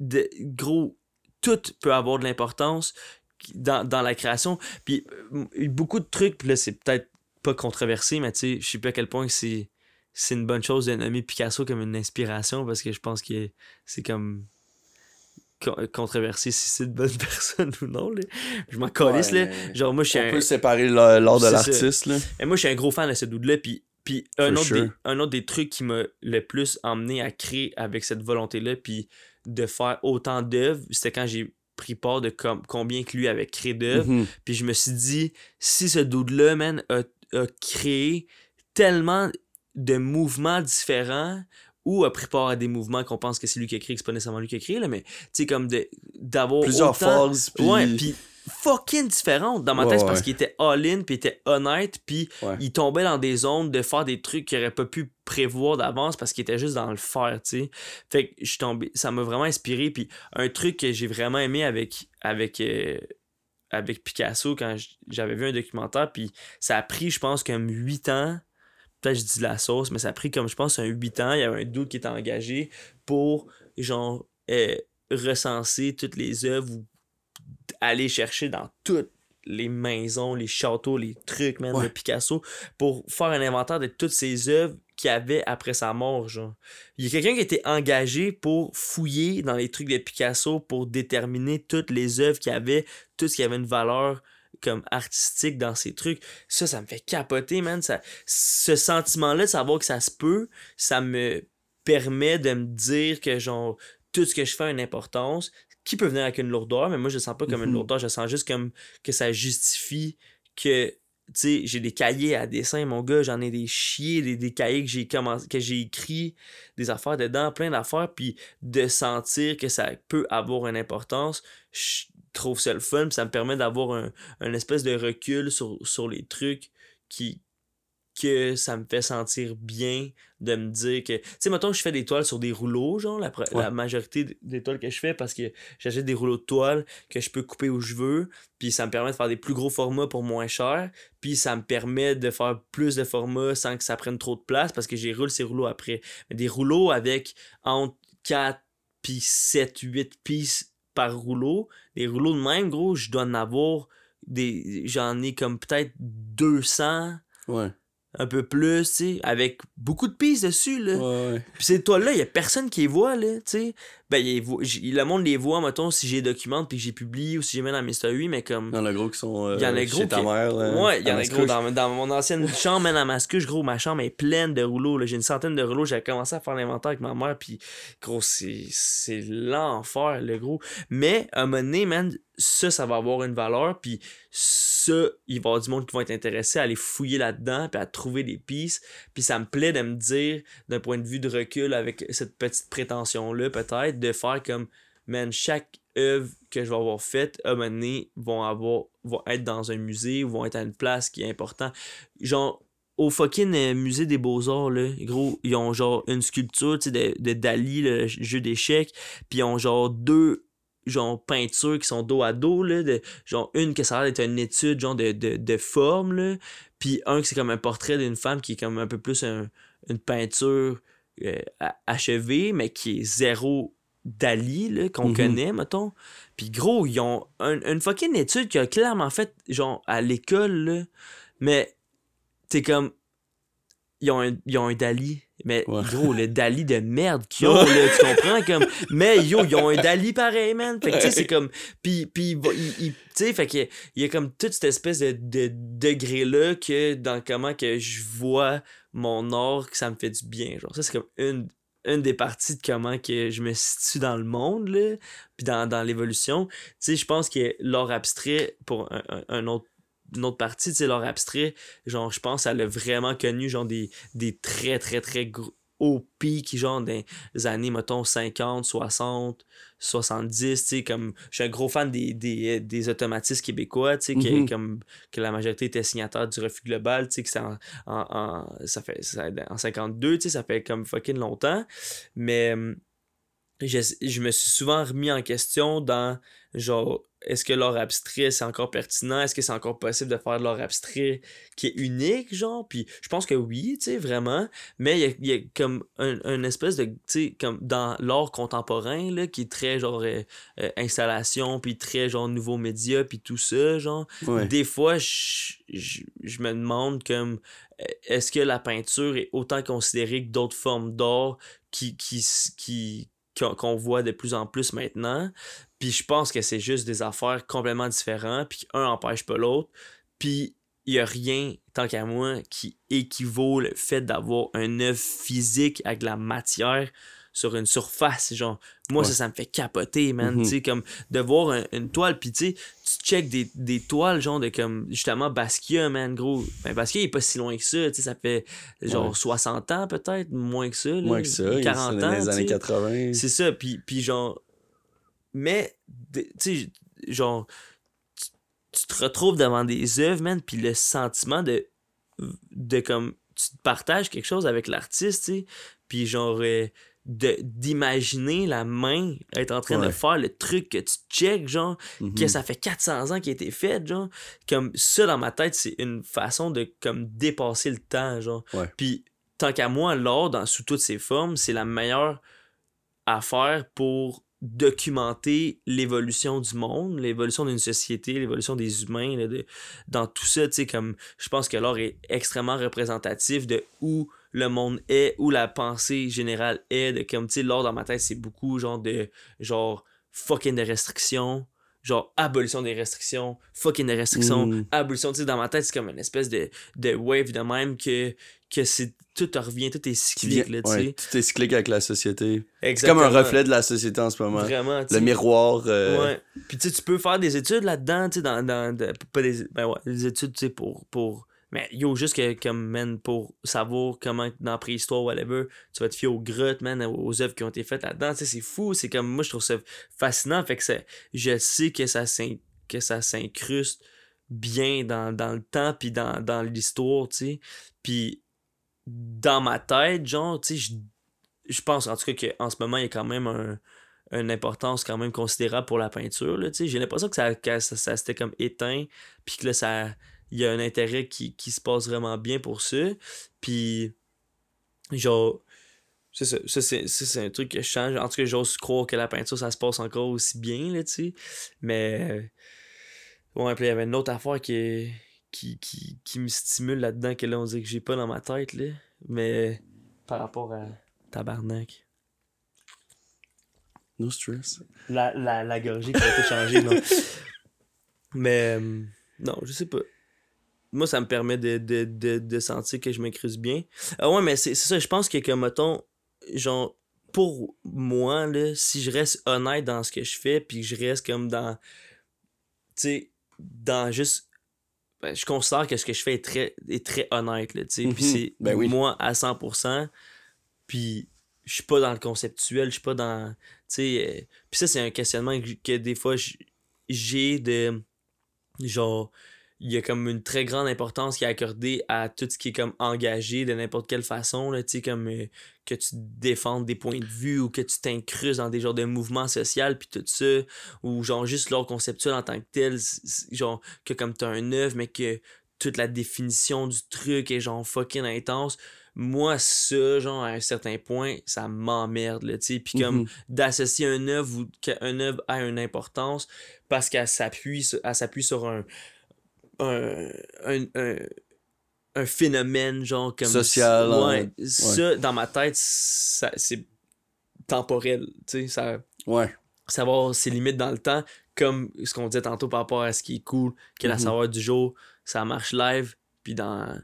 de, gros, tout peut avoir de l'importance dans, dans la création. Puis beaucoup de trucs, puis là, c'est peut-être pas controversé, mais tu sais, je sais pas à quel point c'est c'est une bonne chose de nommer Picasso comme une inspiration parce que je pense que c'est comme con- controversé si c'est une bonne personne ou non. Là. Je m'en calisse, Ouais, là. Genre, moi, je suis On un, peut séparer le- l'art de l'artiste, là. mais moi, je suis un gros fan de ce dude-là. Puis, puis un, autre des, un autre des trucs qui m'a le plus emmené à créer avec cette volonté-là, puis de faire autant d'œuvres, c'était quand j'ai pris part de com- combien que lui avait créé d'œuvres. Mhm. Puis je me suis dit, si ce dude-là, man, a, a créé tellement de mouvements différents ou a pris part à des mouvements qu'on pense que c'est lui qui a créé, que c'est pas nécessairement lui qui a créé, là, mais tu sais, comme d'avoir Plusieurs autant... phases, puis... Ouais, puis fucking différentes. Dans ma tête, ouais. parce qu'il était all-in, puis il était honnête, puis Ouais. il tombait dans des zones de faire des trucs qu'il aurait pas pu prévoir d'avance parce qu'il était juste dans le faire, tu sais. Fait que je suis tombé, ça m'a vraiment inspiré, puis un truc que j'ai vraiment aimé avec, avec, euh, avec Picasso quand j'avais vu un documentaire, puis ça a pris, je pense, comme 8 ans. Peut-être je dis de la sauce, mais ça a pris comme, je pense, un 8 ans. Il y avait un doute qui était engagé pour, genre, euh, recenser toutes les œuvres ou aller chercher dans toutes les maisons, les châteaux, les trucs, man, de. Picasso pour faire un inventaire de toutes ces œuvres qu'il y avait après sa mort, genre. Il y a quelqu'un qui a été engagé pour fouiller dans les trucs de Picasso pour déterminer toutes les œuvres qu'il y avait, tout ce qui avait une valeur comme artistique dans ces trucs. Ça, ça me fait capoter, man. Ça, ce sentiment-là de savoir que ça se peut, ça me permet de me dire que, genre, tout ce que je fais a une importance, qui peut venir avec une lourdeur, mais moi, je le sens pas comme une Mhm. lourdeur, je le sens juste comme que ça justifie que, tu sais, j'ai des cahiers à dessin, mon gars, j'en ai des chiers, des, des cahiers que j'ai commencé, que j'ai écrit, des affaires dedans, plein d'affaires, puis de sentir que ça peut avoir une importance, je trouve ça le fun, puis ça me permet d'avoir un, un espèce de recul sur, sur les trucs qui que ça me fait sentir bien de me dire que tu sais mettons je fais des toiles sur des rouleaux genre la, pre- Ouais. la majorité des toiles que je fais parce que j'achète des rouleaux de toile que je peux couper où je veux puis ça me permet de faire des plus gros formats pour moins cher puis ça me permet de faire plus de formats sans que ça prenne trop de place parce que j'ai roule ces rouleaux après mais des rouleaux avec entre 4 puis 7 8 pistes par rouleau des rouleaux de même gros je dois en avoir des j'en ai comme peut-être 200 Ouais. Un peu plus, tu sais, avec beaucoup de pistes dessus, là. Ouais, ouais. Puis ces toiles-là, il y a personne qui les voit, là, tu sais. Ben, il le monde les voit, mettons, si j'ai documente puis que j'ai publié ou si j'ai mis dans mes stories, mais comme... Il y en a gros qui sont euh, Il y en a gros chez ta mère. Ouais, il y en a gros dans, dans mon ancienne chambre, man, à Mascouche, gros, ma chambre est pleine de rouleaux, là. J'ai une centaine de rouleaux, j'ai commencé à faire l'inventaire avec ma mère, puis gros, c'est c'est l'enfer, le gros. Mais, à un moment donné, man, ça, ça va avoir une valeur, puis ça, il va y avoir du monde qui va être intéressé à aller fouiller là-dedans, puis à trouver des pistes, puis ça me plaît de me dire, d'un point de vue de recul, avec cette petite prétention-là, peut-être, de faire comme, man, chaque œuvre que je vais avoir faite, à un moment donné, vont, avoir, vont être dans un musée, ou vont être à une place qui est importante. Genre, au fucking euh, musée des beaux-arts, gros, ils ont genre une sculpture, de, Dali, le jeu d'échecs, puis ils ont genre deux genre peintures qui sont dos à dos genre une que ça a l'air d'être une étude genre de, de, de forme là puis un que c'est comme un portrait d'une femme qui est comme un peu plus un- une peinture euh, achevée mais qui est zéro Dali qu'on Mhm. connaît mettons. Puis gros ils ont un- une fucking étude qui a clairement fait genre à l'école mais t'es comme ils ont un, ils ont un Dali mais Ouais. gros le Dali de merde qu'ils ont là tu comprends? Comme mais yo ils ont un Dali pareil man. Fait que tu sais c'est comme puis puis tu sais fait que il y a comme toute cette espèce de, de degré là que dans comment que je vois mon art que ça me fait du bien genre. Ça c'est comme une une des parties de comment que je me situe dans le monde là puis dans, dans l'évolution. Tu sais je pense que l'art abstrait pour un, un- autre une autre partie, tu sais, l'art abstrait, genre, je pense, elle a vraiment connu, genre, des, des très, très, très gros, hauts pics, genre, les années, mettons, 50, 60, 70, tu sais, comme, je suis un gros fan des, des, des automatistes québécois, tu sais, que, Mhm. comme, que la majorité était signataire du refus global, tu sais, que c'est en, en, en- ça fait, ça- en 52, tu sais, ça fait comme fucking longtemps, mais hum, je, je me suis souvent remis en question dans genre est-ce que l'art abstrait c'est encore pertinent? Est-ce que c'est encore possible de faire de l'art abstrait qui est unique genre? Puis je pense que oui tu sais vraiment mais il y a, il y a comme un, un espèce de tu sais comme dans l'art contemporain là qui est très genre euh, euh, installation puis très genre nouveaux médias puis tout ça genre Ouais. des fois, je, me demande comme euh, est-ce que la peinture est autant considérée que d'autres formes d'art qui, qui, qui, qu'on voit de plus en plus maintenant? Puis je pense que c'est juste des affaires complètement différentes, puis un empêche pas l'autre. Puis il y a rien, tant qu'à moi, qui équivaut le fait d'avoir un œuvre physique avec de la matière sur une surface. Genre, moi, ça, Ouais. ça me fait capoter, man. Mhm. Tu sais, comme de voir un- une toile, puis tu sais, tu check des, des toiles, genre de comme, justement, Basquiat, man, gros. Ben, Basquiat, il est pas si loin que ça, tu sais, ça fait genre Ouais. 60 ans, peut-être, moins que ça. là, Moins que ça. il- 40 c'est dans ans. les tu années sais. 80. C'est ça, puis, puis genre. Mais, tu sais, genre, tu, tu te retrouves devant des œuvres, man, puis le sentiment de. de comme. Tu te partages quelque chose avec l'artiste, tu sais, puis genre. euh, de d'imaginer la main être en train de faire le truc que tu check genre Mhm. que ça fait 400 ans qu'il a été fait genre comme ça dans ma tête c'est une façon de comme dépasser le temps genre Ouais. puis tant qu'à moi l'art dans sous toutes ses formes c'est la meilleure affaire pour documenter l'évolution du monde, l'évolution d'une société, l'évolution des humains, dans tout ça, tu comme je pense que l'art est extrêmement représentatif de où le monde est, où la pensée générale est, de comme, tu sais, dans ma tête, c'est beaucoup genre de, genre, fucking de restrictions, genre, abolition des restrictions, fucking de restrictions, Mm. abolition, tu sais, dans ma tête, c'est comme une espèce de, de wave de même que, que c'est, tout revient, tout est cyclique, là, tu ouais, sais. tout est cyclique avec la société. C'est comme un reflet de la société en ce moment. Vraiment, Le miroir. euh, Ouais. Puis tu sais, tu peux faire des études là-dedans, tu sais, dans, dans de- pas des, ben ouais, des études, tu sais, pour, pour... Mais yo, juste que, comme, man, pour savoir comment, dans la préhistoire, whatever, tu vas te fier aux grottes, man, aux œuvres qui ont été faites là-dedans, tu sais, c'est fou, c'est comme, moi, je trouve ça fascinant, fait que je sais que ça ça s'incruste bien dans, dans le temps, puis dans, dans l'histoire, tu sais, puis dans ma tête, genre, tu sais, je pense en tout cas qu'en ce moment, il y a quand même un, une importance quand même considérable pour la peinture. Tu sais. J'ai l'impression que ça, que ça, ça s'était comme éteint, puis que là, ça, il y a un intérêt qui, qui se passe vraiment bien pour ça. Puis, genre, c'est ça, ça c'est, un truc que je change. En tout cas, j'ose croire que la peinture, ça se passe encore aussi bien, là, tu sais. Mais, Ouais, puis il y avait une autre affaire qui, qui, qui, qui me stimule là-dedans, que là, on dit que j'ai pas dans ma tête, là. Mais par rapport à tabarnak. No stress. La, la, la gorgée qui a été changée, non. Mais euh, non, je sais pas. Moi, ça me permet de, de, de, de sentir que je m'incruse bien. Ah ouais, mais c'est ça, je pense que comme, mettons, genre, pour moi, là, si je reste honnête dans ce que je fais, puis que je reste comme dans, tu sais, dans juste, ben, je considère que ce que je fais est très, est très honnête, là, tu sais, puis Mhm. c'est Ben oui. moi à 100%, puis je suis pas dans le conceptuel, je suis pas dans, tu sais, euh, puis ça, c'est un questionnement que, que des fois, j'ai de, genre, il y a comme une très grande importance qui est accordée à tout ce qui est comme engagé de n'importe quelle façon, là, tu sais, comme euh, que tu défendes des points de vue ou que tu t'incrustes dans des genres de mouvements sociaux puis tout ça, ou genre juste l'ordre conceptuel en tant que tel, genre que comme t'as un œuvre, mais que toute la définition du truc est genre fucking intense. Moi, ça, genre, à un certain point, ça m'emmerde, là, tu sais. Puis comme Mhm. d'associer un œuvre ou qu'un œuvre a une importance parce qu'elle s'appuie sur, elle s'appuie sur un, un, un, un, un phénomène genre comme Social, hein, ouais, ouais. ça dans ma tête ça, c'est temporel tu sais ça Ouais. ça va avoir ses limites dans le temps comme ce qu'on disait tantôt par rapport à ce qui est cool qui est la Mhm. saveur du jour ça marche live puis dans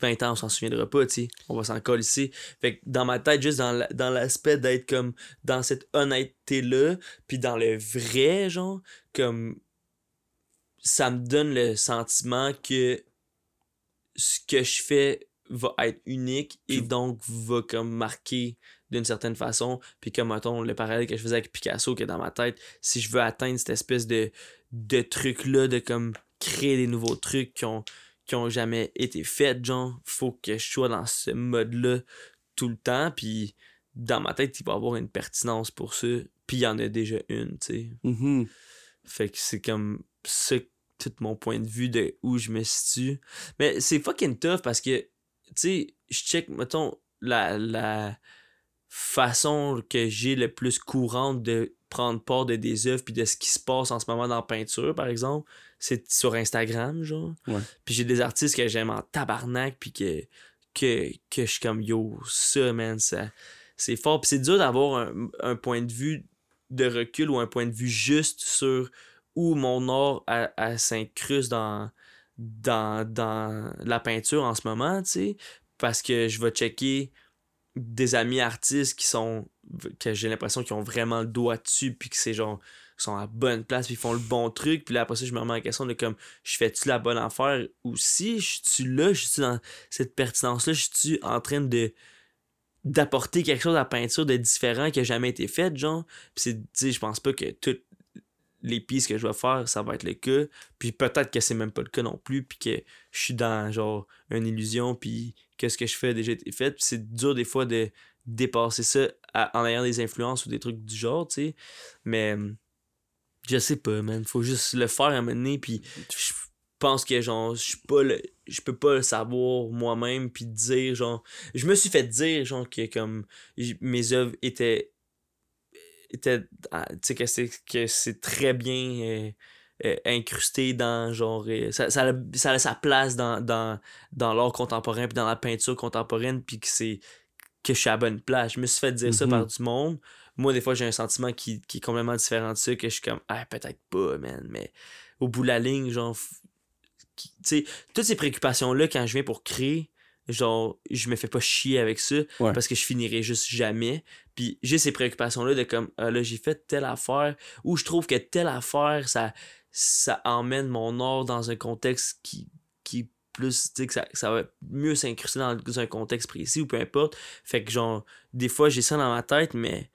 20 ans on s'en souviendra pas tu sais on va s'en coller ici fait que dans ma tête juste dans la- dans l'aspect d'être comme dans cette honnêteté là puis dans le vrai genre comme ça me donne le sentiment que ce que je fais va être unique et donc va comme marquer d'une certaine façon. Puis comme mettons le parallèle que je faisais avec Picasso que dans ma tête si je veux atteindre cette espèce de de truc là de comme créer des nouveaux trucs qui ont qui ont jamais été faits genre faut que je sois dans ce mode là tout le temps. Puis dans ma tête il va y avoir une pertinence pour ça. Puis il y en a déjà une tu sais. Mhm. fait que c'est comme ça tout mon point de vue de où je me situe. Mais c'est fucking tough parce que, tu sais, je check, mettons, la, la façon que j'ai le plus courante de prendre part de des œuvres puis de ce qui se passe en ce moment dans la peinture, par exemple, c'est sur Instagram, genre. Ouais. Puis j'ai des artistes que j'aime en tabarnak puis que, que, que je suis comme, yo, ça, man, ça, c'est fort. Puis c'est dur d'avoir un, un point de vue de recul ou un point de vue juste sur où mon elle s'incruste dans, dans, dans la peinture en ce moment, tu sais, parce que je vais checker des amis artistes qui sont que j'ai l'impression qu'ils ont vraiment le doigt dessus puis que c'est genre sont à la bonne place puis ils font le bon truc puis là après ça je me remets en question de comme je fais-tu la bonne affaire ou si je suis là je suis dans cette pertinence là je suis en train de d'apporter quelque chose à la peinture de différent qui a jamais été fait genre puis c'est je pense pas que toutes les pistes que je vais faire ça va être le cas. Puis peut-être que c'est même pas le cas non plus puis que je suis dans genre une illusion puis que ce que je fais a déjà été fait. Puis c'est dur des fois de dépasser ça en ayant des influences ou des trucs du genre tu sais. Mais hum, je sais pas man. Faut juste le faire à un moment donné puis je pense que genre je je peux pas le savoir moi-même puis dire genre je me suis fait dire genre que comme mes œuvres étaient étaient ah, tu sais que c'est que c'est très bien euh, euh, incrusté dans genre euh, ça, ça, a, ça a sa place dans dans, dans l'art contemporain puis dans la peinture contemporaine puis que c'est que je suis à la bonne place. Je me suis fait dire ça par du monde. Moi des fois j'ai un sentiment qui, qui est complètement différent de ça que je suis comme ah peut-être pas man mais au bout de la ligne genre tu sais toutes ces préoccupations là quand je viens pour créer genre je me fais pas chier avec ça Ouais. parce que je finirai juste jamais puis j'ai ces préoccupations là de comme ah, là j'ai fait telle affaire ou je trouve que telle affaire ça ça emmène mon art dans un contexte qui qui plus tu sais que ça, ça va mieux s'incruster dans un contexte précis ou peu importe. Fait que genre des fois j'ai ça dans ma tête mais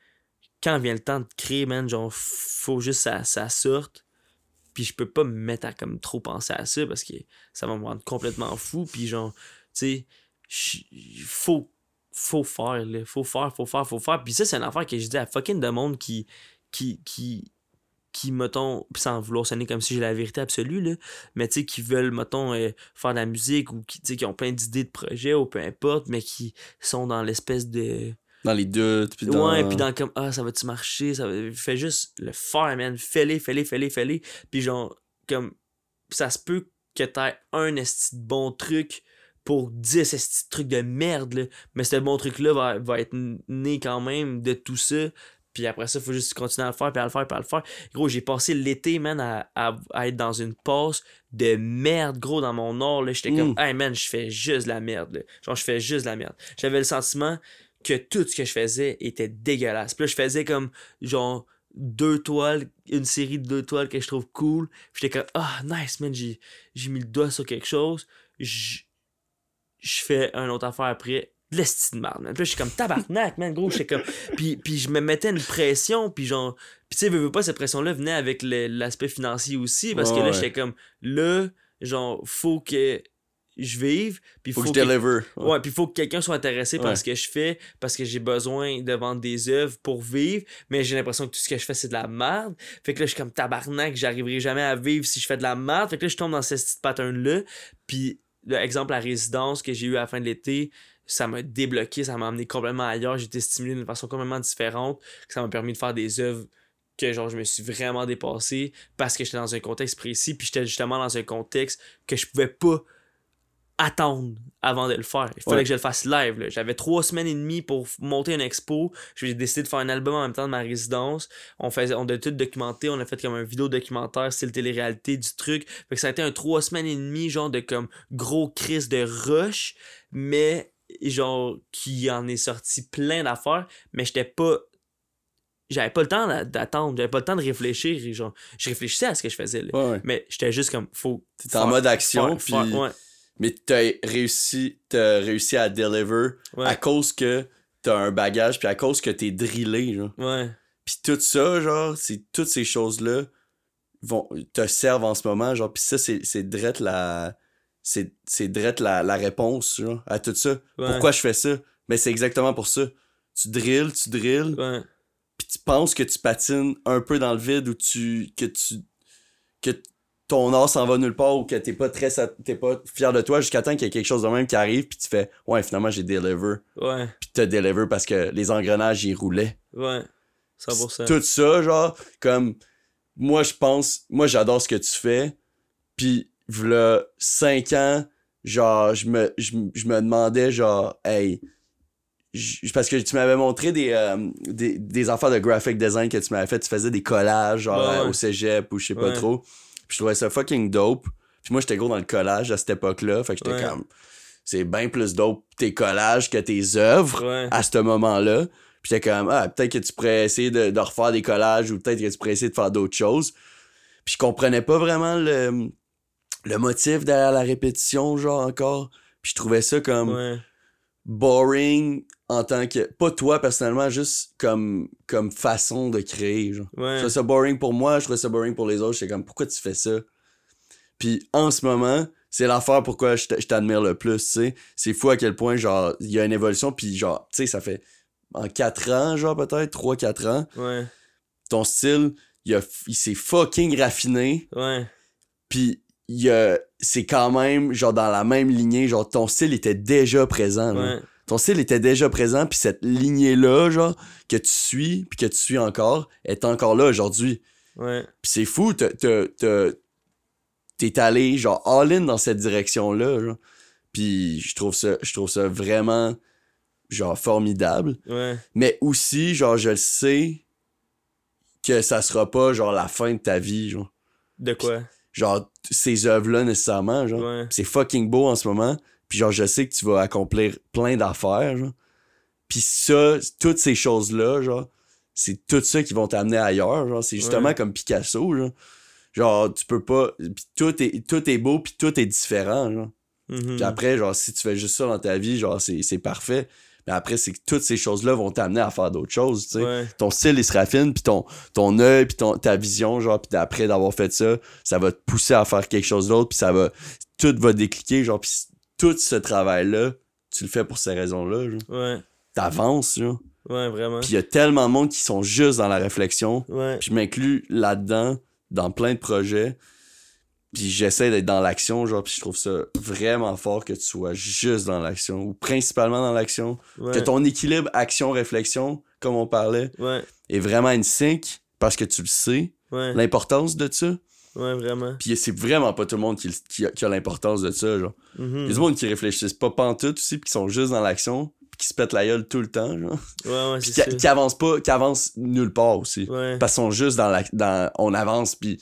quand vient le temps de créer man genre faut juste ça, ça sorte. Puis je peux pas me mettre à comme trop penser à ça parce que ça va me rendre complètement fou. Puis genre tu sais faut faut faire là faut faire faut faire faut faire puis ça c'est une affaire que je dis à fucking de monde qui qui qui qui mettons sans vouloir sonner comme si j'ai la vérité absolue là mais tu sais qui veulent mettons euh, faire de la musique ou qui tu sais qui ont plein d'idées de projets ou peu importe mais qui sont dans l'espèce de Dans les doutes. Puis dans... Ouais, puis dans comme ah ça va-tu marcher, ça va fais juste le faire man, fais-les, fais-les, fais-les, fais-les. Puis genre comme ça se peut que t'aies un esti de bon truc pour 10 esti de trucs de merde, là. Mais ce bon truc-là va, va être né quand même de tout ça. Puis après ça, il faut juste continuer à le faire, puis à le faire, puis à le faire. Gros, j'ai passé l'été, man, à, à, à être dans une pause de merde, gros, dans mon nord. J'étais comme, Mm. hey, man, je fais juste de la merde, là. Genre, je fais juste la merde. J'avais le sentiment que tout ce que je faisais était dégueulasse. Puis là, je faisais comme, genre, deux toiles, une série de deux toiles que je trouve cool. J'étais comme, ah, nice, man, j'ai mis le doigt sur quelque chose. Je fais une autre affaire après. L'esti de merde, man. Puis là, je suis comme tabarnak, man, gros. J'étais comme. Puis, puis je me mettais une pression, puis genre. Puis tu sais, veux, veux pas, cette pression-là venait avec l'aspect financier aussi, parce que Ouais, là, ouais. j'étais comme, là, genre, faut que je vive, puis Faut, faut, que je deliver. Ouais, puis il faut que quelqu'un soit intéressé par Ouais. ce que je fais, parce que j'ai besoin de vendre des œuvres pour vivre, mais j'ai l'impression que tout ce que je fais, c'est de la merde. Fait que là, je suis comme tabarnak, j'arriverai jamais à vivre si je fais de la merde. Fait que là, je tombe dans cette petite pattern-là. Puis, exemple, la résidence que j'ai eue à la fin de l'été, ça m'a débloqué, ça m'a amené complètement ailleurs. J'ai été stimulé d'une façon complètement différente, ça m'a permis de faire des œuvres que genre je me suis vraiment dépassé parce que j'étais dans un contexte précis puis j'étais justement dans un contexte que je pouvais pas attendre avant de le faire. Il fallait Ouais. que je le fasse live. J'avais trois semaines et demie pour monter une expo. J'ai décidé de faire un album en même temps de ma résidence. On faisait, on a tout documenté. On a fait comme un vidéo documentaire, style télé-réalité du truc. Fait que ça a été un trois semaines et demie, genre de comme gros crise de rush, mais genre qui en est sorti plein d'affaires. Mais j'étais pas j'avais pas le temps d'a- d'attendre, j'avais pas le temps de réfléchir. genre, je réfléchissais à ce que je faisais. là. Ouais, ouais. Mais j'étais juste comme, faut. T'es en mode action, puis... ouais, Mais t'as réussi, t'as réussi à deliver ouais, à cause que t'as un bagage, puis à cause que t'es drillé, genre. ouais, Puis tout ça, genre, c'est toutes ces choses-là vont te servent en ce moment, genre. Puis ça, c'est c'est drette la... C'est c'est drette la, la réponse, genre, à tout ça. Ouais. Pourquoi je fais ça? Mais c'est exactement pour ça. Tu drilles, tu drilles, ouais, puis tu penses que tu patines un peu dans le vide ou tu que tu que ton art s'en va nulle part ou que t'es pas très t'es pas fier de toi jusqu'à temps qu'il y ait quelque chose de même qui arrive puis tu fais ouais finalement j'ai deliver ouais, puis t'as deliver parce que les engrenages ils roulaient ouais. 100%. tout ça genre comme moi je pense moi j'adore ce que tu fais puis v'là 5 ans genre je me je, me demandais genre hey parce que tu m'avais montré des, euh, des, des affaires de graphic design que tu m'avais fait tu faisais des collages genre ouais. au cégep ou je sais pas Ouais. trop puis je trouvais ça fucking dope puis moi j'étais gros dans le collage à cette époque là fait que j'étais Ouais. comme c'est bien plus dope tes collages que tes œuvres Ouais, à ce moment-là. Puis j'étais comme, ah, peut-être que tu pourrais essayer de, de refaire des collages ou peut-être que tu pourrais essayer de faire d'autres choses. Puis je comprenais pas vraiment le, le motif derrière la répétition, genre encore. Puis je trouvais ça comme ouais, boring en tant que. Pas toi personnellement, juste comme, comme façon de créer. Genre. Je ouais, ça boring pour moi, je trouvais ça boring pour les autres. J'étais comme, pourquoi tu fais ça? Puis en ce moment, c'est l'affaire pourquoi je t'admire le plus, tu sais. C'est fou à quel point, genre, il y a une évolution, puis genre, tu sais, ça fait en 4 ans, genre, peut-être, 3-4 ans, ouais, ton style, il, il s'est fucking raffiné, ouais, puis c'est quand même, genre, dans la même lignée, genre, ton style était déjà présent, là. ouais, Ton style était déjà présent, puis cette lignée-là, genre, que tu suis, puis que tu suis encore, est encore là aujourd'hui. ouais, c'est fou, t'es allé genre all-in dans cette direction-là. Puis je trouve ça, je trouve ça vraiment genre formidable. ouais, Mais aussi, genre, je le sais que ça sera pas genre la fin de ta vie. Genre, De quoi? Genre ces œuvres-là nécessairement. Genre. Ouais, Pis c'est fucking beau en ce moment. Puis genre, je sais que tu vas accomplir plein d'affaires. Genre. Puis ça, toutes ces choses-là, genre, c'est tout ça qui vont t'amener ailleurs. Genre, c'est justement Ouais. comme Picasso. Genre. genre, tu peux pas. Puis tout est, tout est beau, puis tout est différent. Genre. mhm, Puis après, genre, si tu fais juste ça dans ta vie, genre, c'est c'est parfait. Mais après, c'est que toutes ces choses-là vont t'amener à faire d'autres choses, tu sais. Ouais, ton style il se raffine puis ton ton œil puis ton ta vision genre puis après d'avoir fait ça ça va te pousser à faire quelque chose d'autre puis ça va tout va décliquer genre puis tout ce travail là tu le fais pour ces raisons là ouais, t'avances genre. Ouais, vraiment. puis il y a tellement de monde qui sont juste dans la réflexion Ouais, puis je m'inclus là-dedans dans plein de projets puis j'essaie d'être dans l'action genre puis je trouve ça vraiment fort que tu sois juste dans l'action ou principalement dans l'action ouais, que ton équilibre action réflexion comme on parlait ouais, est vraiment une sync parce que tu le sais, ouais, l'importance de ça. Ouais, vraiment. Puis c'est vraiment pas tout le monde qui, qui a, qui a l'importance de ça, genre. Mhm. Il y a du monde qui réfléchissent pas pantoute aussi, puis qui sont juste dans l'action, puis qui se pètent la gueule tout le temps, genre. Ouais, ouais, Puis qui avancent pas, qui avancent nulle part aussi. Ouais. Parce qu'ils sont juste dans la. Dans, on avance, puis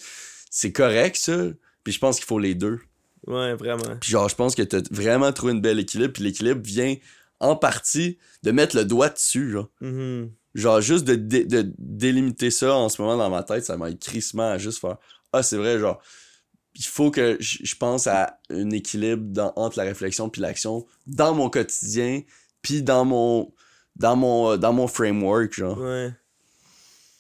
c'est correct, ça. Puis je pense qu'il faut les deux. Ouais, vraiment. Puis genre, je pense que t'as vraiment trouvé une belle équilibre, puis l'équilibre vient en partie de mettre le doigt dessus, genre. Mhm. Genre, juste de, dé- de délimiter ça en ce moment dans ma tête, ça m'a crissement à juste faire Ah, c'est vrai, genre, il faut que je pense à un équilibre dans- entre la réflexion puis l'action dans mon quotidien, puis dans mon, dans mon, euh, dans mon framework, genre. Ouais.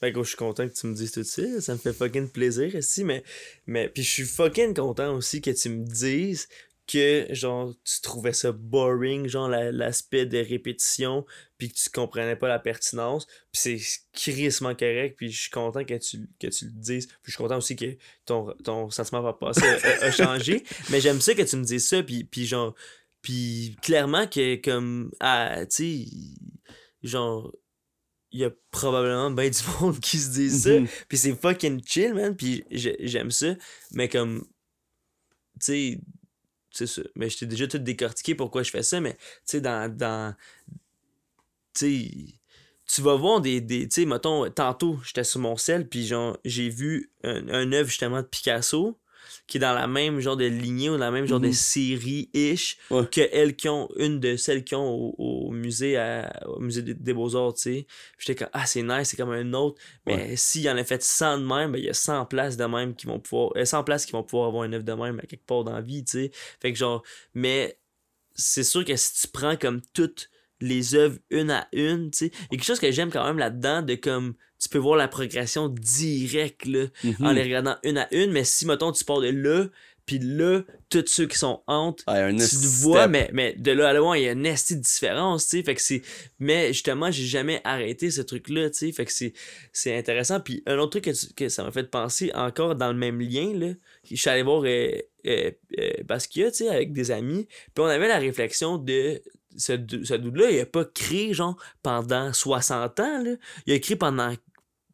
Que je suis content que tu me dises tout ça. Ça me fait fucking plaisir aussi. Mais, mais puis je suis fucking content aussi que tu me dises que genre tu trouvais ça boring, genre la- l'aspect de répétition, puis que tu comprenais pas la pertinence. Puis c'est crissement correct. Puis je suis content que tu, que tu le dises. Puis je suis content aussi que ton, ton sentiment par passé a, a- a changé. Mais j'aime ça que tu me dises ça. Puis, puis genre. Puis clairement que comme. Ah, tu sais. Genre il y a probablement ben du monde qui se dit ça. Mhm. Puis c'est fucking chill, man. Puis j'ai- j'aime ça. Mais comme, tu sais, c'est ça. Mais je t'ai déjà tout décortiqué pourquoi je fais ça. Mais, tu sais, dans. dans tu sais, tu vas voir des. des tu sais, mettons, tantôt, j'étais sur mon sel. Puis genre, j'ai vu un, un œuvre justement de Picasso qui est dans la même genre de lignée ou dans la même genre de Mhm. série-ish Ouais. que elles qui ont une de celles qui ont au, au musée à- au musée des, beaux-arts tu sais j'étais comme ah c'est nice c'est comme un autre mais s'il y en a fait 100 de même ben il y a 100 places de même qui vont pouvoir euh, 100 places qui vont pouvoir avoir un œuvre de même à quelque part dans la vie tu sais fait que genre mais c'est sûr que si tu prends comme toutes les œuvres une à une tu sais il y a quelque chose que j'aime quand même là-dedans de comme tu peux voir la progression directe là Mhm. en les regardant une à une, mais si, mettons, tu pars de là, puis là, tous ceux qui sont entre, tu le vois, mais, mais de là à loin, il y a une esti de différence, tu sais, fait que c'est... Mais justement, j'ai jamais arrêté ce truc-là, tu sais, fait que c'est, c'est intéressant. Puis un autre truc que, tu- que ça m'a fait penser, encore dans le même lien, là, je suis allé voir euh, euh, euh, Basquiat, tu sais, avec des amis, puis on avait la réflexion de... Ce, ce dude-là, il a pas créé, genre, pendant 60 ans, là. Il a écrit pendant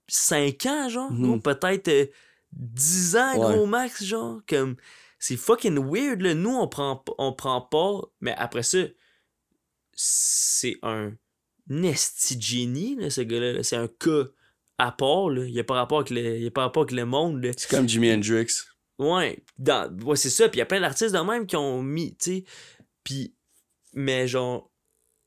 5 ans, genre, Mhm. gros, peut-être euh, 10 ans, Ouais. gros max, genre, comme... C'est fucking weird, là. Nous, on prend, on prend pas... Mais après ça, c'est un esti de génie, là, ce gars-là. là. C'est un cas à part, là. Il a pas rapport avec le, il a pas rapport avec le monde, là. C'est comme Jimi Hendrix. Ouais, dans, ouais c'est ça. Puis il y a plein d'artistes de même qui ont mis, tu sais. Puis, mais genre,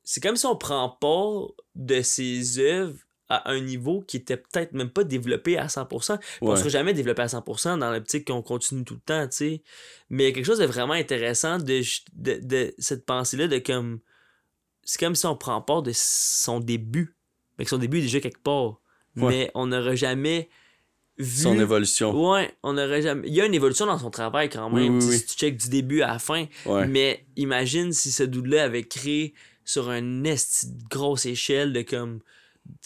c'est comme si on prend pas de ses œuvres à un niveau qui était peut-être même pas développé à 100%. Puis On Ouais. sera jamais développé à 100% dans l'optique qu'on continue tout le temps, tu sais. Mais il y a quelque chose de vraiment intéressant de, de, de cette pensée-là de comme. C'est comme si on prend part de son début. Mais que son début est déjà quelque part. Ouais. Mais on n'aura jamais vu. Son évolution. Ouais, on n'aurait jamais. Il y a une évolution dans son travail quand même. Oui, oui, tu sais, oui. Si tu checkes du début à la fin. Ouais. Mais imagine si ce dude-là avait créé sur une grosse échelle de comme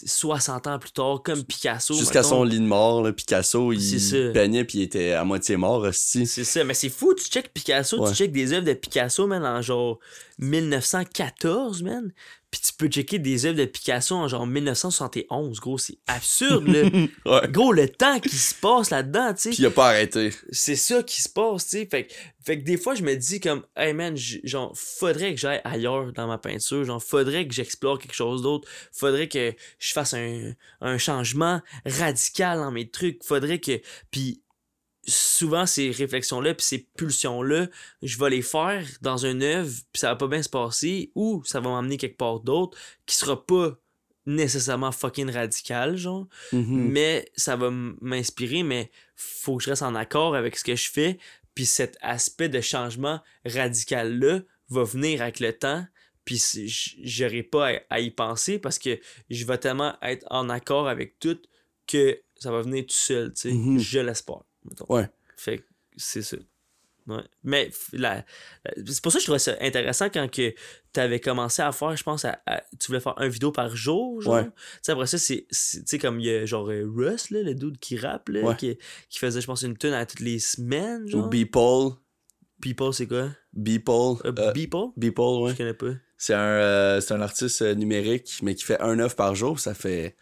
60 ans plus tard, comme Picasso. Jusqu'à son lit de mort, là, Picasso, il ça. baignait puis il était à moitié mort, aussi. C'est ça, mais c'est fou, tu checkes Picasso, Ouais. tu checkes des œuvres de Picasso, man, en genre 1914, man. Puis tu peux checker des œuvres de Picasso en genre 1971, gros, c'est absurde, là. ouais. gros, le temps qui se passe là-dedans, tu sais. Puis il a pas arrêté. c'est ça qui se passe, tu sais. Fait, que- fait que des fois, je me dis comme, hey man, genre, faudrait que j'aille ailleurs dans ma peinture. Genre, faudrait que j'explore quelque chose d'autre. Faudrait que je fasse un, un changement radical dans mes trucs. Faudrait que. Puis souvent, ces réflexions-là, puis ces pulsions-là, je vais les faire dans une œuvre, puis ça va pas bien se passer, ou ça va m'emmener quelque part d'autre qui sera pas nécessairement fucking radical, genre Mhm. mais ça va m'inspirer, mais faut que je reste en accord avec ce que je fais. Puis cet aspect de changement radical-là va venir avec le temps. Puis j'aurai pas à, à y penser parce que je vais tellement être en accord avec tout que ça va venir tout seul, tu sais. Mhm. Je l'espère. Mettons. Ouais. Fait que c'est ça. Ouais. Mais la, la- c'est pour ça que je trouvais ça intéressant quand que tu avais commencé à faire, je pense, à- à- tu voulais faire un vidéo par jour, genre. Ouais. Après ça, c'est, c'est- tu sais, comme il y a genre euh, Russ, là, le dude qui rappe, là, Ouais. qui, qui faisait, je pense, une tune à toutes les semaines, genre. Ou Beeple. People, c'est quoi? Beeple. Euh, euh, Beeple? Beeple, ouais. Je connais pas. C'est un, euh, c'est un artiste numérique, mais qui fait un œuvre par jour. Ça fait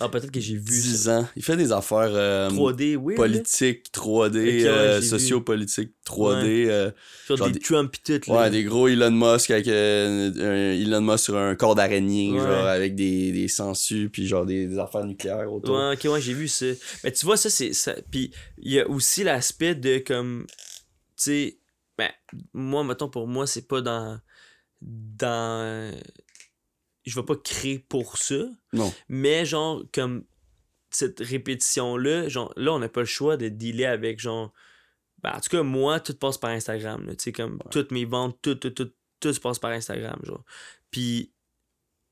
Ah, peut-être que j'ai vu 10 ça. ans. Il fait des affaires euh, 3D, oui. politiques 3D, Ok, ouais, euh, sociopolitiques 3D. euh, Genre, genre des des- Trump pis tout, là. ouais, des gros Elon Musk avec euh, un Elon Musk sur un corps d'araignée, Ouais. genre avec des, des sangsues, puis genre des, des affaires nucléaires autour. Ouais, ok, ouais, j'ai vu ça. Mais tu vois, ça, c'est. Ça... Puis il y a aussi l'aspect de comme. Tu sais, ben, moi, mettons, pour moi, c'est pas dans. Dans. Je vais pas créer pour ça, Non. mais genre, comme. Cette répétition-là, genre, là, on n'a pas le choix de dealer avec, genre. Ben, en tout cas, moi, tout passe par Instagram. Tu sais, comme, toutes mes ventes, tout, tout, tout, tout se passe par Instagram, genre. Puis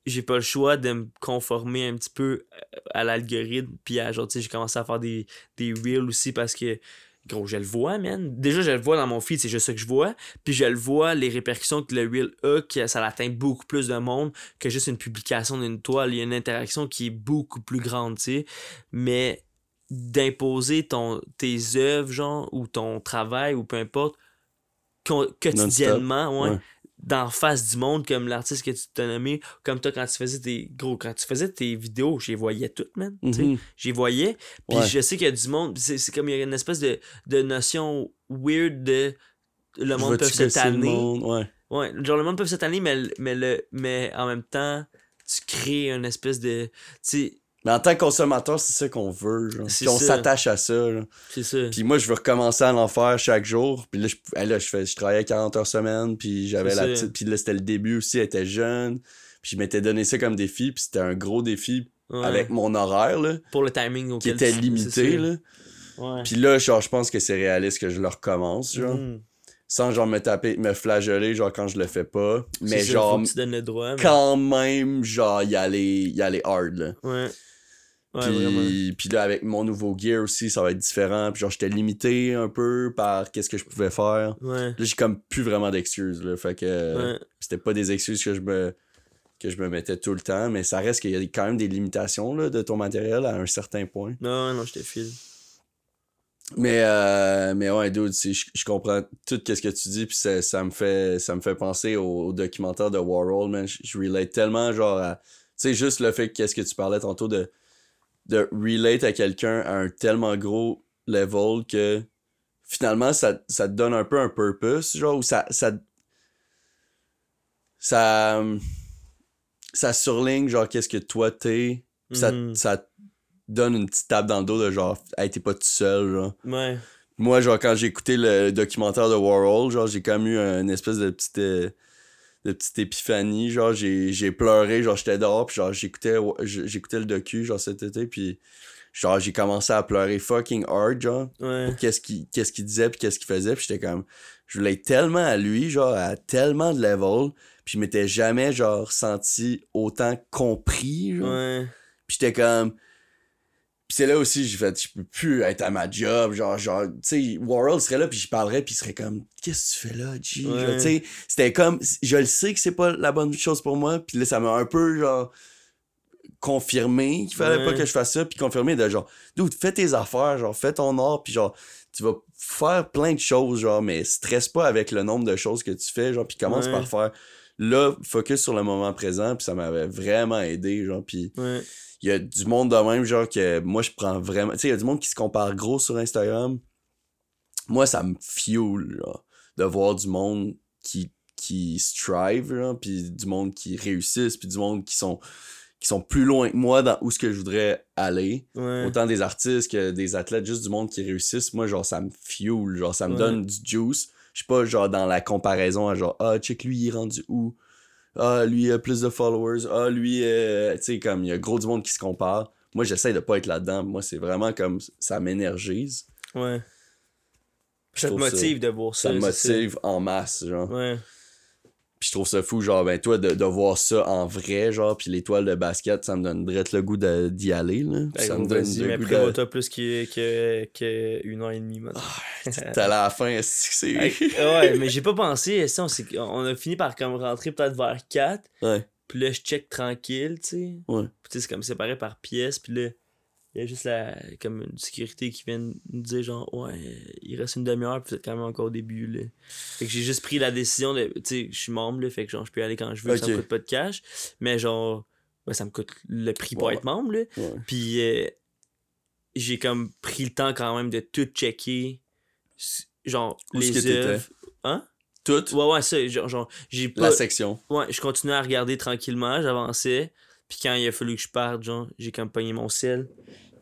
j'ai pas le choix de me conformer un petit peu à l'algorithme puis à genre tu sais j'ai commencé à faire des des reels aussi parce que gros je le vois man. Déjà je le vois dans mon feed c'est juste ça que je vois. Puis je le vois les répercussions que le reel a que ça atteint beaucoup plus de monde que juste une publication d'une toile. Il y a une interaction qui est beaucoup plus grande tu sais. Mais d'imposer ton tes œuvres genre ou ton travail ou peu importe quotidiennement ouais, Ouais. D'en face du monde comme l'artiste que tu t'as nommé comme toi quand tu faisais tes gros quand tu faisais tes vidéos les voyais toutes man sais. Mhm. j'y voyais puis Ouais. je sais qu'il y a du monde c'est comme il y a une espèce de, de notion weird de le monde peut se tanner monde? Ouais. ouais genre le monde peut se tanner mais, le- mais, le, mais en même temps tu crées une espèce de tu Mais en tant que consommateur, c'est ça qu'on veut. Genre. Puis on s'attache à ça. là. c'est ça Puis moi, je veux recommencer à en faire chaque jour. Puis là, je, là, je, fais, je travaillais 40 heures semaine. Puis j'avais la petite. Puis là, c'était le début aussi. Elle était jeune. Puis je m'étais donné ça comme défi. Puis c'était un gros défi Ouais. avec mon horaire, là, pour le timing qui était limité. Là. ouais Puis là, genre, je pense que c'est réaliste que je le recommence. Genre. Mhm. Sans genre me taper, me flageller, genre quand je le fais pas. Mais ça, genre, le droit mais- quand même, genre, y aller, y aller hard, là. ouais ouais puis, puis là, avec mon nouveau gear aussi, ça va être différent. Puis genre, j'étais limité un peu par qu'est-ce que je pouvais faire. ouais Là, j'ai comme plus vraiment d'excuses, là. Fait que ouais c'était pas des excuses que je me que je me mettais tout le temps, mais ça reste qu'il y a quand même des limitations là, de ton matériel à un certain point. non non je te file Mais euh, mais ouais, dude, je, je comprends tout ce que tu dis, puis ça, ça me fait ça me fait penser au, au documentaire de Warhol, man. Je, je relate tellement genre à tu sais juste le fait que qu'est-ce que tu parlais tantôt de de relate à quelqu'un à un tellement gros level que finalement ça, ça te donne un peu un purpose, genre ou ça ça ça ça surligne genre qu'est-ce que toi t'es, ça Mhm. ça te donne une petite tape dans le dos de genre hey t'es pas tout seul genre ouais moi, genre, quand j'ai écouté le documentaire de Warhol, genre, j'ai quand même eu une espèce de petite, euh, de petite épiphanie. Genre, j'ai, j'ai pleuré, genre, j'étais dehors, puis genre, j'écoutais, j'écoutais le docu, genre, cet été, puis genre, j'ai commencé à pleurer fucking hard, genre, ouais qu'est-ce qu'il, qu'est-ce qu'il disait, puis qu'est-ce qu'il faisait, puis j'étais comme, je voulais être tellement à lui, genre, à tellement de level, puis je m'étais jamais, genre, senti autant compris, genre. ouais Puis j'étais comme. Puis c'est là aussi, j'ai fait, je peux plus être à ma job. Genre, genre tu sais, Warhol serait là, puis je parlerais, puis il serait comme, qu'est-ce que tu fais là, G? Ouais. tu sais, c'était comme, je le sais que c'est pas la bonne chose pour moi, puis là, ça m'a un peu, genre, confirmé qu'il fallait pas que je fasse ça, puis confirmé de genre, dude, fais tes affaires, genre, fais ton art, puis genre, tu vas faire plein de choses, genre, mais stresse pas avec le nombre de choses que tu fais, genre, puis commence Ouais. par faire. Là, focus sur le moment présent, puis ça m'avait vraiment aidé, genre, puis il y a du monde de même, genre que moi je prends vraiment. Tu sais, il y a du monde qui se compare gros sur Instagram. Moi, ça me fuel, de voir du monde qui, qui strive, puis du monde qui réussissent, puis du monde qui sont, qui sont plus loin que moi dans où ce que je voudrais aller. ouais Autant des artistes que des athlètes, juste du monde qui réussissent. Moi, genre, ça me fuel, genre, ça me Ouais. donne du juice. Je suis pas, genre, dans la comparaison à genre, ah, check lui, il est rendu où? Ah, lui, il a plus de followers. Ah, lui, euh, tu sais, comme, il y a gros du monde qui se compare. Moi, j'essaie de pas être là-dedans. Moi, c'est vraiment comme, ça m'énergise. ouais Je ça te motive de voir ça Ça me motive en masse, genre. ouais Puis je trouve ça fou, genre, ben, toi, de, de voir ça en vrai, genre, puis l'étoile de basket, ça me donne direct le goût d'y aller, là. Ben, ça me donne vas-y, le mais goût de... plus que, que, que une heure et demie, man. T'es à la fin, c'est... Hey, ouais, mais j'ai pas pensé, ça, on, on a fini par comme rentrer peut-être vers 4, ouais. puis là, je check tranquille, tu sais. Ouais. Puis tu sais, c'est comme séparé par pièce, puis là, il y a juste la, comme une sécurité qui vient nous dire genre ouais il reste une demi-heure puis c'est quand même encore au début là. Fait que j'ai juste pris la décision de tu sais je suis membre là, fait que genre je peux aller quand je veux, ça me coûte pas de cash, mais genre ben, ça me coûte le prix pour Ouais. être membre là. Ouais. Puis euh, j'ai comme pris le temps quand même de tout checker genre Où les œuvres. Hein? Toute Ouais ouais ça genre, genre j'ai pas la section. Ouais, je continuais à regarder tranquillement, j'avançais. Puis quand il a fallu que je parte, genre, j'ai comme pogné mon sel.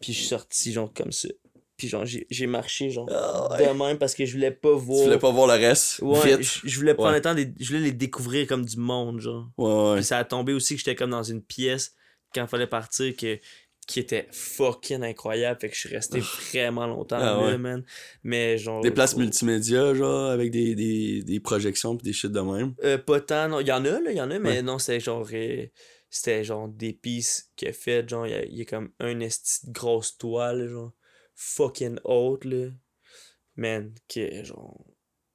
Puis je suis sorti, genre, comme ça. Puis genre, j'ai marché, genre, Ah, de même parce que je voulais pas voir. Tu voulais pas voir le reste? Ouais, Vite? je, je voulais prendre Ouais. le temps, de, je voulais les découvrir comme du monde, genre. Ouais. Puis ça a tombé aussi que j'étais comme dans une pièce, quand il fallait partir, que, qui était fucking incroyable. Fait que je suis resté vraiment longtemps Ah là, ouais. man. Mais genre. Des places oh, multimédia, genre, avec des, des, des projections pis des shit de même? Euh, pas tant, non. Il y en a, là, il y en a, mais Ouais. non, c'était genre. euh, c'était genre des pistes qu'il a fait, genre, il y a, il y a comme un esti de grosse toile, genre, fucking haute, là. Man, que genre.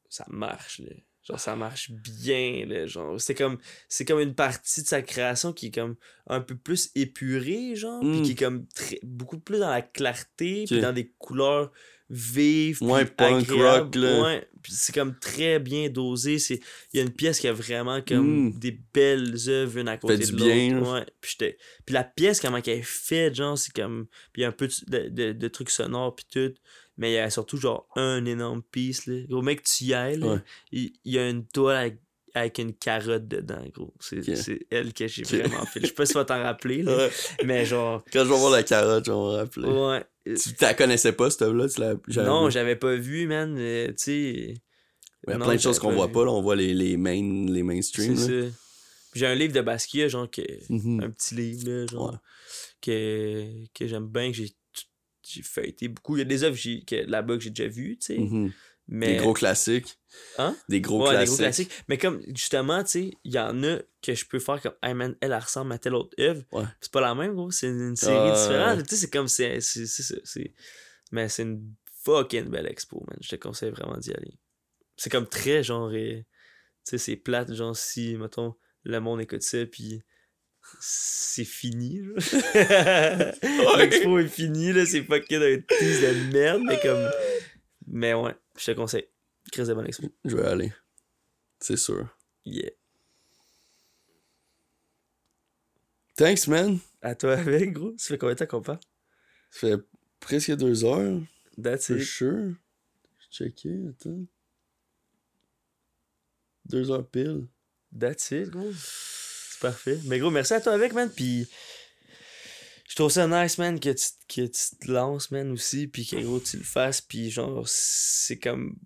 Ça marche, là. Genre, ça marche bien, là. Genre, c'est comme. C'est comme une partie de sa création qui est comme un peu plus épurée, genre, puis Mm. qui est comme très, beaucoup plus dans la clarté, puis dans des couleurs puis Moins punk rock, là. Ouais, puis c'est comme très bien dosé, c'est il y a une pièce qui a vraiment comme Mm. des belles œuvres une à côté de l'autre. Ouais. Puis, j'étais- puis la pièce, comment qu'elle est faite, genre, c'est comme. Puis il y a un peu de, de, de trucs sonores, puis tout. Mais il y a surtout, genre, un énorme piece, là. Gros mec, tu y ailles. Ouais. Il, il y a une toile avec, avec une carotte dedans, gros. C'est elle que j'ai vraiment fait. Je sais pas si tu vas t'en rappeler, là. Ouais. Mais genre. Quand je vais voir la carotte, je vais me rappeler. Ouais. Tu la connaissais pas, cette œuvre-là? Non, j'avais pas vu, man. euh, Tu sais. Il y a non, plein de choses qu'on voit vu. pas, là. On voit les, les, main, les mainstream, C'est. J'ai un livre de Basquiat, genre, que, Mhm. un petit livre, là, genre, Ouais. que, que j'aime bien, que j'ai feuilleté beaucoup. Il y a des œuvres là-bas que j'ai déjà vues, tu sais. Mhm. Mais... Des gros classiques. Hein? Des gros Ouais, des classiques. gros classiques. Mais comme, justement, tu sais, il y en a que je peux faire comme, hey man, elle, elle ressemble à telle autre œuvre. Ouais. C'est pas la même, gros. C'est une série différente. Tu sais, c'est comme, c'est, Mais c'est une fucking belle expo, man. Je te conseille vraiment d'y aller. C'est comme très, genre, euh, tu sais, c'est plate, genre, si, mettons, le monde écoute ça, puis c'est fini. L'expo est finie, là, c'est fucking un tease de merde, mais comme... Mais ouais, je te conseille. Chris de bonne expo. Je vais aller. C'est sûr. Yeah. Thanks, man. À toi avec, gros. Ça fait combien de temps qu'on parle? Ça fait presque deux heures. That's it. sure. Je checké, attends. Deux heures pile. That's it, gros. C'est parfait. Mais gros, merci à toi avec, man. Puis je trouve ça nice, man, que tu, que tu te lances, man, aussi. Puis que, gros, tu le fasses. Puis genre, c'est comme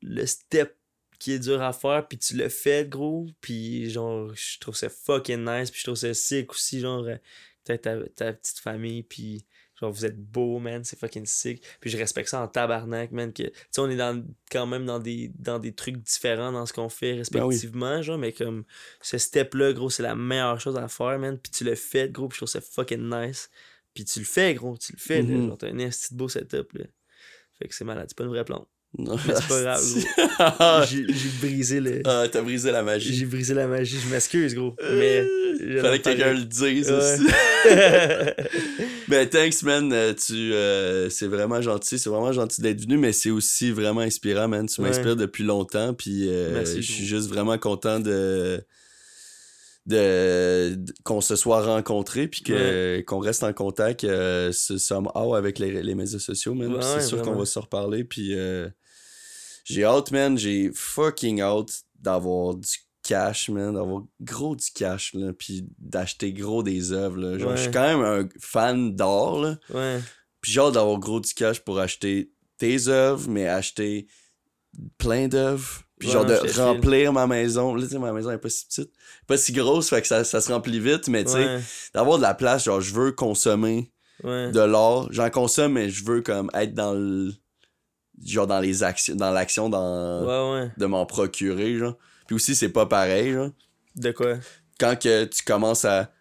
le step qui est dur à faire. Puis tu le fais, gros. Puis genre, je trouve ça fucking nice. Puis je trouve ça sick aussi, genre, peut-être ta, ta petite famille. Puis genre, vous êtes beau, man. C'est fucking sick. Puis je respecte ça en tabarnak, man. Que, tu sais, on est dans, quand même dans des, dans des trucs différents dans ce qu'on fait respectivement, genre. Mais comme ce step-là, gros, c'est la meilleure chose à faire, man. Puis tu le fais, gros. Puis je trouve ça fucking nice. Puis tu le fais, gros. Tu le fais, là. Mhm. Genre, t'as un de beau setup, là. Fait que c'est malade. C'est pas une vraie plante. Non, Mais c'est pas grave, J'ai brisé le. ah, t'as brisé la magie. J'ai brisé la magie. Je m'excuse, gros. Mais. je Fallait que quelqu'un le dise Ouais. aussi. Ben, thanks, man. Euh, Tu, euh, c'est vraiment gentil. C'est vraiment gentil d'être venu, mais c'est aussi vraiment inspirant, man. Tu Ouais. m'inspires depuis longtemps, puis euh, je suis juste vraiment content de, de, de- qu'on se soit rencontrés, puis que, qu'on reste en contact euh, ce- somehow avec les, les médias sociaux. Ouais, Puis c'est sûr qu'on va se reparler, puis euh, j'ai hâte, man. J'ai fucking hâte d'avoir du cash, man, d'avoir gros du cash, là, puis d'acheter gros des œuvres, là. Genre, je suis quand même un fan d'art, là. ouais. Puis hâte d'avoir gros du cash pour acheter tes œuvres, mais acheter plein d'œuvres. Puis Ouais, genre de remplir ma maison. Là, tu sais, ma maison est pas si petite. Pas si grosse, fait que ça, ça se remplit vite, mais tu sais, Ouais. d'avoir de la place, genre, je veux consommer Ouais. de l'art. J'en consomme, mais je veux comme être dans le. Genre dans les actions, dans l'action dans, de m'en procurer, genre. Puis aussi, c'est pas pareil, genre De quoi? quand que tu commences à,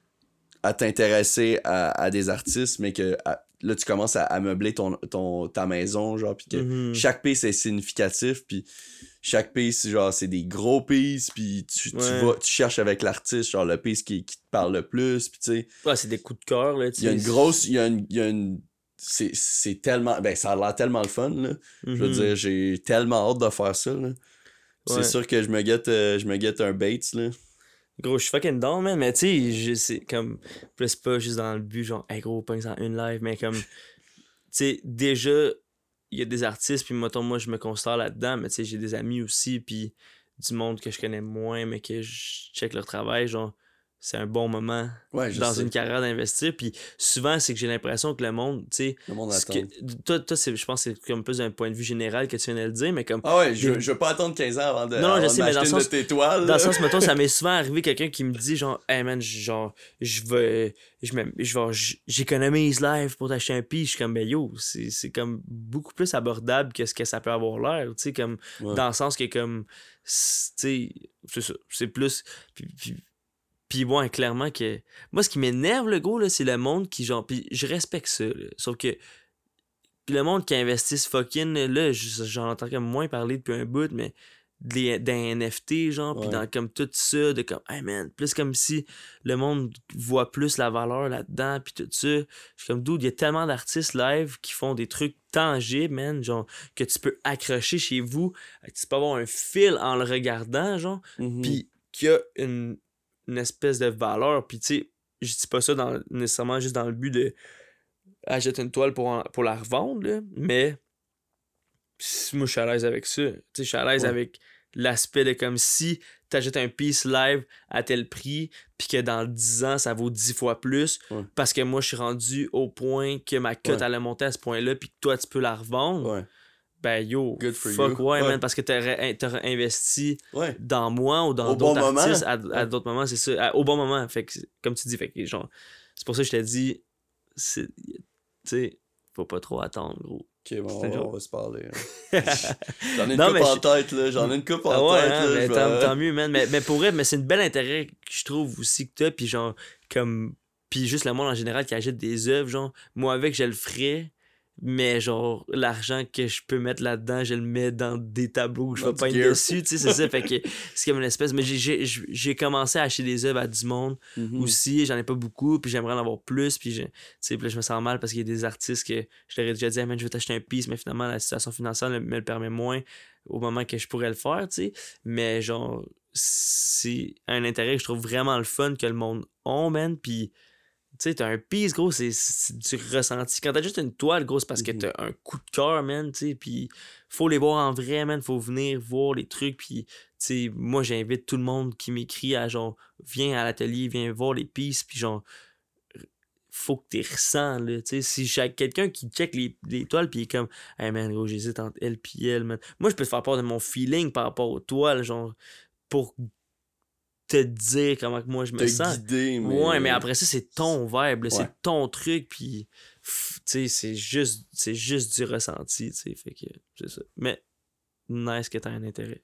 à t'intéresser à, à des artistes, mais que à- là, tu commences à, à meubler ton, ton, ta maison, genre, puis que Mhm. chaque piece est significatif, puis chaque piece, genre, c'est des gros pieces, puis tu, vas, tu cherches avec l'artiste, genre, le piece qui, qui te parle le plus, puis tu sais, Ouais, c'est des coups de cœur, là, tu il y a une grosse, il y a une, il y a une c'est, tellement, ben, ça a l'air tellement le fun, là. Je veux Mhm. dire, j'ai tellement hâte de faire ça, là. C'est sûr que je me guette, euh, je me guette un Bates, là. Gros, je suis fucking down, man. Mais tu sais, je- c'est comme. Plus pas juste dans le but, genre, hey gros, pas en une live, mais comme. Tu sais, déjà, il y a des artistes, puis mettons, moi, je me considère là-dedans, mais tu sais, j'ai des amis aussi, puis du monde que je connais moins, mais que je check leur travail, genre, c'est un bon moment Ouais, dans sais. une carrière d'investir. Puis souvent, c'est que j'ai l'impression que le monde, tu sais. Le monde attend. que- Toi, je pense que c'est comme plus d'un point de vue général que tu viens de le dire, mais comme. Ah ouais, je, Des- je veux pas attendre 15 ans avant de, Non, non, je sais, mais dans le sens-. Dans le sens, mettons, ça m'est souvent arrivé quelqu'un qui me dit genre, hey man, genre, je j- j'économise live pour t'acheter un piece. Je suis comme, ben yo, c'est, comme beaucoup plus abordable que ce que ça peut avoir l'air, tu sais, comme, Ouais. dans le sens que comme, tu sais, c'est ça, c'est plus, puis, puis, puis ouais, clairement que, moi, ce qui m'énerve, le gros, là, c'est le monde qui, genre, puis je respecte ça, là, sauf que, le monde qui investisse fucking, là, j'en entends comme moins parler depuis un bout, mais des, d'un NFT, genre, puis dans comme tout ça, de comme, hey man, plus comme si le monde voit plus la valeur là-dedans, puis tout ça. Je suis comme, dude, il y a tellement d'artistes live qui font des trucs tangibles, man, genre, que tu peux accrocher chez vous, tu peux avoir un fil en le regardant, genre, Mhm. puis qui a une, une espèce de valeur. Puis tu sais, je dis pas ça dans, nécessairement juste dans le but de acheter une toile pour, en- pour la revendre, là, mais moi je suis à l'aise avec ça. Tu sais, je suis à l'aise Ouais. avec l'aspect de comme si t'achètes un piece live à tel prix, puis que dans 10 ans, ça vaut 10 fois plus, Ouais. parce que moi, je suis rendu au point que ma cote Ouais. allait monter à ce point-là, puis que toi, tu peux la revendre. Ben yo, Good for fuck you. ouais, Ouais. man, parce que t'aurais investi Ouais. dans moi ou dans Au bon d'autres moment. artistes à, à d'autres moments, c'est ça. à- au bon moment. Fait que, comme tu dis, fait que, genre, c'est pour ça que je t'ai dit, tu sais, faut pas trop attendre, gros. Ok, bon, on, genre- va se parler. hein. J'en ai une Non, coupe en je- tête, là. J'en ai une coupe en Ah ouais, tête, hein, là. mais tant mieux, man. Mais, mais pour vrai, mais c'est une belle intérêt que je trouve aussi que t'as, puis genre, comme, puis juste le monde en général qui achète des œuvres, genre, moi avec, je le ferais, mais genre, l'argent que je peux mettre là-dedans, je le mets dans des tableaux où je vais pas être gear. dessus, tu sais, c'est ça, fait que c'est comme une espèce, mais j'ai- commencé à acheter des œuvres à du monde, Mhm. aussi, j'en ai pas beaucoup, puis j'aimerais en avoir plus, puis je, tu sais, puis là, je me sens mal parce qu'il y a des artistes que je leur ai déjà dit, man, je vais t'acheter un piece, mais finalement, la situation financière ne me le permet moins au moment que je pourrais le faire, tu sais. Mais genre, c'est un intérêt que je trouve vraiment le fun que le monde a, man, puis tu sais, t'as un piece, gros, c'est du ressenti. Quand t'as juste une toile, gros, c'est parce que Mhm. t'as un coup de cœur, man, tu sais, puis faut les voir en vrai, man, faut venir voir les trucs, puis tu sais, moi, j'invite tout le monde qui m'écrit à genre, viens à l'atelier, viens voir les pistes, puis genre, faut que tu ressens, là, tu sais, si chaque quelqu'un qui check les, les toiles, puis il est comme, hey man, gros, j'hésite entre elle puis elle, man. Moi, je peux te faire part de mon feeling par rapport aux toiles, genre, pour te dire comment que moi je me Te sens. guider, mais... Ouais, mais après ça, c'est ton vibe, Ouais. c'est ton truc, puis, pff, tu sais, c'est juste, c'est juste du ressenti, tu sais, fait que, c'est ça. Mais, nice que t'aies un intérêt.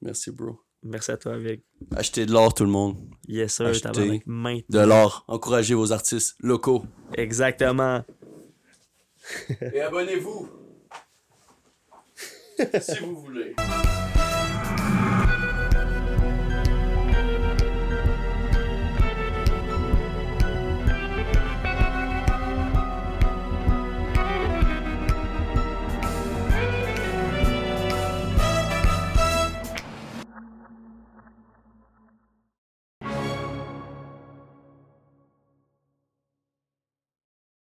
Merci, bro. Merci à toi avec. Achetez de l'or, tout le monde. Yes, sir, tabarnak, maintenant. De l'or. Encouragez vos artistes locaux. Exactement. Et abonnez-vous. si vous voulez.